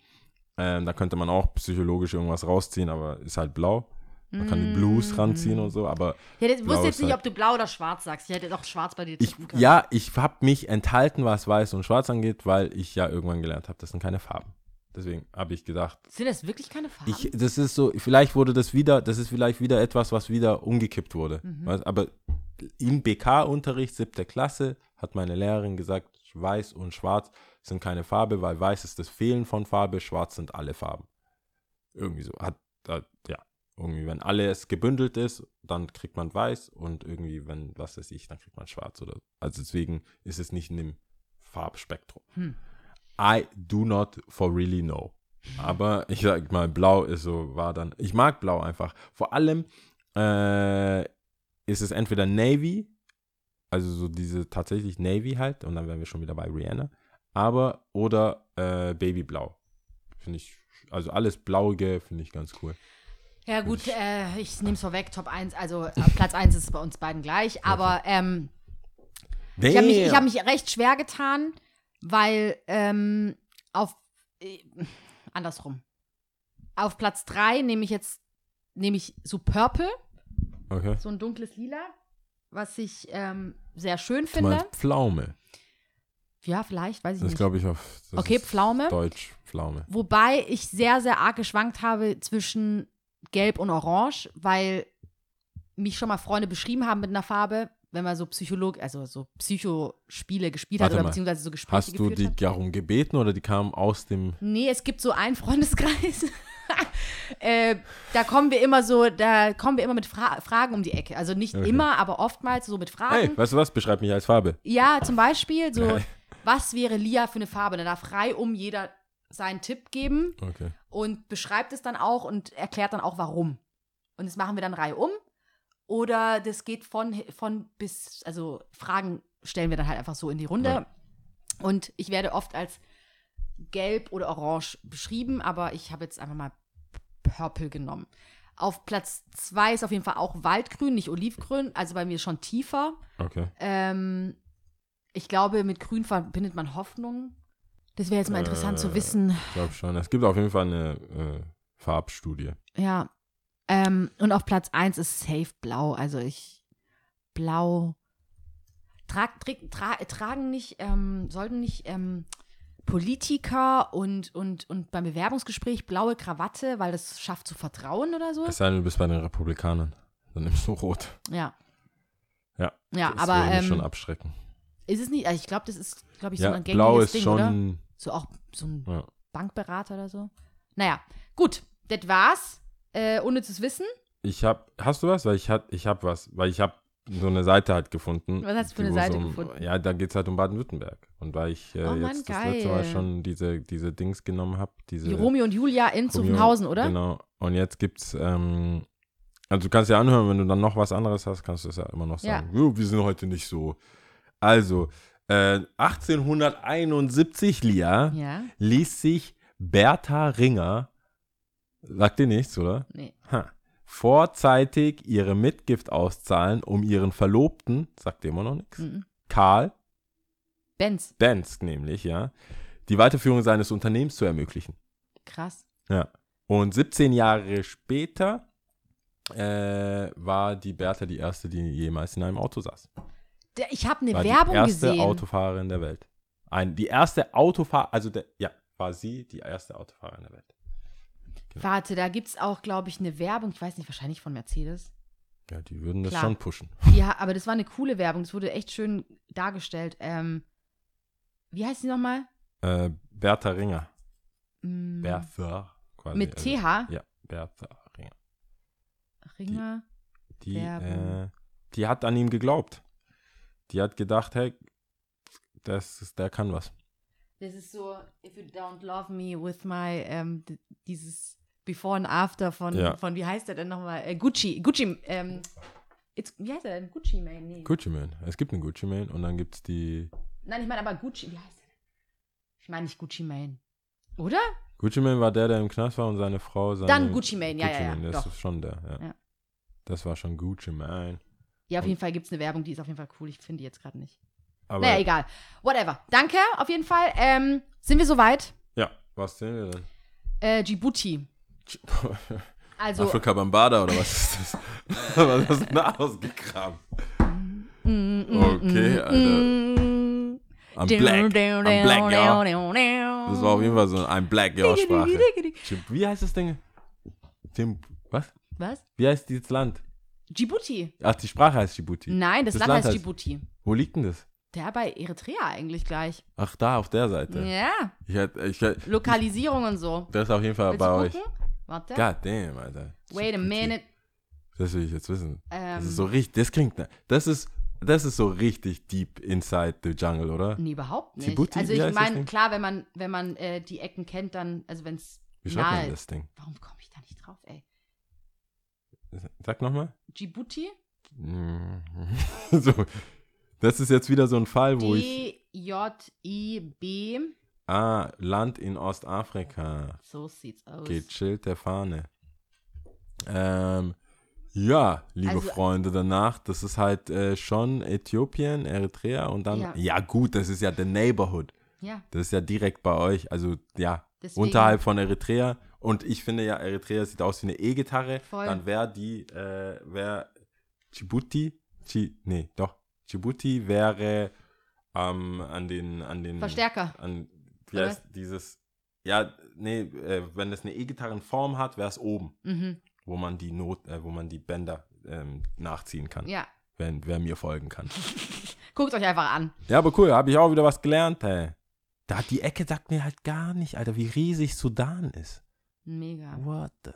D: Ähm, da könnte man auch psychologisch irgendwas rausziehen, aber ist halt blau. Man kann die Blues ranziehen und so, aber
B: ich hätte,
D: blau
B: wusste jetzt nicht,
D: halt-
B: ob du blau oder schwarz sagst. Ich hätte doch schwarz bei dir
D: ich,
B: können.
D: ja, ich habe mich enthalten, was weiß und schwarz angeht, weil ich ja irgendwann gelernt habe, das sind keine Farben. Deswegen habe ich gedacht,
B: Sind das wirklich keine Farben?
D: ich, das ist so, vielleicht wurde das wieder, das ist vielleicht wieder etwas, was wieder umgekippt wurde. Weißt, aber im BK-Unterricht, siebte Klasse, hat meine Lehrerin gesagt, weiß und schwarz sind keine Farbe, weil weiß ist das Fehlen von Farbe, schwarz sind alle Farben. Irgendwie so. Hat, hat, ja, irgendwie, wenn alles gebündelt ist, dann kriegt man weiß und irgendwie, wenn, was weiß ich, dann kriegt man schwarz oder. Also deswegen ist es nicht in dem Farbspektrum. I do not for really know. Aber ich sag mal, blau ist so, war dann. Ich mag blau einfach. Vor allem äh, ist es entweder Navy, also so diese tatsächlich Navy halt, und dann wären wir schon wieder bei Rihanna, aber oder äh, Babyblau. Finde ich, also alles Blaue finde ich ganz cool.
B: Ja, gut, äh, ich nehme es vorweg, Top 1, also äh, Platz 1 ist bei uns beiden gleich, aber ähm, ich habe mich, ich hab mich recht schwer getan, weil ähm, auf, äh, andersrum, auf Platz 3 nehme ich jetzt, nehme ich so Purple,
D: Okay.
B: so ein dunkles Lila, was ich ähm, sehr schön finde.
D: meinst Pflaume.
B: Ja, vielleicht, weiß ich
D: Das
B: nicht.
D: glaube ich auf. Das
B: Okay, Pflaume.
D: Deutsch, Pflaume.
B: Wobei ich sehr, sehr arg geschwankt habe zwischen Gelb und Orange, weil mich schon mal Freunde beschrieben haben mit einer Farbe, wenn man so Psycholog, also so Psychospiele gespielt
D: Warte
B: hat oder
D: mal.
B: beziehungsweise so Gespräche
D: Hast du die
B: hat.
D: darum gebeten oder die kamen aus dem.
B: Nee, es gibt so einen Freundeskreis. [LAUGHS] äh, da kommen wir immer so, da kommen wir immer mit Fra Fragen um die Ecke. Also nicht
D: Okay.
B: immer, aber oftmals so mit Fragen.
D: Hey, weißt du was? Beschreib mich als Farbe.
B: Ja, zum Beispiel so. [LAUGHS] was wäre Lia für eine Farbe? Da darf frei um jeder seinen Tipp geben
D: Okay.
B: und beschreibt es dann auch und erklärt dann auch warum. Und das machen wir dann Reihe um. Oder das geht von, von bis, also Fragen stellen wir dann halt einfach so in die Runde.
D: Ja.
B: Und ich werde oft als gelb oder orange beschrieben, aber ich habe jetzt einfach mal Purple genommen. Auf Platz zwei ist auf jeden Fall auch Waldgrün, nicht Olivgrün, also bei mir schon tiefer.
D: Okay.
B: Ähm, ich glaube, mit Grün verbindet man Hoffnung. Das wäre jetzt mal interessant
D: Äh,
B: zu wissen.
D: Ich glaube schon. Es gibt auf jeden Fall eine äh, Farbstudie.
B: Ja. Ähm, und auf Platz 1 ist Safe Blau. Also ich. Blau. Tra, tra, tragen nicht, ähm, sollten nicht ähm, Politiker und, und, und beim Bewerbungsgespräch blaue Krawatte, weil das schafft zu vertrauen oder so?
D: Es sei denn, du bist bei den Republikanern. Dann nimmst du rot.
B: Ja.
D: Ja.
B: Ja,
D: das
B: aber
D: würde mich schon
B: ähm,
D: abschrecken.
B: Ist es nicht, also ich glaube, das ist, glaube ich, so
D: Ja,
B: ein gängiges
D: blau ist
B: Ding,
D: schon.
B: oder? So auch so ein
D: Ja.
B: Bankberater oder so. Naja, gut, das war's. Äh, unnützes Wissen.
D: Ich hab, hast du was? Weil ich hab, ich hab was, weil ich hab so eine Seite halt gefunden.
B: Was hast du für eine Seite
D: um,
B: gefunden?
D: Ja, da geht es halt um Baden-Württemberg. Und weil ich äh,
B: Oh Mann,
D: jetzt das letzte Mal
B: geil.
D: schon diese, diese Dings genommen habe, diese
B: Die Romeo und Julia in Zuffenhausen, oder?
D: Genau. Und jetzt gibt's, ähm, also du kannst ja anhören, wenn du dann noch was anderes hast, kannst du es ja immer noch
B: Ja.
D: sagen. "Jo, wir sind heute nicht so. Also, äh, 1871, Lia,
B: Ja,
D: ließ sich Bertha Ringer, sagt dir nichts, oder?
B: nee.
D: Ha. Vorzeitig ihre Mitgift auszahlen, um ihren Verlobten, sagt dir immer noch nichts,
B: Mhm.
D: Karl
B: Benz,
D: Benz nämlich, ja, die Weiterführung seines Unternehmens zu ermöglichen.
B: krass.
D: Ja. Und 17 Jahre später äh, war die Bertha die erste, die jemals in einem Auto saß.
B: Ich habe eine
D: War
B: Werbung
D: die erste
B: gesehen.
D: Autofahrerin der Welt. Ein, die erste Autofahrer, also der, ja, war sie die erste Autofahrerin der Welt.
B: Warte, da gibt es auch, glaube ich, eine Werbung. Ich weiß nicht, wahrscheinlich von Mercedes.
D: Ja, die würden das
B: Klar.
D: schon pushen.
B: Ja, aber das war eine coole Werbung. Das wurde echt schön dargestellt. Ähm, wie heißt die nochmal?
D: Äh, Bertha Ringer.
B: Mm,
D: Bertha. Quasi.
B: Mit
D: also,
B: TH?
D: Ja, Bertha Ringer.
B: Ringer.
D: Die,
B: Werbung.
D: äh, die hat an ihn geglaubt. Die hat gedacht, hey, das ist, der kann was.
B: Das ist so, if you don't love me with my, ähm, dieses Before and After von,
D: Ja.
B: von wie heißt der denn nochmal? Äh, Gucci, Gucci, ähm, it's, wie heißt der denn? Gucci Mane? Nee.
D: Gucci Mane. Es gibt einen Gucci Mane und dann gibt es die.
B: Nein, ich meine aber Gucci, wie heißt der denn? Ich meine nicht Gucci Mane. Oder?
D: Gucci Mane war der, der im Knast war und seine Frau. Seine
B: Dann Gucci Mane, ja,
D: Gucci
B: ja, ja.
D: Mane, das
B: Doch.
D: ist schon der, ja.
B: Ja.
D: Das war schon Gucci Mane.
B: Ja, auf jeden Fall gibt es eine Werbung, die ist auf jeden Fall cool. Ich finde die jetzt gerade nicht.
D: Aber
B: naja, egal. Whatever. Danke, auf jeden Fall. Ähm, sind wir soweit?
D: ja, was sehen wir denn?
B: Äh, Djibouti. [LAUGHS] Also,
D: Afrika Bambada oder was ist das? [LAUGHS] was hast du da ausgegraben? Okay, Alter. I'm black. I'm black, ja. Das war auf jeden Fall so ein Black ja Sprache. Jim- Wie heißt das Ding? Jim, was?
B: Was?
D: Wie heißt dieses Land?
B: Djibouti.
D: Ach, die Sprache heißt Djibouti.
B: Nein, das,
D: Das
B: Land,
D: Land
B: heißt Djibouti.
D: Wo liegt denn das?
B: Der bei Eritrea eigentlich gleich.
D: Ach, da auf der Seite.
B: Ja.
D: Ich hätte, ich hätte,
B: Lokalisierung und so.
D: das ist auf jeden Fall
B: Willst
D: bei euch.
B: Warte.
D: God damn, Alter.
B: Wait a minute.
D: Das will ich jetzt wissen.
B: Ähm,
D: Das ist so richtig, das klingt, das ist, das ist so richtig deep inside the jungle, oder?
B: Nee, überhaupt nicht.
D: Djibouti,
B: also ich meine, klar, wenn man, wenn man äh, die Ecken kennt, dann, also wenn es
D: Wie schreibt man das Ding?
B: Warum komme ich da nicht drauf, ey?
D: Sag nochmal.
B: Djibouti? [LAUGHS]
D: so, das ist jetzt wieder so ein Fall, wo ich.
B: D-J-I-B.
D: Ah, Land in Ostafrika.
B: So sieht's aus.
D: Gechillte Fahne. Ähm, ja, liebe
B: Also-
D: Freunde, danach, das ist halt äh, schon Äthiopien, Eritrea und dann.
B: Ja.
D: Ja. gut, das ist ja der Neighborhood.
B: Ja,
D: Das ist ja direkt bei euch. Also, ja,
B: deswegen.
D: unterhalb von Eritrea. Und ich finde ja, Eritrea sieht aus wie eine E-Gitarre. Dann wäre die, äh, wäre Djibouti, Dji, nee, doch, Djibouti wäre ähm, an den, an den,
B: Verstärker.
D: an, wie heißt dieses, ja, nee, äh, wenn es eine E-Gitarrenform hat, wäre es oben,
B: Mhm.
D: wo man die Not, äh, wo man die Bänder ähm, nachziehen kann,
B: Ja.
D: wenn, wer mir folgen kann. [LAUGHS]
B: Guckt euch einfach an.
D: Ja, aber cool, habe ich auch wieder was gelernt, ey. Da die Ecke sagt mir halt gar nicht, Alter, wie riesig Sudan ist.
B: Mega.
D: What the?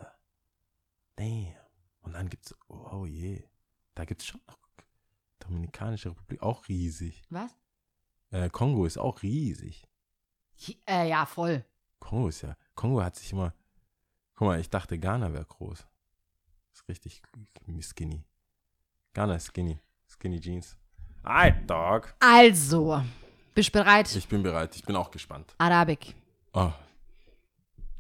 D: Damn. Und dann gibt's, oh je, da gibt's schon noch Dominikanische Republik, auch riesig.
B: Was?
D: Äh, Kongo ist auch riesig.
B: Hi- Äh, ja, voll.
D: Kongo ist ja, Kongo hat sich immer, guck mal, ich dachte Ghana wäre groß. Ist richtig skinny. Ghana ist skinny. Skinny Jeans. Alright, Dog.
B: Also, bist du bereit?
D: Ich bin bereit, ich bin auch gespannt.
B: Arabik.
D: Oh,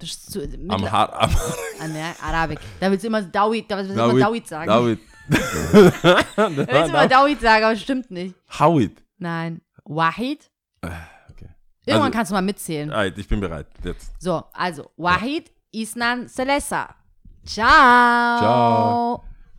B: Das ist
D: am Hart, am [LAUGHS]
B: Ah, ne, Arabik. Da willst du immer Dawid, da willst du immer
D: Dawid,
B: Dawid sagen.
D: David.
B: Da willst du immer. Dawid [LAUGHS] [LAUGHS] sagen, aber stimmt nicht.
D: Howit.
B: Nein. Wahid?
D: Okay.
B: Irgendwann
D: Also-
B: kannst du mal mitzählen.
D: Alright, ich bin bereit. Jetzt.
B: So, also, Wahid, Isnan, Selessa. Ciao.
D: Ciao.